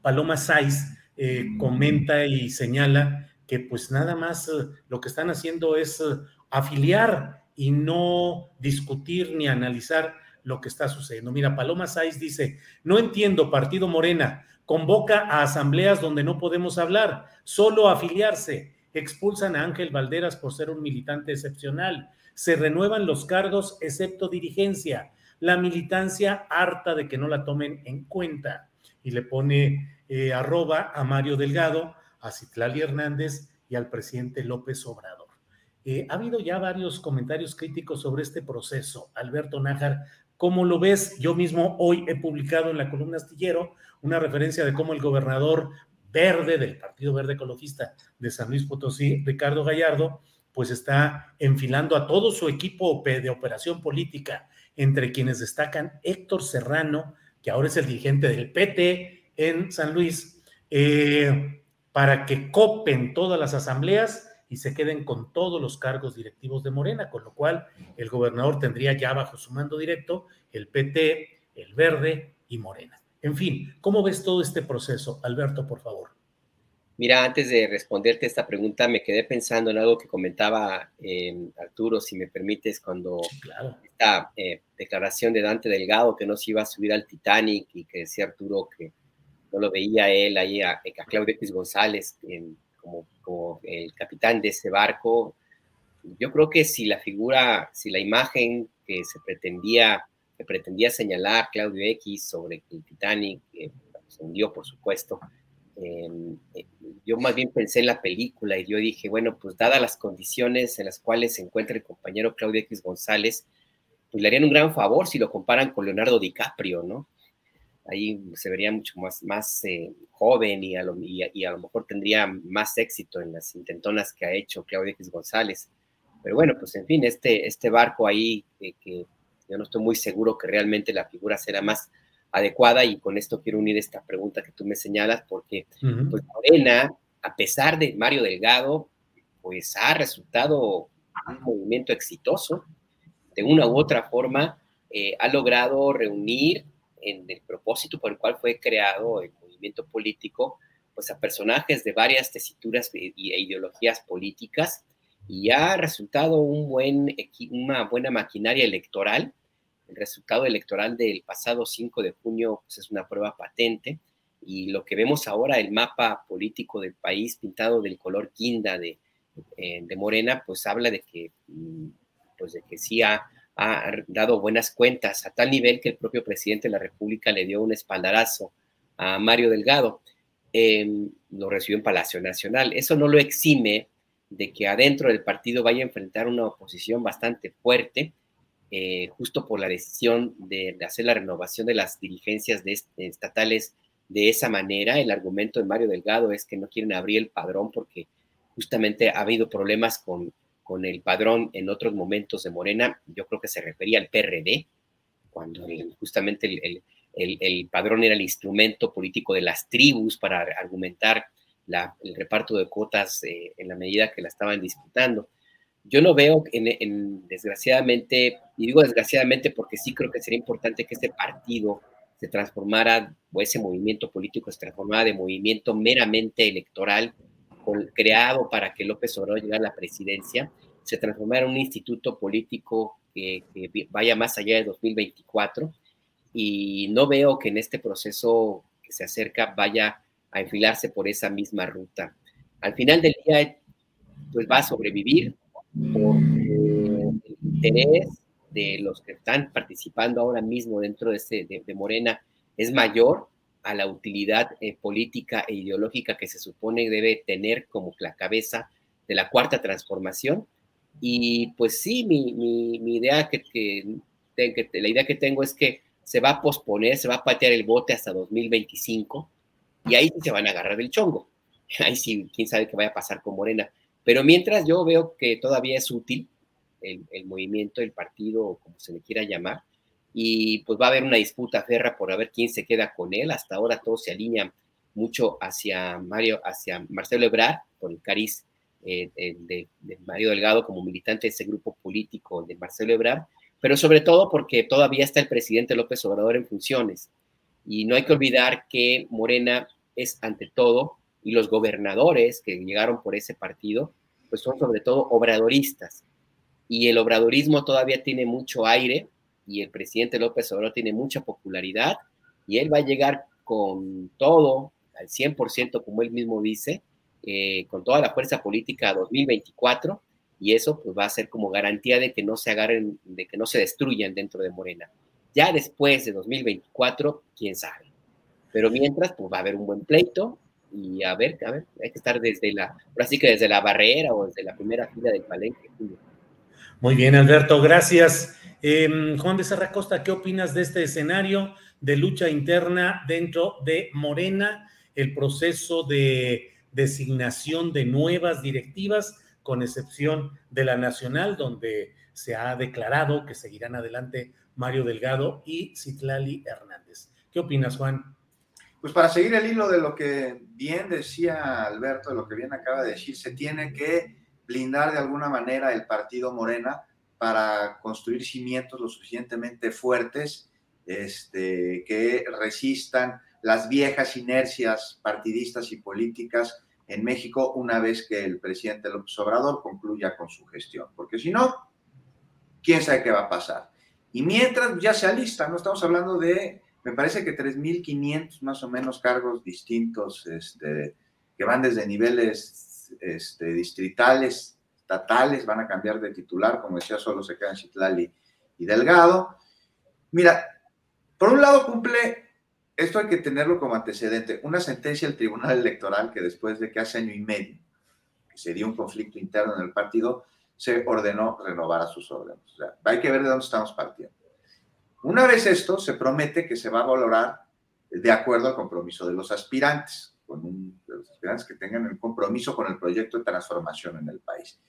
Paloma Saiz eh, comenta y señala que pues nada más lo que están haciendo es afiliar y no discutir ni analizar lo que está sucediendo. Mira, Paloma Saiz dice, no entiendo, Partido Morena, convoca a asambleas donde no podemos hablar, solo afiliarse, expulsan a Ángel Valderas por ser un militante excepcional, se renuevan los cargos excepto dirigencia, la militancia harta de que no la tomen en cuenta. Y le pone eh, arroba a Mario Delgado, a Citlali Hernández y al presidente López Obrador. Eh, ha habido ya varios comentarios críticos sobre este proceso. Alberto Nájar, ¿cómo lo ves? Yo mismo hoy he publicado en la columna astillero una referencia de cómo el gobernador verde del Partido Verde Ecologista de San Luis Potosí, Ricardo Gallardo, pues está enfilando a todo su equipo de operación política entre quienes destacan Héctor Serrano, que ahora es el dirigente del PT en San Luis, eh, para que copen todas las asambleas y se queden con todos los cargos directivos de Morena, con lo cual el gobernador tendría ya bajo su mando directo el PT, el Verde y Morena. En fin, ¿cómo ves todo este proceso? Alberto, por favor. Mira, antes de responderte esta pregunta, me quedé pensando en algo que comentaba eh, Arturo, si me permites, cuando esta eh, declaración de Dante Delgado que no se iba a subir al Titanic y que decía Arturo que no lo veía él ahí a, Claudio X González como, como, el capitán de ese barco. Yo creo que si la figura, si la imagen que se pretendía, que pretendía señalar Claudio X sobre el Titanic, eh, se hundió, por supuesto, Em, eh, yo más bien pensé en la película y yo dije, bueno, pues dadas las condiciones en las cuales se encuentra el compañero Claudio X González, pues le harían un gran favor si lo comparan con Leonardo DiCaprio, ¿no? Ahí se vería mucho más, más eh, joven y a, lo, y, a, lo, mejor tendría más éxito en las intentonas que ha hecho Claudio X González. Pero bueno, pues en fin, este, este barco ahí, que yo no estoy muy seguro que realmente la figura será más adecuada y con esto quiero unir esta pregunta que tú me señalas porque pues, Morena, a pesar de Mario Delgado, pues ha resultado un movimiento exitoso. De una u otra forma, eh, ha logrado reunir en el propósito por el cual fue creado el movimiento político, pues a personajes de varias tesituras e ideologías políticas y ha resultado un buen, una buena maquinaria electoral el resultado electoral del pasado 5 de junio pues, es una prueba patente y lo que vemos ahora, el mapa político del país pintado del color guinda de, eh, de Morena, pues habla de que, mm, pues de que sí ha, ha, dado buenas cuentas, a tal nivel que el propio presidente de la República le dio un espaldarazo a Mario Delgado. Em, lo recibió en Palacio Nacional. Eso no lo exime de que adentro del partido vaya a enfrentar una oposición bastante fuerte eh, justo por la decisión de, hacer la renovación de las dirigencias estatales de esa manera. El argumento de Mario Delgado es que no quieren abrir el padrón porque justamente ha habido problemas con, con el padrón en otros momentos de Morena. Yo creo que se refería al PRD, cuando justamente el, el, el, padrón era el instrumento político de las tribus para argumentar la, el reparto de cuotas eh, en la medida que la estaban disputando yo no veo, en, desgraciadamente, y digo desgraciadamente porque sí creo que sería importante que este partido se transformara, o ese movimiento político se transformara de movimiento meramente electoral, creado para que López Obrador llegara a la presidencia, se transformara en un instituto político que, vaya más allá de 2024. Y no veo que en este proceso que se acerca vaya a enfilarse por esa misma ruta. Al final del día, pues va a sobrevivir, porque el interés de los que están participando ahora mismo dentro de, este, de, Morena es mayor a la utilidad eh, política e ideológica que se supone debe tener como la cabeza de la cuarta transformación. Y pues sí, mi, mi, idea que, que, la idea que tengo es que se va a posponer, se va a patear el bote hasta 2025 y ahí se van a agarrar del chongo. Ahí sí, quién sabe qué vaya a pasar con Morena. Pero mientras yo veo que todavía es útil el, movimiento, el partido, como se le quiera llamar, y pues va a haber una disputa ferra por ver quién se queda con él. Hasta ahora todo se alinea mucho hacia Mario, hacia Marcelo Ebrard, por el cariz eh, de, Mario Delgado como militante de ese grupo político de Marcelo Ebrard, pero sobre todo porque todavía está el presidente López Obrador en funciones. Y no hay que olvidar que Morena es ante todo y los gobernadores que llegaron por ese partido, pues son sobre todo obradoristas. Y el obradorismo todavía tiene mucho aire y el presidente López Obrador tiene mucha popularidad y él va a llegar con todo, al 100%, como él mismo dice, eh, con toda la fuerza política a 2024 y eso pues va a ser como garantía de que no se agarren, de que no se destruyan dentro de Morena. Ya después de 2024, quién sabe. Pero mientras, pues va a haber un buen pleito, y a ver, a ver, hay que estar desde la, ahora que desde la barrera o desde la primera fila del palenque. Muy bien, Alberto, gracias. Eh, Juan Becerra Costa, ¿qué opinas de este escenario de lucha interna dentro de Morena, el proceso de designación de nuevas directivas, con excepción de la nacional, donde se ha declarado que seguirán adelante Mario Delgado y Citlali Hernández? ¿Qué opinas, Juan? Pues para seguir el hilo de lo que bien decía Alberto, de lo que bien acaba de decir, se tiene que blindar de alguna manera el partido Morena para construir cimientos lo suficientemente fuertes este, que resistan las viejas inercias partidistas y políticas en México una vez que el presidente López Obrador concluya con su gestión, porque si no, quién sabe qué va a pasar. Y mientras ya se alista, no estamos hablando de, me parece que 3.500 más o menos cargos distintos, este, que van desde niveles este, distritales, estatales, van a cambiar de titular, como decía, solo se quedan Chitlali y Delgado. Mira, por un lado cumple esto hay que tenerlo como antecedente. Una sentencia del Tribunal Electoral que después de que hace año y medio que se dio un conflicto interno en el partido, se ordenó renovar a sus órdenes. O sea, hay que ver de dónde estamos partiendo. Una vez esto, se promete que se va a valorar de acuerdo al compromiso de los aspirantes, con de los aspirantes que tengan el compromiso con el proyecto de transformación en el país.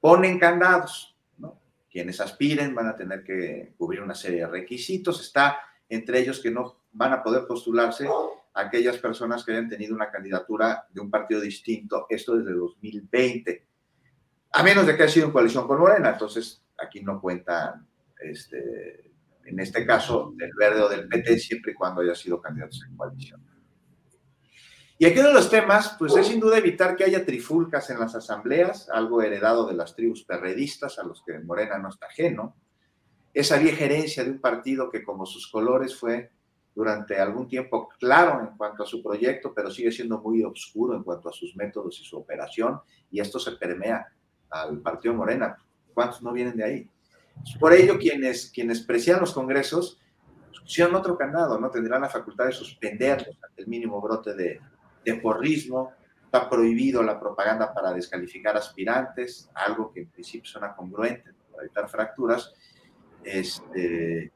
Ponen candados, ¿no? Quienes aspiren van a tener que cubrir una serie de requisitos. Está entre ellos que no van a poder postularse aquellas personas que hayan tenido una candidatura de un partido distinto, esto desde 2020, a menos de que haya sido en coalición con Morena, entonces aquí no cuentan, este, en este caso, del verde o del PT, siempre y cuando haya sido candidatos en coalición. Y aquí uno de los temas, pues es sin duda evitar que haya trifulcas en las asambleas, algo heredado de las tribus perredistas, a los que Morena no está ajeno, esa vieja herencia de un partido que como sus colores fue durante algún tiempo claro en cuanto a su proyecto, pero sigue siendo muy oscuro en cuanto a sus métodos y su operación, y esto se permea al Partido Morena. ¿Cuántos no vienen de ahí? Por ello, quienes, quienes precian los congresos, pusieron otro candado, ¿no? Tendrán la facultad de suspenderlos ante el mínimo brote de, de porrismo, está prohibido la propaganda para descalificar aspirantes, algo que en principio suena congruente para evitar fracturas, este,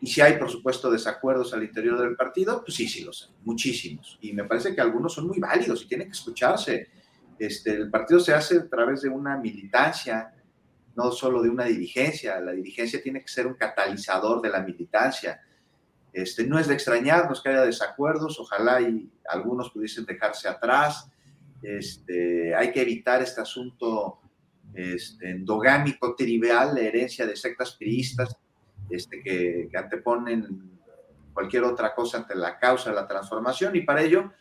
y si hay, por supuesto, desacuerdos al interior del partido, pues sí, sí los hay, muchísimos. Y me parece que algunos son muy válidos y tienen que escucharse. Este, el partido se hace a través de una militancia, no solo de una dirigencia. La dirigencia tiene que ser un catalizador de la militancia. Este, no es de extrañarnos que haya desacuerdos, ojalá algunos pudiesen dejarse atrás. Este, hay que evitar este asunto este, endogámico, trivial, la herencia de sectas priistas este, que, anteponen cualquier otra cosa ante la causa de la transformación y para ello,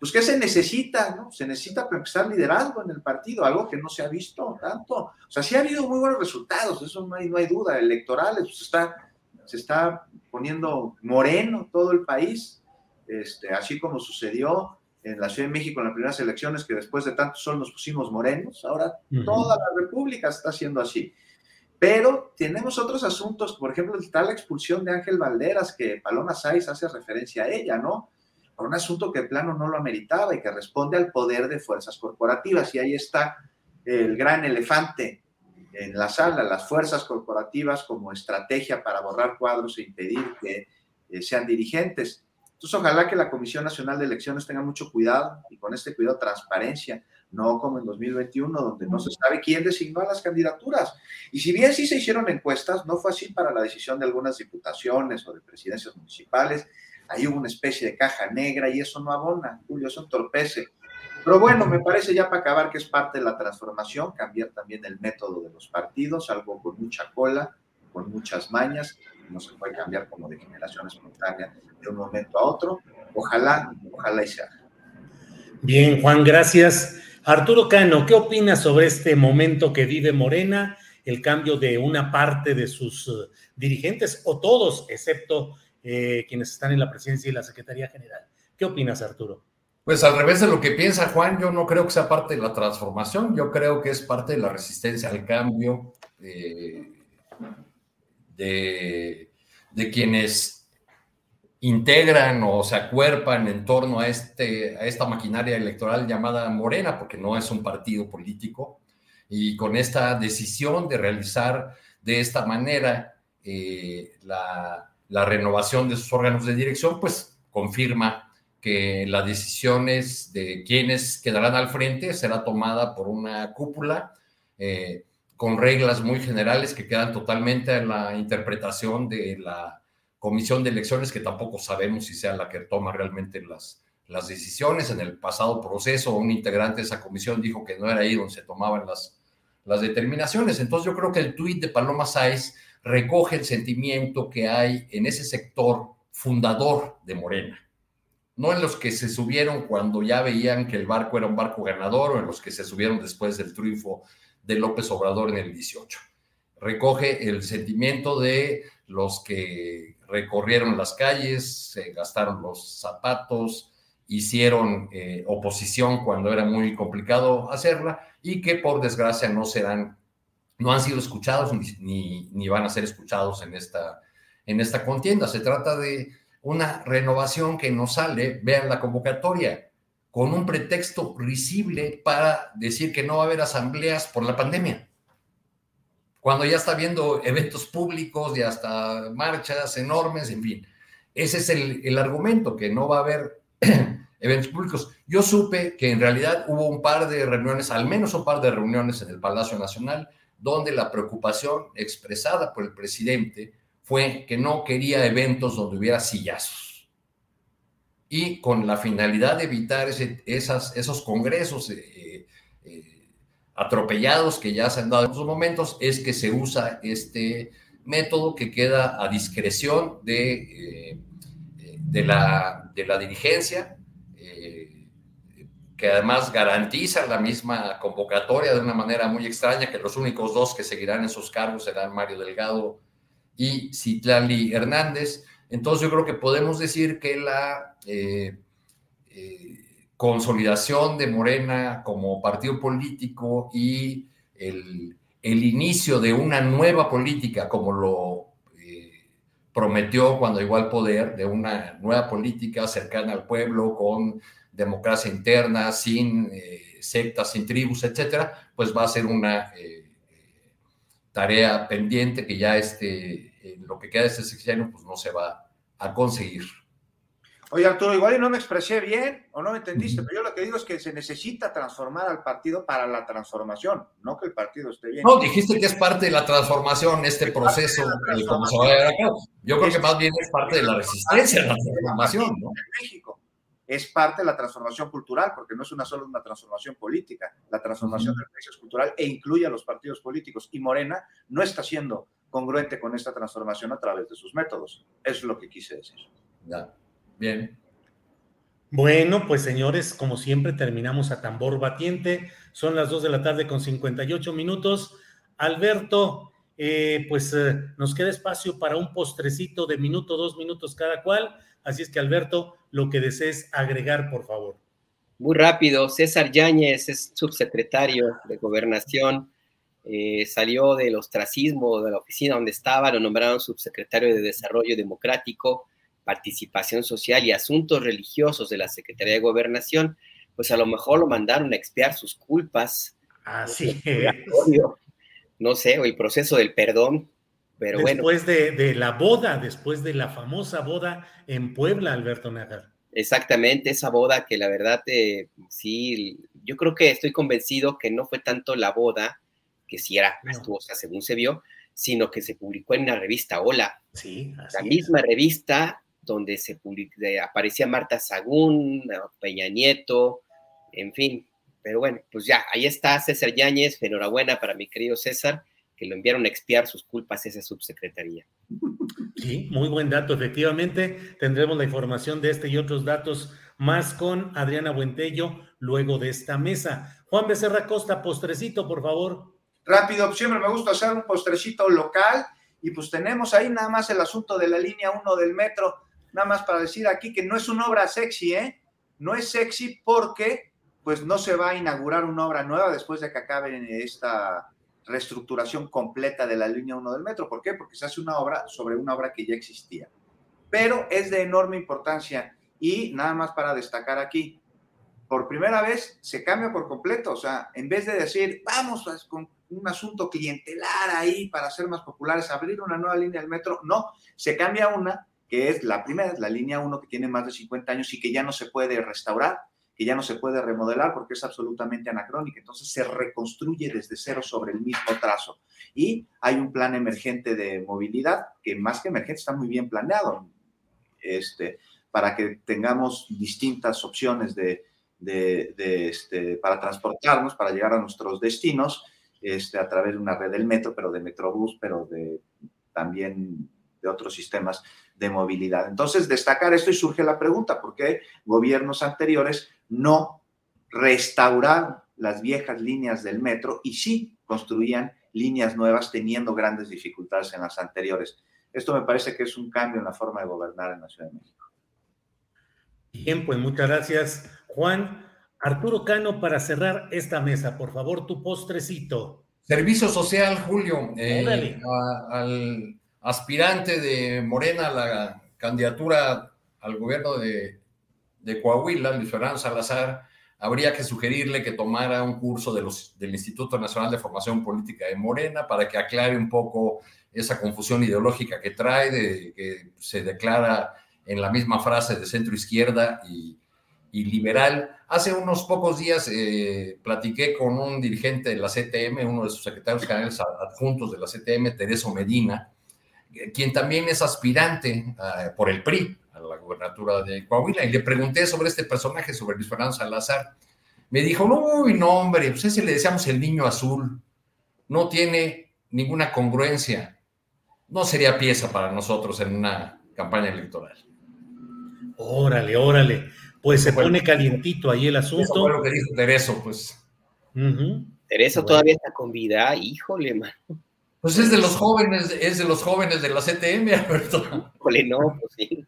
pues ¿qué se necesita? No? Se necesita empezar liderazgo en el partido, algo que no se ha visto tanto. O sea, sí ha habido muy buenos resultados, eso no hay, no hay duda, electorales, pues está, se está poniendo moreno todo el país, este, así como sucedió en la Ciudad de México en las primeras elecciones, que después de tanto sol nos pusimos morenos, ahora toda la República está haciendo así. Pero tenemos otros asuntos, por ejemplo, está la expulsión de Ángel Valderas, que Paloma Sáiz hace referencia a ella, ¿no? Un asunto que el plano no lo ameritaba y que responde al poder de fuerzas corporativas. Y ahí está el gran elefante en la sala, las fuerzas corporativas como estrategia para borrar cuadros e impedir que eh, sean dirigentes. Entonces, ojalá que la Comisión Nacional de Elecciones tenga mucho cuidado y con este cuidado transparencia no como en 2021, donde no se sabe quién designó a las candidaturas. Y si bien sí se hicieron encuestas, no fue así para la decisión de algunas diputaciones o de presidencias municipales. Ahí hubo una especie de caja negra y eso no abona, Julio, eso entorpece. Pero bueno, me parece ya para acabar que es parte de la transformación, cambiar también el método de los partidos, algo con mucha cola, con muchas mañas, no se puede cambiar como de generación espontánea de un momento a otro. Ojalá, ojalá y se haga. Bien, Juan, gracias. Arturo Cano, ¿qué opinas sobre este momento que vive Morena, el cambio de una parte de sus eh, dirigentes o todos, excepto eh, quienes están en la presidencia y la Secretaría General? ¿Qué opinas, Arturo? Pues al revés de lo que piensa Juan, yo no creo que sea parte de la transformación, yo creo que es parte de la resistencia al cambio eh, de, de quienes integran o se acuerpan en torno a, este, a esta maquinaria electoral llamada Morena, porque no es un partido político, y con esta decisión de realizar de esta manera eh, la, la, renovación de sus órganos de dirección, pues confirma que las decisiones de quienes quedarán al frente será tomada por una cúpula eh, con reglas muy generales que quedan totalmente en la interpretación de la comisión de elecciones que tampoco sabemos si sea la que toma realmente las, las decisiones. En el pasado proceso, un integrante de esa comisión dijo que no era ahí donde se tomaban las, las determinaciones. Entonces yo creo que el tuit de Paloma Sáez recoge el sentimiento que hay en ese sector fundador de Morena. No en los que se subieron cuando ya veían que el barco era un barco ganador o en los que se subieron después del triunfo de López Obrador en el 18. Recoge el sentimiento de los que recorrieron las calles, se gastaron los zapatos, hicieron eh, oposición cuando era muy complicado hacerla y que por desgracia no serán, no han sido escuchados ni, ni, van a ser escuchados en esta, en esta contienda. Se trata de una renovación que nos sale, vean la convocatoria, con un pretexto risible para decir que no va a haber asambleas por la pandemia. Cuando ya está viendo eventos públicos y hasta marchas enormes, en fin. Ese es el, el argumento, que no va a haber eventos públicos. Yo supe que en realidad hubo un par de reuniones, al menos un par de reuniones en el Palacio Nacional, donde la preocupación expresada por el presidente fue que no quería eventos donde hubiera sillazos. Y con la finalidad de evitar esas, esos congresos eh, eh, atropellados que ya se han dado en esos momentos, es que se usa este método que queda a discreción de, eh, de, la, de la dirigencia, que además garantiza la misma convocatoria de una manera muy extraña, que los únicos dos que seguirán en sus cargos serán Mario Delgado y Citlali Hernández. Entonces yo creo que podemos decir que la eh, eh, consolidación de Morena como partido político y el, inicio de una nueva política, como lo eh, prometió cuando llegó al poder, de una nueva política cercana al pueblo, con democracia interna, sin sectas, sin tribus, etcétera, pues va a ser una tarea pendiente que ya este, lo que queda de este sexenio, pues no se va a conseguir. Oye, Arturo, igual y no me expresé bien o no me entendiste, pero yo lo que digo es que se necesita transformar al partido para la transformación, no que el partido esté bien. No, dijiste que es parte de la transformación, este proceso, como se va a llevar a cabo. Yo creo que más bien es parte de la resistencia a la transformación, ¿no? En México. Es parte de la transformación cultural, porque no es una solo una transformación política, la transformación del país es cultural e incluye a los partidos políticos. Y Morena no está siendo congruente con esta transformación a través de sus métodos. Eso es lo que quise decir. Ya. Bien. Bueno, pues señores, como siempre terminamos a tambor batiente. Son las 2 de la tarde con 58 minutos. Alberto, eh, pues eh, nos queda espacio para un postrecito de minuto, dos minutos cada cual. Así es que Alberto, lo que desees agregar, por favor. Muy rápido, César Yáñez es subsecretario de Gobernación, eh, salió del ostracismo de la oficina donde estaba, lo nombraron subsecretario de Desarrollo Democrático, participación social y asuntos religiosos de la Secretaría de Gobernación, pues a lo mejor lo mandaron a expiar sus culpas. Así No sé, o el proceso del perdón, pero después bueno. De, de, la boda, después de la famosa boda en Puebla, Alberto Nagar. Exactamente, esa boda que la verdad, eh, sí, yo creo que estoy convencido que no fue tanto la boda, que sí era majestuosa según se vio, sino que se publicó en una revista Hola. Sí, la misma revista donde se aparecía Marta Sagún, Peña Nieto, en fin. Pero bueno, pues ya, ahí está César Yáñez, enhorabuena para mi querido César, que lo enviaron a expiar sus culpas a esa subsecretaría. Sí, muy buen dato, efectivamente. Tendremos la información de este y otros datos más con Adriana Buentello luego de esta mesa. Juan Becerra Costa, postrecito, por favor. Rápido, siempre me gusta hacer un postrecito local y pues tenemos ahí nada más el asunto de la línea 1 del metro nada más para decir aquí que no es una obra sexy, ¿eh? No es sexy porque pues no se va a inaugurar una obra nueva después de que acabe esta reestructuración completa de la línea 1 del metro. ¿Por qué? Porque se hace una obra sobre una obra que ya existía. Pero es de enorme importancia y nada más para destacar aquí, por primera vez se cambia por completo, o sea, en vez de decir, vamos pues, con un asunto clientelar ahí para ser más populares, abrir una nueva línea del metro, no, se cambia una que es la primera, la línea 1 que tiene más de 50 años y que ya no se puede restaurar, que ya no se puede remodelar porque es absolutamente anacrónica. Entonces se reconstruye desde cero sobre el mismo trazo. Y hay un plan emergente de movilidad que más que emergente está muy bien planeado este, para que tengamos distintas opciones de, de, este, para transportarnos, para llegar a nuestros destinos este, a través de una red del metro, pero de Metrobús, pero de también de otros sistemas de movilidad. Entonces, destacar esto y surge la pregunta, ¿por qué gobiernos anteriores no restauraron las viejas líneas del metro y sí construían líneas nuevas teniendo grandes dificultades en las anteriores? Esto me parece que es un cambio en la forma de gobernar en la Ciudad de México. Bien, pues muchas gracias, Juan. Arturo Cano, para cerrar esta mesa, por favor, tu postrecito. Servicio social, Julio, eh, al aspirante de Morena a la candidatura al gobierno de, Coahuila, Luis Fernando Salazar, habría que sugerirle que tomara un curso de los, del Instituto Nacional de Formación Política de Morena para que aclare un poco esa confusión ideológica que trae, que se declara en la misma frase de centro izquierda y, liberal. Hace unos pocos días eh, platiqué con un dirigente de la CTM, uno de sus secretarios generales adjuntos de la CTM, Tereso Medina, quien también es aspirante eh, por el PRI a la gubernatura de Coahuila, y le pregunté sobre este personaje, sobre Luis Fernando Salazar. Me dijo, no, no, hombre, pues ese le decíamos el niño azul, no tiene ninguna congruencia, no sería pieza para nosotros en una campaña electoral. Órale, órale. Pues se pone calientito ahí el asunto. Eso fue lo que dijo Tereso, pues. Tereso todavía está con vida, híjole, man. Pues es de los jóvenes, es de los jóvenes de la CTM, Alberto. Híjole, no, pues sí.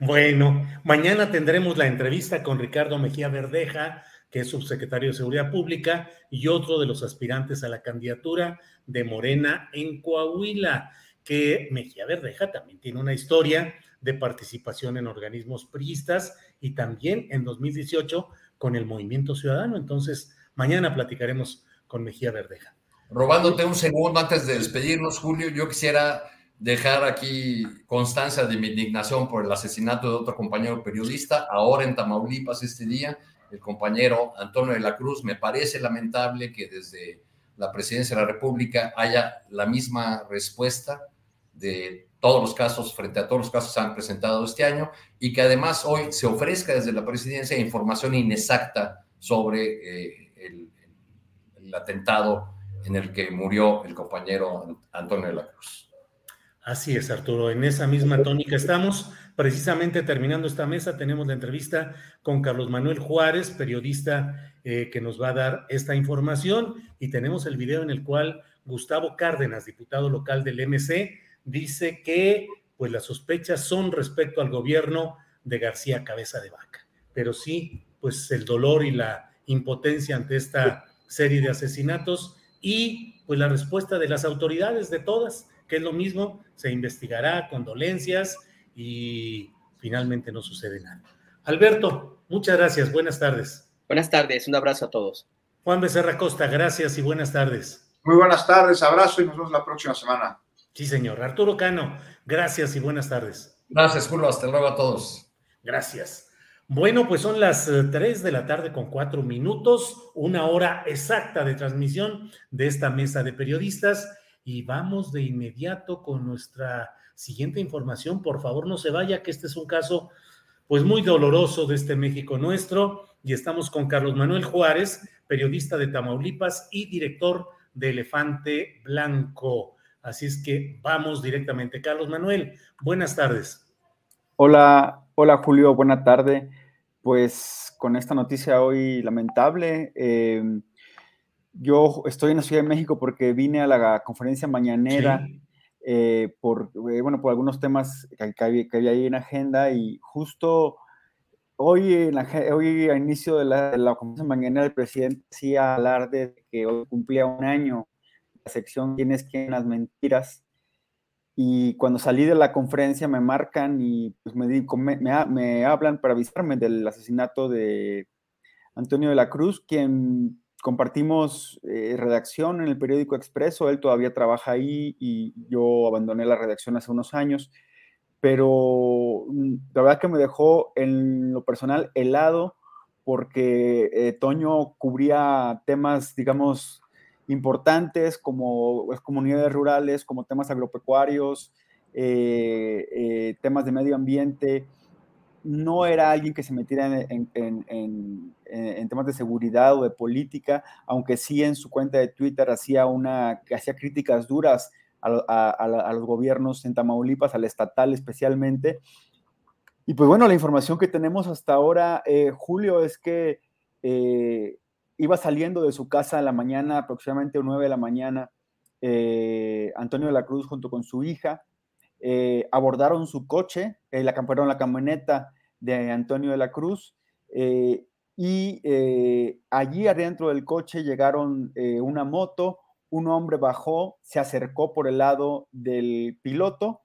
Bueno, mañana tendremos la entrevista con Ricardo Mejía Verdeja, que es subsecretario de Seguridad Pública y otro de los aspirantes a la candidatura de Morena en Coahuila, que Mejía Verdeja también tiene una historia de participación en organismos priistas y también en 2018 con el Movimiento Ciudadano. Entonces, mañana platicaremos con Mejía Verdeja. Robándote un segundo antes de despedirnos, Julio, yo quisiera dejar aquí constancia de mi indignación por el asesinato de otro compañero periodista, ahora en Tamaulipas este día, el compañero Antonio de la Cruz. Me parece lamentable que desde la presidencia de la República haya la misma respuesta de todos los casos, frente a todos los casos que se han presentado este año, y que además hoy se ofrezca desde la presidencia información inexacta sobre eh, el, el, atentado en el que murió el compañero Antonio de la Cruz. Así es, Arturo. En esa misma tónica estamos. Precisamente terminando esta mesa, tenemos la entrevista con Carlos Manuel Juárez, periodista eh, que nos va a dar esta información, y tenemos el video en el cual Gustavo Cárdenas, diputado local del MC, dice que pues las sospechas son respecto al gobierno de García Cabeza de Vaca. Pero sí, pues el dolor y la impotencia ante esta serie de asesinatos y pues la respuesta de las autoridades de todas, que es lo mismo, se investigará, condolencias y finalmente no sucede nada. Alberto, muchas gracias, buenas tardes. Buenas tardes, un abrazo a todos. Juan Becerra Costa, gracias y buenas tardes. Muy buenas tardes, abrazo y nos vemos la próxima semana. Sí, señor. Arturo Cano, gracias y buenas tardes. Gracias, Julio. Hasta luego a todos. Gracias. Bueno, pues son las 3 eh, de la tarde con cuatro minutos, una hora exacta de transmisión de esta mesa de periodistas y vamos de inmediato con nuestra siguiente información. Por favor, no se vaya, que este es un caso pues muy doloroso de este México nuestro y estamos con Carlos Manuel Juárez, periodista de Tamaulipas y director de Elefante Blanco. Así es que vamos directamente. Carlos Manuel, buenas tardes. Hola, hola Julio, buena tarde. Pues con esta noticia hoy lamentable, em, yo estoy en la Ciudad de México porque vine a la conferencia mañanera eh, por, eh, bueno, por algunos temas que, que, había ahí en agenda y justo hoy, en hoy a inicio de la, de la conferencia mañanera el presidente hacía hablar de que hoy cumplía un año la sección ¿Quién es quién? Las mentiras. Y cuando salí de la conferencia me marcan y pues me, me, hablan para avisarme del asesinato de Antonio de la Cruz, quien compartimos eh, redacción en el periódico Expreso. Él todavía trabaja ahí y yo abandoné la redacción hace unos años. Pero mm, la verdad que me dejó en lo personal helado porque eh, Toño cubría temas, digamos, importantes como pues, comunidades rurales, como temas agropecuarios, eh, eh, temas de medio ambiente. No era alguien que se metiera en, temas de seguridad o de política, aunque sí en su cuenta de Twitter hacía, una, hacía críticas duras a, los gobiernos en Tamaulipas, al estatal especialmente. Y pues bueno, la información que tenemos hasta ahora, eh, Julio, es que eh, iba saliendo de su casa a la mañana, aproximadamente 9 de la mañana, eh, Antonio de la Cruz junto con su hija, abordaron su coche, la, la camioneta de Antonio de la Cruz, y allí adentro del coche llegaron una moto, un hombre bajó, se acercó por el lado del piloto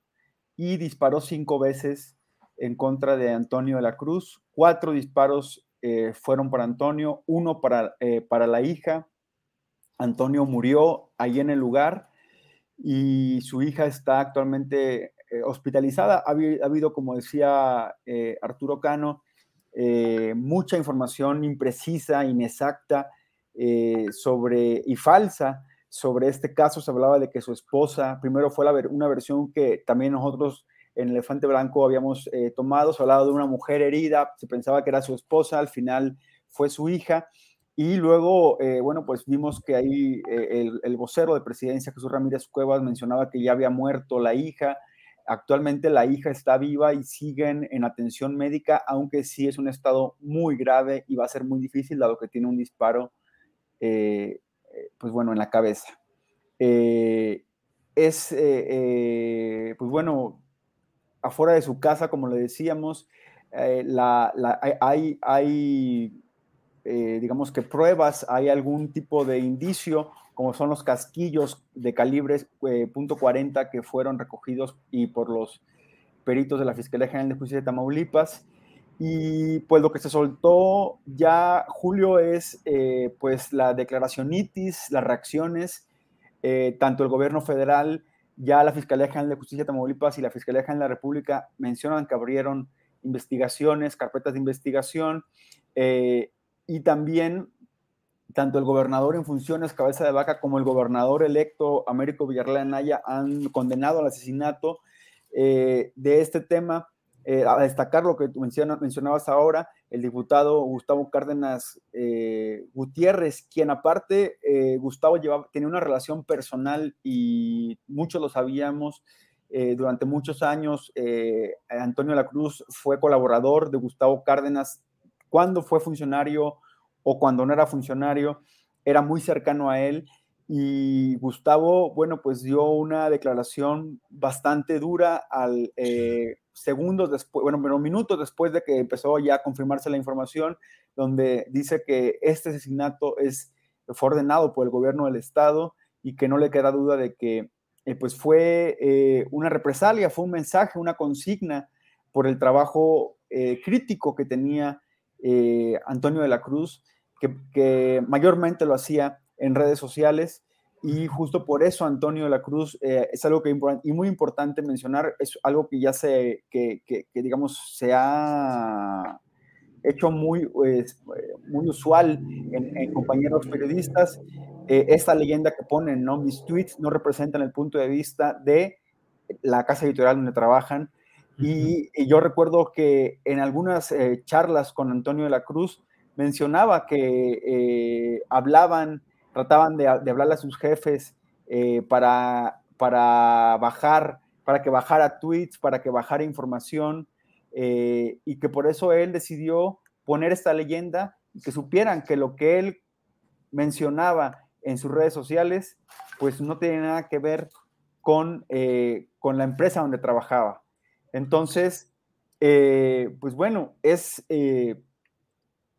y disparó cinco veces en contra de Antonio de la Cruz. Cuatro disparos eh, fueron para Antonio, uno para, eh, para la hija. Antonio murió ahí en el lugar y su hija está actualmente eh, hospitalizada. Ha, habido, como decía Arturo Cano, mucha información imprecisa, inexacta sobre y falsa sobre este caso se hablaba de que su esposa, primero fue la, una versión que también nosotros en Elefante Blanco habíamos eh, tomado, se hablaba de una mujer herida, se pensaba que era su esposa, al final fue su hija, y luego, eh, bueno, pues vimos que ahí eh, el, vocero de presidencia, Jesús Ramírez Cuevas, mencionaba que ya había muerto la hija, actualmente la hija está viva y siguen en atención médica, aunque sí es un estado muy grave y va a ser muy difícil, dado que tiene un disparo pues bueno, en la cabeza. Es, pues bueno, afuera de su casa, como le decíamos, la, hay, hay digamos que pruebas, hay algún tipo de indicio, como son los casquillos de calibre .40 que fueron recogidos y por los peritos de la Fiscalía General de Justicia de Tamaulipas, y pues lo que se soltó ya, Julio, es eh, pues la declaración ITIS, las reacciones, eh, tanto el gobierno federal, ya la Fiscalía General de Justicia de Tamaulipas y la Fiscalía General de la República mencionan que abrieron investigaciones, carpetas de investigación, eh, y también tanto el gobernador en funciones, cabeza de vaca, como el gobernador electo, Américo Villarreal Anaya, han condenado al asesinato de este tema eh, a destacar lo que tú mencionabas ahora, el diputado Gustavo Cárdenas eh, Gutiérrez, quien aparte, eh, Gustavo llevaba, tenía una relación personal y muchos lo sabíamos. durante muchos años, Antonio La Cruz fue colaborador de Gustavo Cárdenas cuando fue funcionario o cuando no era funcionario, era muy cercano a él y Gustavo, bueno, pues dio una declaración bastante dura al eh, segundos después, bueno, pero minutos después de que empezó ya a confirmarse la información, donde dice que este asesinato es, fue ordenado por el gobierno del estado y que no le queda duda de que eh, pues fue eh, una represalia, fue un mensaje, una consigna por el trabajo crítico que tenía Antonio de la Cruz, que mayormente lo hacía en redes sociales. Y justo por eso Antonio de la Cruz eh, es algo que y muy importante mencionar, es algo que ya se, que, que, digamos, se ha hecho muy, pues, muy usual en, compañeros periodistas. Eh, esta leyenda que ponen, ¿no? Mis tweets no representan el punto de vista de la casa editorial donde trabajan. y, yo recuerdo que en algunas eh, charlas con Antonio de la Cruz mencionaba que hablaban trataban de, hablarle a sus jefes eh, para, para bajar, para que bajara tweets, para que bajara información, eh, y que por eso él decidió poner esta leyenda y que supieran que lo que él mencionaba en sus redes sociales, pues no tiene nada que ver con, eh, con la empresa donde trabajaba. Entonces, pues bueno, es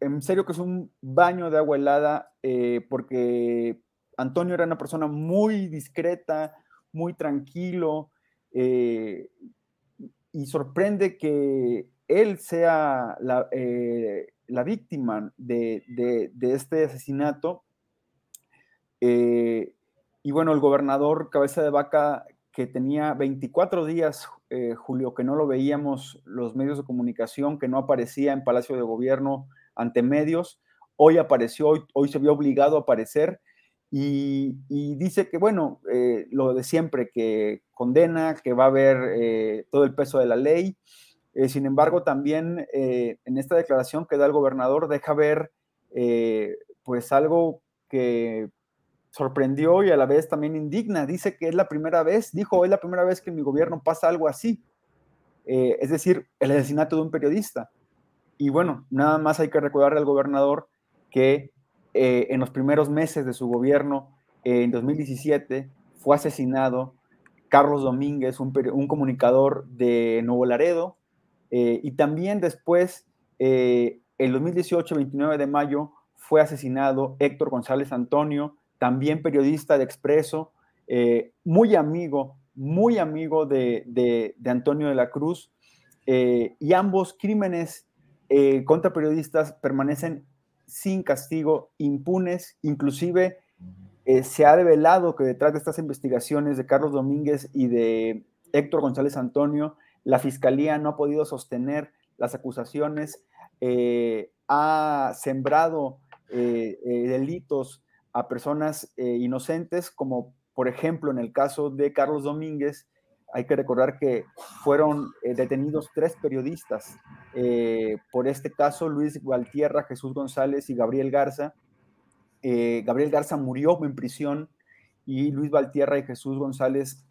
en serio que es un baño de agua helada eh, porque Antonio era una persona muy discreta, muy tranquilo eh, y sorprende que él sea la, eh, víctima de, este asesinato. y bueno, el gobernador Cabeza de Vaca, que tenía 24 días, Julio, que no lo veíamos los medios de comunicación, que no aparecía en Palacio de Gobierno, ante medios. Hoy apareció, hoy, se vio obligado a aparecer y, dice que, bueno, eh, lo de siempre, que condena, que va a haber eh, todo el peso de la ley. Eh, sin embargo, también en esta declaración que da el gobernador deja ver, pues, algo que sorprendió y a la vez también indigna. Dice que es la primera vez, dijo, es la primera vez que en mi gobierno pasa algo así. Eh, es decir, el asesinato de un periodista. Y bueno, nada más hay que recordarle al gobernador que eh, en los primeros meses de su gobierno, en 2017, fue asesinado Carlos Domínguez, un, comunicador de Nuevo Laredo, eh, y también después, en 2018, 29 de mayo, fue asesinado Héctor González Antonio, también periodista de Expreso, eh, muy amigo, muy amigo de, Antonio de la Cruz, eh, y ambos crímenes eh, contra periodistas permanecen sin castigo, impunes, inclusive se ha develado que detrás de estas investigaciones de Carlos Domínguez y de Héctor González Antonio, la fiscalía no ha podido sostener las acusaciones, ha sembrado delitos a personas eh, inocentes, como por ejemplo en el caso de Carlos Domínguez, hay que recordar que fueron eh, detenidos tres periodistas. Eh, por este caso, Luis Valtierra, Jesús González y Gabriel Garza. Gabriel Garza murió en prisión y Luis Valtierra y Jesús González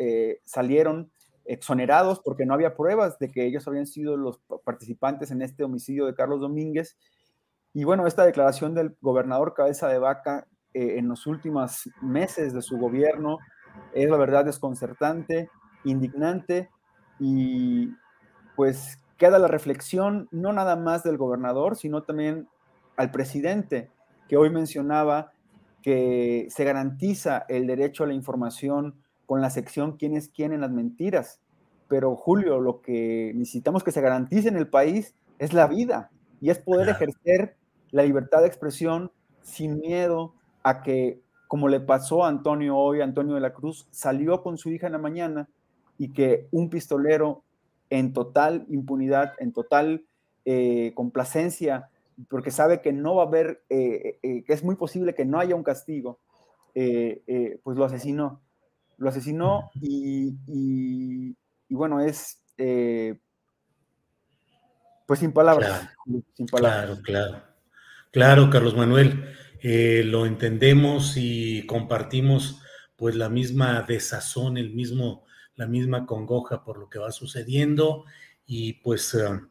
salieron exonerados porque no había pruebas de que ellos habían sido los participantes en este homicidio de Carlos Domínguez. Y bueno, esta declaración del gobernador Cabeza de Vaca eh, en los últimos meses de su gobierno es la verdad desconcertante, indignante y pues queda la reflexión no nada más del gobernador, sino también al presidente que hoy mencionaba que se garantiza el derecho a la información con la sección quién es quién en las mentiras. Pero Julio, lo que necesitamos que se garantice en el país es la vida y es poder ejercer la libertad de expresión sin miedo, a que, como le pasó a Antonio hoy, Antonio de la Cruz, salió con su hija en la mañana y que un pistolero en total impunidad, en total eh, complacencia, porque sabe que no va a haber, eh, eh, que es muy posible que no haya un castigo, pues lo asesinó. Lo asesinó y, y, bueno, es pues sin palabras. sin palabras. Claro, claro. Claro, Carlos Manuel. Lo entendemos y compartimos pues la misma desazón, el mismo, la misma congoja por lo que va sucediendo. Y pues eh,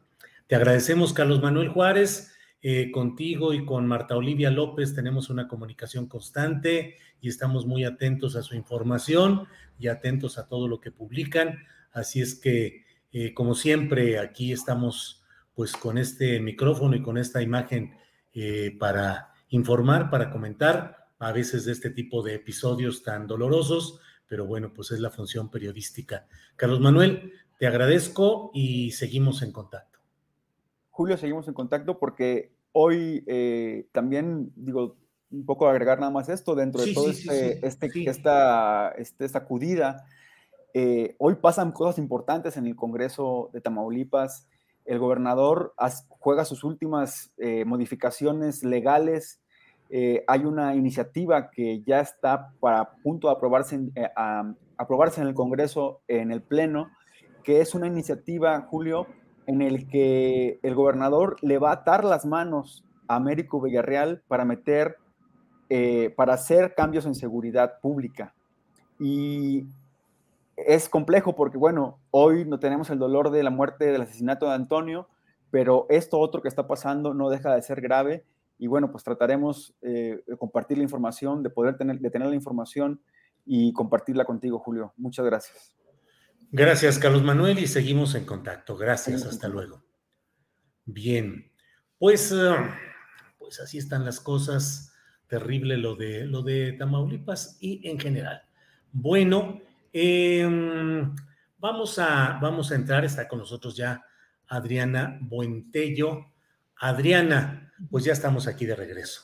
te agradecemos, Carlos Manuel Juárez. Eh, contigo y con Marta Olivia López tenemos una comunicación constante y estamos muy atentos a su información y atentos a todo lo que publican. Así es que, como siempre, aquí estamos pues con este micrófono y con esta imagen para informar, para comentar a veces de este tipo de episodios tan dolorosos, pero bueno, pues es la función periodística. Carlos Manuel, te agradezco y seguimos en contacto. Julio, seguimos en contacto porque hoy eh, también, digo, un poco agregar nada más esto, dentro de todo este, este esta, este, sacudida, eh, hoy pasan cosas importantes en el Congreso de Tamaulipas el gobernador juega sus últimas eh, modificaciones legales. Eh, hay una iniciativa que ya está para punto de aprobarse en, eh, aprobarse en el Congreso, en el Pleno, que es una iniciativa, Julio, en el que el gobernador le va a atar las manos a Américo Villarreal para meter, para hacer cambios en seguridad pública. Y es complejo porque, bueno, hoy no tenemos el dolor de la muerte, del asesinato de Antonio, pero esto otro que está pasando no deja de ser grave y bueno, pues trataremos eh, de compartir la información, de poder tener, de tener la información y compartirla contigo, Julio. Muchas gracias. Gracias, Carlos Manuel, y seguimos en contacto. Gracias, hasta luego. Bien, pues, eh, pues así están las cosas. Terrible lo de, lo de Tamaulipas y en general. Bueno, Em, vamos, a, vamos a entrar, está con nosotros ya Adriana Buentello. Adriana, pues ya estamos aquí de regreso.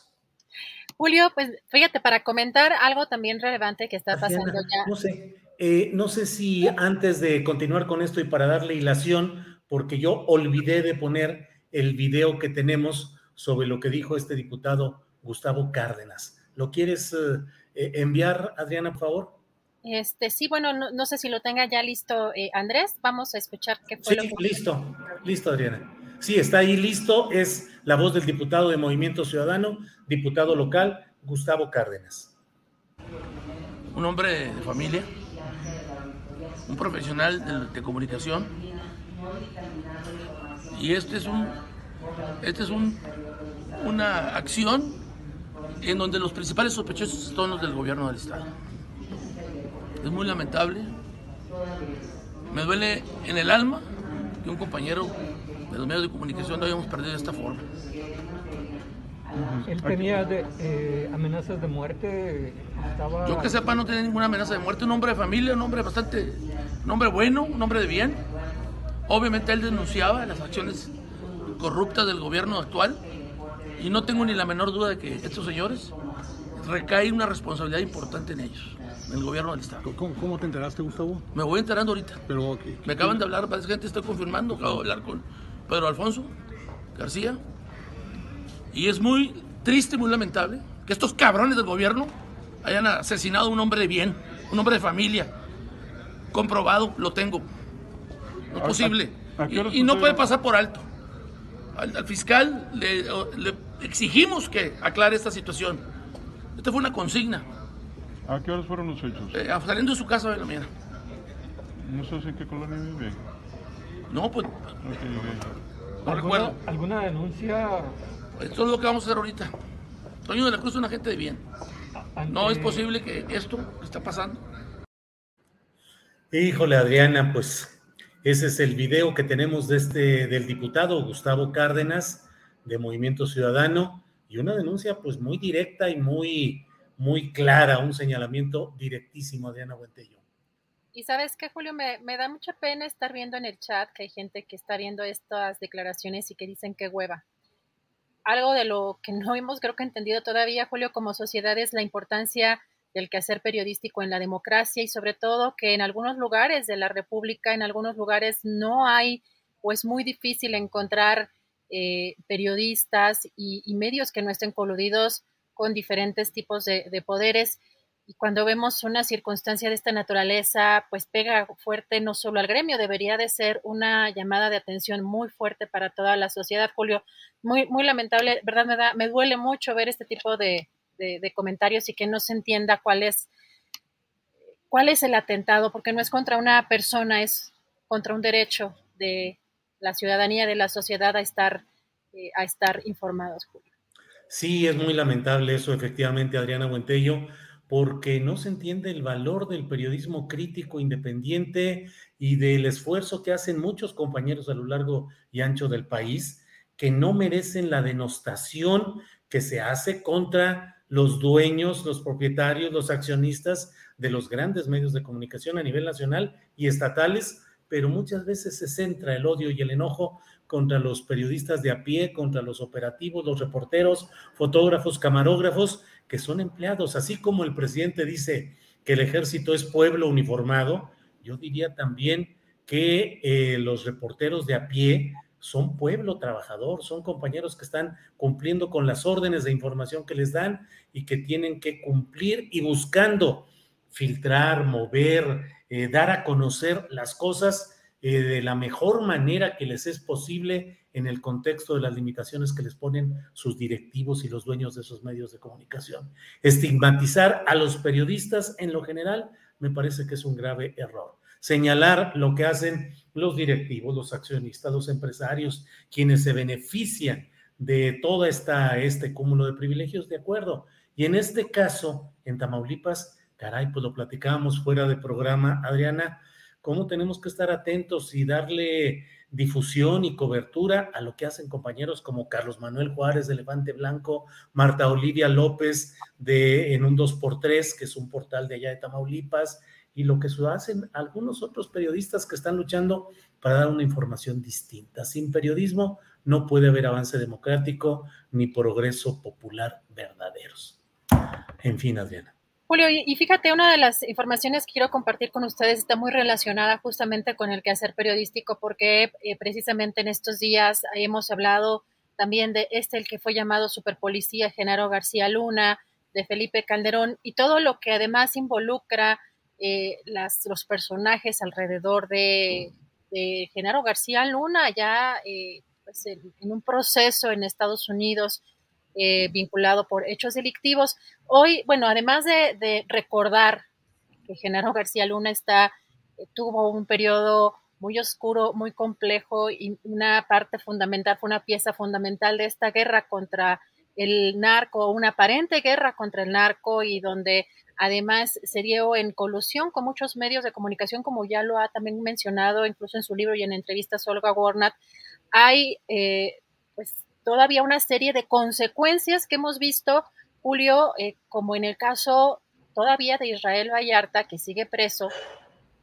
Julio, pues fíjate, para comentar algo también relevante que está pasando ya. No sé, eh, no sé si antes de continuar con esto y para darle hilación, porque yo olvidé de poner el video que tenemos sobre lo que dijo este diputado Gustavo Cárdenas. ¿Lo quieres eh, eh, enviar, Adriana, por favor? Este, sí, bueno, no, sé si lo tenga ya listo eh, Andrés. Vamos a escuchar qué fue lo que... listo, listo, Adriana. Sí, está ahí listo. Es la voz del diputado de Movimiento Ciudadano, diputado local, Gustavo Cárdenas. un hombre de familia, un profesional de, comunicación. Y este es un, este es un, una acción en donde los principales sospechosos son los del gobierno del Estado. Es muy lamentable. Me duele en el alma que un compañero de los medios de comunicación lo hayamos perdido de esta forma. Él tenía eh, amenazas de muerte. Yo que sepa, no tiene ninguna amenaza de muerte. Un hombre de familia, un hombre bastante. Un hombre bueno, un hombre de bien. Obviamente él denunciaba las acciones corruptas del gobierno actual. Y no tengo ni la menor duda de que estos señores recae una responsabilidad importante en ellos, en el gobierno del Estado. ¿Cómo, te enteraste, Gustavo? Me voy enterando ahorita. Pero, Me acaban de hablar, parece gente, estoy confirmando, acabo de hablar con Pedro Alfonso García, y es muy triste, muy lamentable que estos cabrones del gobierno hayan asesinado a un hombre de bien, un hombre de familia. Comprobado, lo tengo. No es posible. y, no puede pasar por alto. Al, fiscal le, exigimos que aclare esta situación. Esta fue una consigna. ¿A qué horas fueron los hechos? Eh, saliendo de su casa de la mañana. ¿No sabes en qué colonia vive? No, pues. No recuerdo. ¿Alguna denuncia esto es lo que vamos a hacer ahorita. Toño de la Cruz es una gente de bien. No es posible que esto está pasando. Híjole, Adriana, pues ese es el video que tenemos de este, del diputado Gustavo Cárdenas de Movimiento Ciudadano y una denuncia pues muy directa y muy, muy clara, un señalamiento directísimo, Adriana Buentello. Y sabes qué, Julio, me, me, da mucha pena estar viendo en el chat que hay gente que está viendo estas declaraciones y que dicen que hueva algo de lo que no hemos creo que entendido todavía, Julio, como sociedad es la importancia del quehacer periodístico en la democracia y sobre todo que en algunos lugares de la República, en algunos lugares no hay o es muy difícil encontrar eh, periodistas y, medios que no estén coludidos con diferentes tipos de poderes. Cuando vemos una circunstancia de esta naturaleza, pues pega fuerte no solo al gremio, debería de ser una llamada de atención muy fuerte para toda la sociedad, Julio. Muy, muy lamentable, ¿verdad? Me, da, me duele mucho ver este tipo de, comentarios y que no se entienda cuál es, cuál es el atentado, porque no es contra una persona, es contra un derecho de la ciudadanía, de la sociedad a estar, eh, a estar informados, Julio. Sí, es muy lamentable eso, efectivamente, Adriana Buentello porque no se entiende el valor del periodismo crítico independiente y del esfuerzo que hacen muchos compañeros a lo largo y ancho del país, que no merecen la denostación que se hace contra los dueños, los propietarios, los accionistas de los grandes medios de comunicación a nivel nacional y estatales, pero muchas veces se centra el odio y el enojo contra los periodistas de a pie, contra los operativos, los reporteros, fotógrafos, camarógrafos, que son empleados. Así como el presidente dice que el ejército es pueblo uniformado, yo diría también que eh, los reporteros de a pie son pueblo trabajador, son compañeros que están cumpliendo con las órdenes de información que les dan y que tienen que cumplir y buscando filtrar, mover, eh, dar a conocer las cosas eh, de la mejor manera que les es posible en el contexto de las limitaciones que les ponen sus directivos y los dueños de esos medios de comunicación. Estigmatizar a los periodistas en lo general me parece que es un grave error. Señalar lo que hacen los directivos, los accionistas, los empresarios, quienes se benefician de todo esta, este cúmulo de privilegios, de acuerdo. Y en este caso, en Tamaulipas, caray, pues lo platicábamos fuera de programa, Adriana, cómo tenemos que estar atentos y darle difusión y cobertura a lo que hacen compañeros como Carlos Manuel Juárez de Levante Blanco, Marta Olivia López de En un 2x3, que es un portal de allá de Tamaulipas, y lo que hacen algunos otros periodistas que están luchando para dar una información distinta. Sin periodismo no puede haber avance democrático ni progreso popular verdaderos. En fin, Adriana. Julio, y fíjate, una de las informaciones que quiero compartir con ustedes está muy relacionada justamente con el quehacer periodístico, porque eh, precisamente en estos días hemos hablado también de este, el que fue llamado superpolicía, Genaro García Luna, de Felipe Calderón, y todo lo que además involucra eh, las, los personajes alrededor de, Genaro García Luna, ya eh, pues en un proceso en Estados Unidos eh, vinculado por hechos delictivos. Hoy, bueno, además de, recordar que Genaro García Luna está, eh, tuvo un periodo muy oscuro, muy complejo y una parte fundamental, fue una pieza fundamental de esta guerra contra el narco, una aparente guerra contra el narco y donde además se dio en colusión con muchos medios de comunicación, como ya lo ha también mencionado incluso en su libro y en entrevistas Olga Warnat, hay eh, pues todavía una serie de consecuencias que hemos visto, Julio, eh, como en el caso todavía de Israel Vallarta, que sigue preso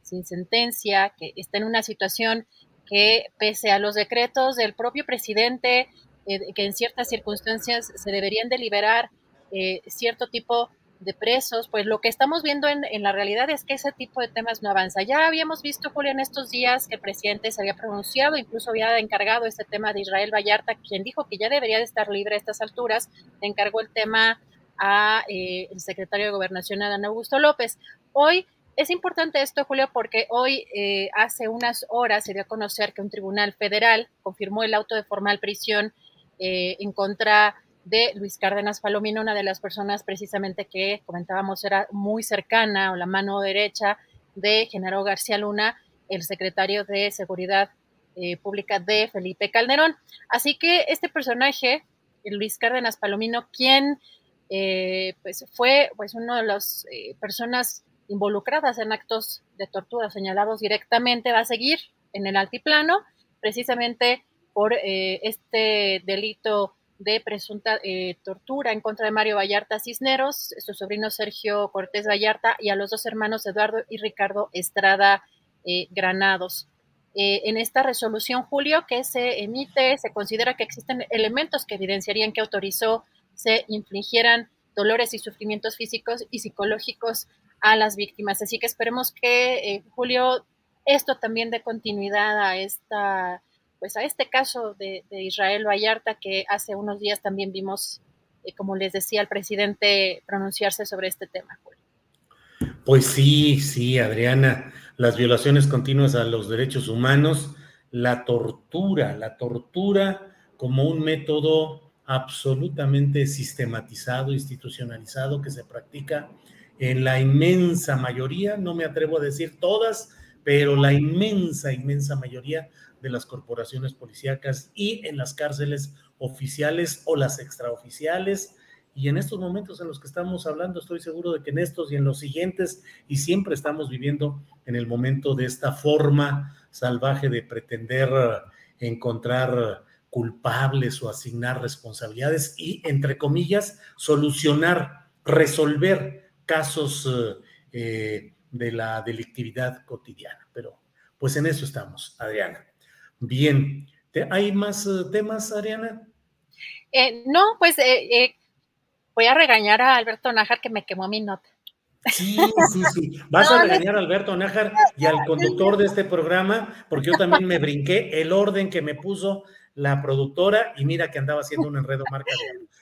sin sentencia, que está en una situación que pese a los decretos del propio presidente, eh, que en ciertas circunstancias se deberían deliberar eh, cierto tipo de presos, pues lo que estamos viendo en, en, la realidad es que ese tipo de temas no avanza. Ya habíamos visto, Julio, en estos días que el presidente se había pronunciado, incluso había encargado este tema de Israel Vallarta, quien dijo que ya debería de estar libre a estas alturas, encargó el tema a eh, el secretario de Gobernación, Adán Augusto López. Hoy es importante esto, Julio, porque hoy, eh, hace unas horas, se dio a conocer que un tribunal federal confirmó el auto de formal prisión eh, en contra de Luis Cárdenas Palomino, una de las personas precisamente que comentábamos era muy cercana o la mano derecha de Genaro García Luna, el secretario de Seguridad eh, Pública de Felipe Calderón. Así que este personaje, Luis Cárdenas Palomino, quien eh, pues fue pues uno de las eh, personas involucradas en actos de tortura señalados directamente, va a seguir en el altiplano, precisamente por este delito de presunta eh, tortura en contra de Mario Vallarta Cisneros, su sobrino Sergio Cortés Vallarta y a los dos hermanos Eduardo y Ricardo Estrada eh, Granados. Eh, en esta resolución, Julio, que se emite, se considera que existen elementos que evidenciarían que autorizó se infligieran dolores y sufrimientos físicos y psicológicos a las víctimas. Así que esperemos que, Julio, esto también dé continuidad a esta pues a este caso de, Israel Vallarta que hace unos días también vimos, eh, como les decía, al presidente pronunciarse sobre este tema. Pues sí, sí, Adriana, las violaciones continuas a los derechos humanos, la tortura, la tortura como un método absolutamente sistematizado, institucionalizado que se practica en la inmensa mayoría, no me atrevo a decir todas, pero la inmensa, inmensa mayoría de las corporaciones policíacas y en las cárceles oficiales o las extraoficiales. Y en estos momentos en los que estamos hablando, estoy seguro de que en estos y en los siguientes, y siempre estamos viviendo en el momento de esta forma salvaje de pretender encontrar culpables o asignar responsabilidades y, entre comillas, solucionar, resolver casos eh, de la delictividad cotidiana. Pero pues en eso estamos, Adriana. Bien. ¿Hay más eh, temas, Ariana? Eh, no, pues eh, voy a regañar a Alberto Nájar que me quemó mi nota. Sí, sí, sí. Vas a regañar a Alberto Nájar y al conductor de este programa, porque yo también me brinqué el orden que me puso la productora y mira que andaba haciendo un enredo marca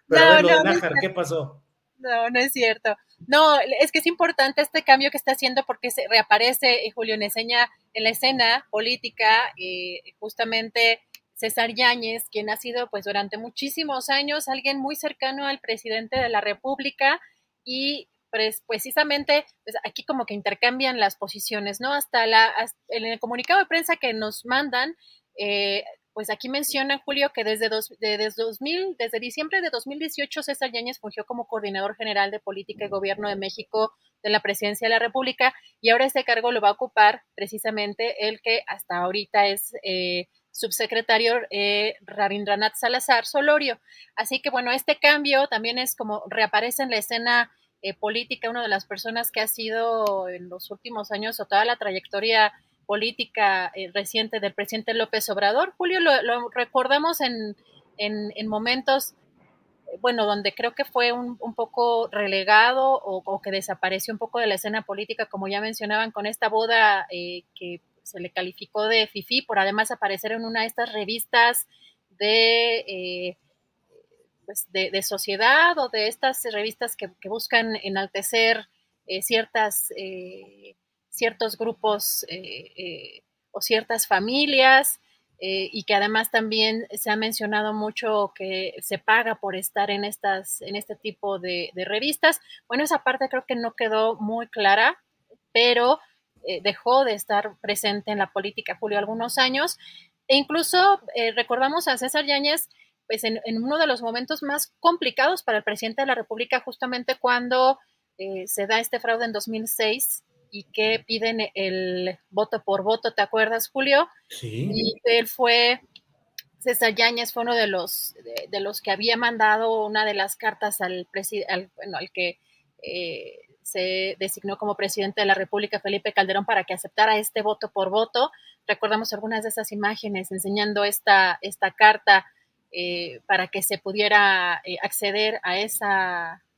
Pero a ver, lo de Nájar, ¿qué pasó? No, no es cierto. No, es que es importante este cambio que está haciendo porque se reaparece eh, Julio Neseña en la escena política, eh, justamente César Yáñez, quien ha sido pues durante muchísimos años alguien muy cercano al presidente de la República y pues, precisamente pues, aquí como que intercambian las posiciones, ¿no? Hasta, la, en el comunicado de prensa que nos mandan, eh, pues aquí menciona Julio que desde, dos, desde 2000, desde diciembre de 2018 César Yáñez fungió como coordinador general de política y gobierno de México de la presidencia de la República y ahora este cargo lo va a ocupar precisamente el que hasta ahorita es eh, subsecretario eh, Rabindranath Salazar Solorio. Así que bueno, este cambio también es como reaparece en la escena eh, política una de las personas que ha sido en los últimos años o toda la trayectoria política eh, reciente del presidente López Obrador. Julio, lo, recordamos en, en, momentos, eh, bueno, donde creo que fue un, un poco relegado o, que desapareció un poco de la escena política, como ya mencionaban, con esta boda eh, que se le calificó de FIFI por además aparecer en una de estas revistas de... Pues de, sociedad o de estas revistas que, buscan enaltecer ciertas ciertos grupos eh, eh, o ciertas familias eh, y que además también se ha mencionado mucho que se paga por estar en, estas, en este tipo de, revistas. Bueno, esa parte creo que no quedó muy clara pero dejó de estar presente en la política, Julio, algunos años. E incluso recordamos a César Yáñez pues, en, uno de los momentos más complicados para el presidente de la República, justamente cuando se da este fraude en 2006 y que piden el voto por voto, ¿te acuerdas, Julio? Sí. Y él fue, César Yáñez fue uno de los, de, los que había mandado una de las cartas al, al, bueno, al que se designó como presidente de la República Felipe Calderón para que aceptara este voto por voto. Recordamos algunas de esas imágenes enseñando esta, esta carta eh, para que se pudiera eh, acceder a esa eh,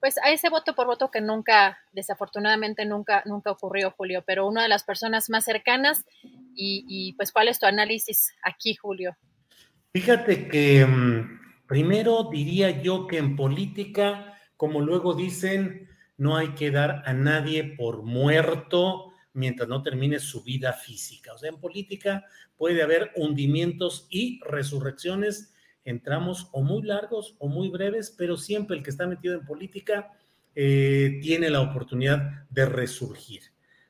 pues a ese voto por voto que nunca, desafortunadamente nunca, nunca ocurrió, Julio, pero una de las personas más cercanas y, y pues cuál es tu análisis aquí, Julio. Fíjate que mm, primero diría yo que en política, como luego dicen, no hay que dar a nadie por muerto mientras no termine su vida física. O sea, en política puede haber hundimientos y resurrecciones en tramos o muy largos o muy breves, pero siempre el que está metido en política eh, tiene la oportunidad de resurgir.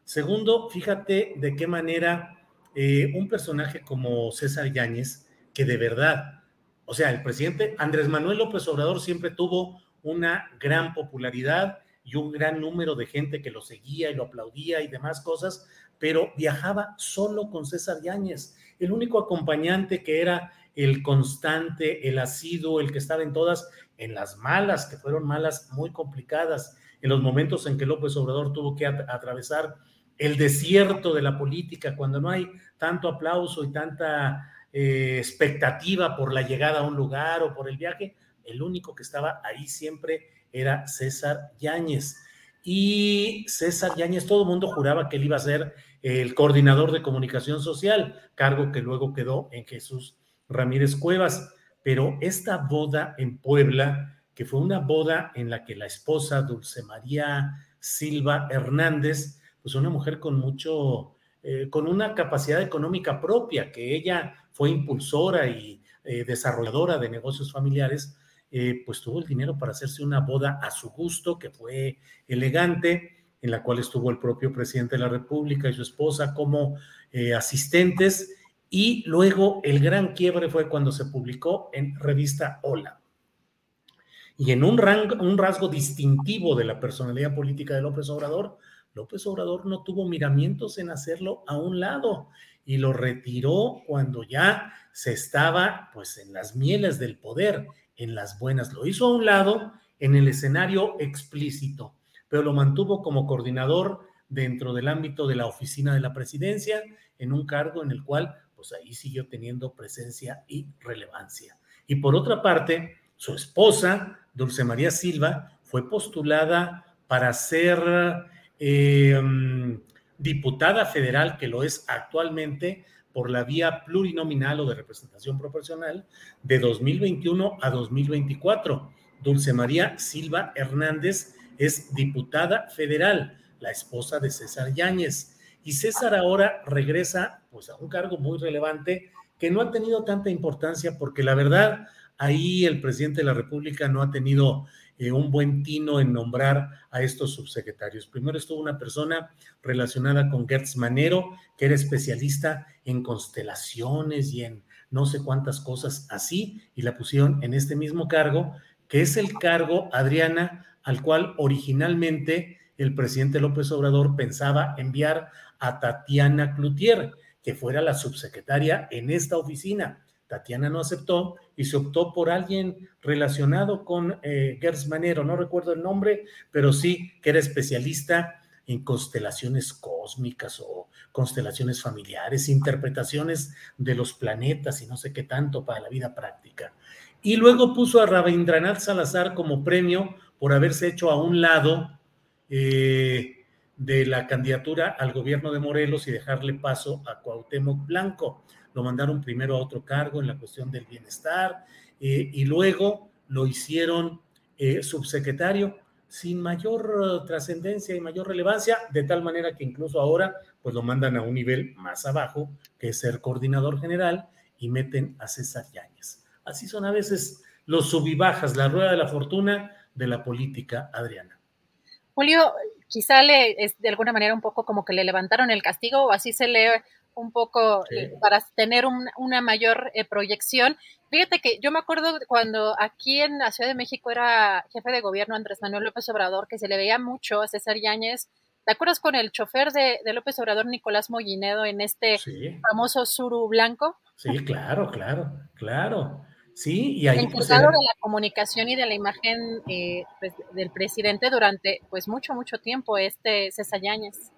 Segundo, fíjate de qué manera eh, un personaje como César Yáñez, que de verdad, o sea, el presidente Andrés Manuel López Obrador siempre tuvo una gran popularidad, y un gran número de gente que lo seguía y lo aplaudía y demás cosas, pero viajaba solo con César Yáñez, el único acompañante que era el constante, el asiduo, el que estaba en todas, en las malas, que fueron malas muy complicadas, en los momentos en que López Obrador tuvo que atravesar el desierto de la política, cuando no hay tanto aplauso y tanta eh, expectativa por la llegada a un lugar o por el viaje, el único que estaba ahí siempre era César Yáñez. Y César Yáñez, todo el mundo juraba que él iba a ser el coordinador de comunicación social, cargo que luego quedó en Jesús Ramírez Cuevas. Pero esta boda en Puebla, que fue una boda en la que la esposa Dulce María Silva Hernández, pues una mujer con mucho, eh, con una capacidad económica propia, que ella fue impulsora y eh, desarrolladora de negocios familiares, eh, pues tuvo el dinero para hacerse una boda a su gusto, que fue elegante, en la cual estuvo el propio presidente de la República y su esposa como asistentes. Y luego el gran quiebre fue cuando se publicó en revista Hola. Y en un, un rasgo distintivo de la personalidad política de López Obrador, López Obrador no tuvo miramientos en hacerlo a un lado y lo retiró cuando ya se estaba pues en las mieles del poder en las buenas. Lo hizo a un lado en el escenario explícito, pero lo mantuvo como coordinador dentro del ámbito de la oficina de la presidencia, en un cargo en el cual, pues ahí siguió teniendo presencia y relevancia. Y por otra parte, su esposa, Dulce María Silva, fue postulada para ser eh, diputada federal, que lo es actualmente, por la vía plurinominal o de representación proporcional de 2021 a 2024. Dulce María Silva Hernández es diputada federal, la esposa de César Yáñez. Y César ahora regresa pues, a un cargo muy relevante que no ha tenido tanta importancia porque la verdad ahí el presidente de la República no ha tenido eh, un buen tino en nombrar a estos subsecretarios. Primero estuvo una persona relacionada con Gertz Manero, que era especialista en constelaciones y en no sé cuántas cosas así, y la pusieron en este mismo cargo, que es el cargo, Adriana, al cual originalmente el presidente López Obrador pensaba enviar a Tatiana Cloutier, que fuera la subsecretaria en esta oficina. Tatiana no aceptó y se optó por alguien relacionado con eh, Manero, no recuerdo el nombre, pero sí que era especialista en constelaciones cósmicas o constelaciones familiares, interpretaciones de los planetas y no sé qué tanto para la vida práctica. Y luego puso a Rabindranath Salazar como premio por haberse hecho a un lado eh, de la candidatura al gobierno de Morelos y dejarle paso a Cuauhtémoc Blanco lo mandaron primero a otro cargo en la cuestión del bienestar eh, y luego lo hicieron eh, subsecretario sin mayor trascendencia y mayor relevancia, de tal manera que incluso ahora pues lo mandan a un nivel más abajo, que es ser coordinador general, y meten a César Yáñez. Así son a veces los subibajas, la rueda de la fortuna de la política, Adriana. Julio, quizá le es de alguna manera un poco como que le levantaron el castigo o así se lee un poco eh, para tener una mayor eh, proyección. Fíjate que yo me acuerdo cuando aquí en la Ciudad de México era jefe de gobierno Andrés Manuel López Obrador, que se le veía mucho a César Yáñez. ¿Te acuerdas con el chofer de, López Obrador, Nicolás Mollinedo, en este famoso suru blanco? Sí, claro, claro, claro. Sí, y ahí... Pues, de la comunicación y de la imagen eh, pues, del presidente durante pues mucho, mucho tiempo, este César Yáñez.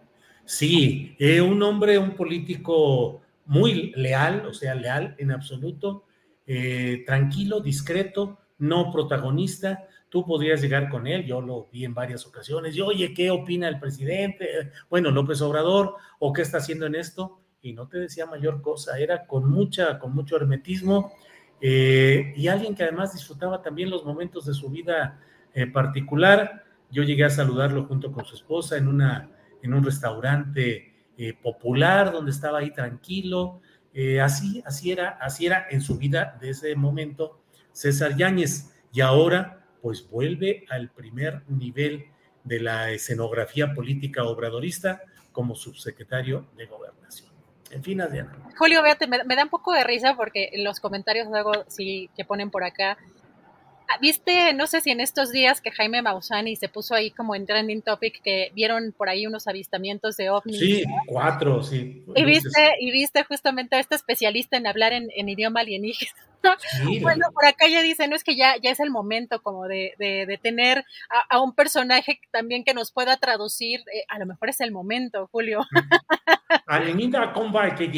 Sí, eh, un hombre, un político muy leal, o sea, leal en absoluto, eh, tranquilo, discreto, no protagonista. Tú podrías llegar con él, yo lo vi en varias ocasiones, y oye, ¿qué opina el presidente? Bueno, López Obrador, o qué está haciendo en esto, y no te decía mayor cosa, era con mucha, con mucho hermetismo, eh, y alguien que además disfrutaba también los momentos de su vida eh, particular. Yo llegué a saludarlo junto con su esposa en, una, en un restaurante eh, popular donde estaba ahí tranquilo. así, así, era, así era en su vida de ese momento César Yáñez. Y ahora, pues vuelve al primer nivel de la escenografía política obradorista como subsecretario de gobernación. En fin, Adriana. Julio, véate, me, da un poco de risa porque en los comentarios luego sí que ponen por acá. Ah, Viste, no sé si en estos días que Jaime Mausani se puso ahí como en trending topic que vieron por ahí unos avistamientos de ovnis. Sí, cuatro, sí. Y viste, y viste justamente a este especialista en hablar en, idioma alienígena. Bueno, por acá ya dice, no es que ya, ya es el momento como de, de, tener a, un personaje también que nos pueda traducir, eh, a lo mejor es el momento, Julio. Alenita Comba que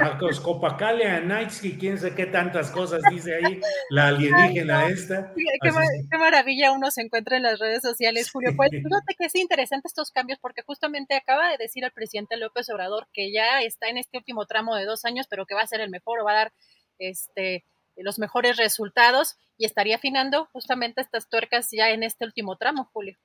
a Copacale, Nights y quién sé qué tantas cosas dice ahí la alienígena esta. Qué, maravilla uno se encuentra en las redes sociales, Julio. Pues fíjate que es interesante estos cambios porque justamente acaba de decir el presidente López Obrador que ya está en este último tramo de dos años, pero que va a ser el mejor o va a dar este los mejores resultados y estaría afinando justamente estas tuercas ya en este último tramo, Julio.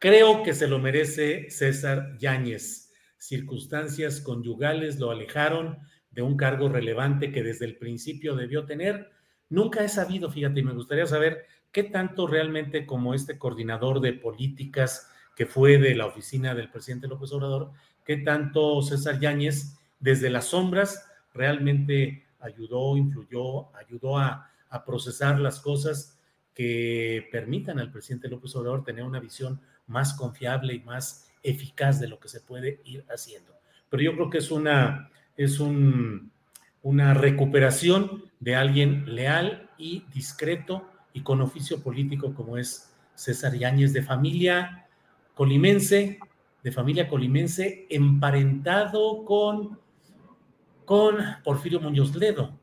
Creo que se lo merece César Yáñez circunstancias conyugales lo alejaron de un cargo relevante que desde el principio debió tener. Nunca he sabido, fíjate, y me gustaría saber qué tanto realmente como este coordinador de políticas que fue de la oficina del presidente López Obrador, qué tanto César Yáñez desde las sombras realmente ayudó, influyó, ayudó a, a procesar las cosas que permitan al presidente López Obrador tener una visión más confiable y más eficaz de lo que se puede ir haciendo. Pero yo creo que es una, es un, una recuperación de alguien leal y discreto y con oficio político como es César Yáñez, de familia colimense, de familia colimense, emparentado con, con Porfirio Muñoz Ledo.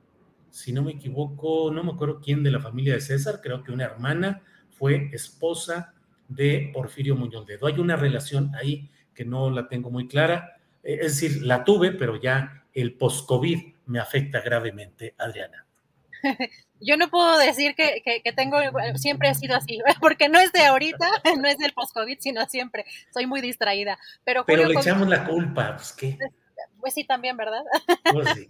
Si no me equivoco, no me acuerdo quién de la familia de César, creo que una hermana fue esposa de Porfirio Muñoz Ledo. Hay una relación ahí que no la tengo muy clara, eh, es decir, la tuve, pero ya el post-COVID me afecta gravemente, Adriana. Yo no puedo decir que, tengo, siempre ha sido así, porque no es de ahorita, no es del post-COVID, sino siempre. Soy muy distraída. Pero, pero le echamos la culpa, pues qué. Pues sí, también, ¿verdad? Pues sí.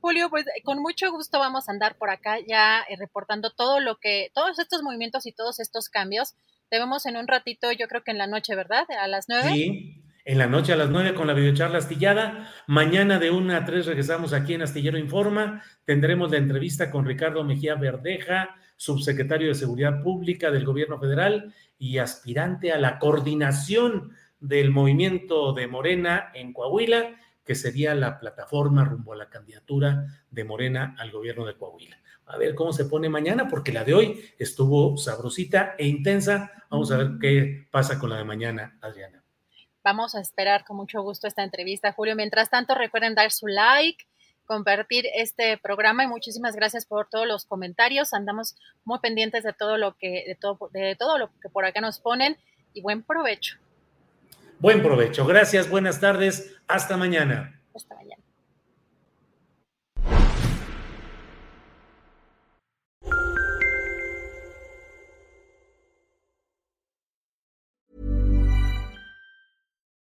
Julio, pues con mucho gusto vamos a andar por acá ya eh, reportando todo lo que, todos estos movimientos y todos estos cambios. Te vemos en un ratito, yo creo que en la noche, ¿verdad? A las nueve. Sí, en la noche a las nueve con la videocharla astillada. Mañana de una a tres regresamos aquí en Astillero Informa. Tendremos la entrevista con Ricardo Mejía Verdeja, subsecretario de Seguridad Pública del Gobierno Federal y aspirante a la coordinación del movimiento de Morena en Coahuila, que sería la plataforma rumbo a la candidatura de Morena al gobierno de Coahuila a ver cómo se pone mañana, porque la de hoy estuvo sabrosita e intensa. Vamos a ver qué pasa con la de mañana, Adriana. Vamos a esperar con mucho gusto esta entrevista, Julio. Mientras tanto, recuerden dar su like, compartir este programa y muchísimas gracias por todos los comentarios. Andamos muy pendientes de todo lo que, de todo, de todo lo que por acá nos ponen y buen provecho. Buen provecho. Gracias, buenas tardes. Hasta mañana. Hasta mañana.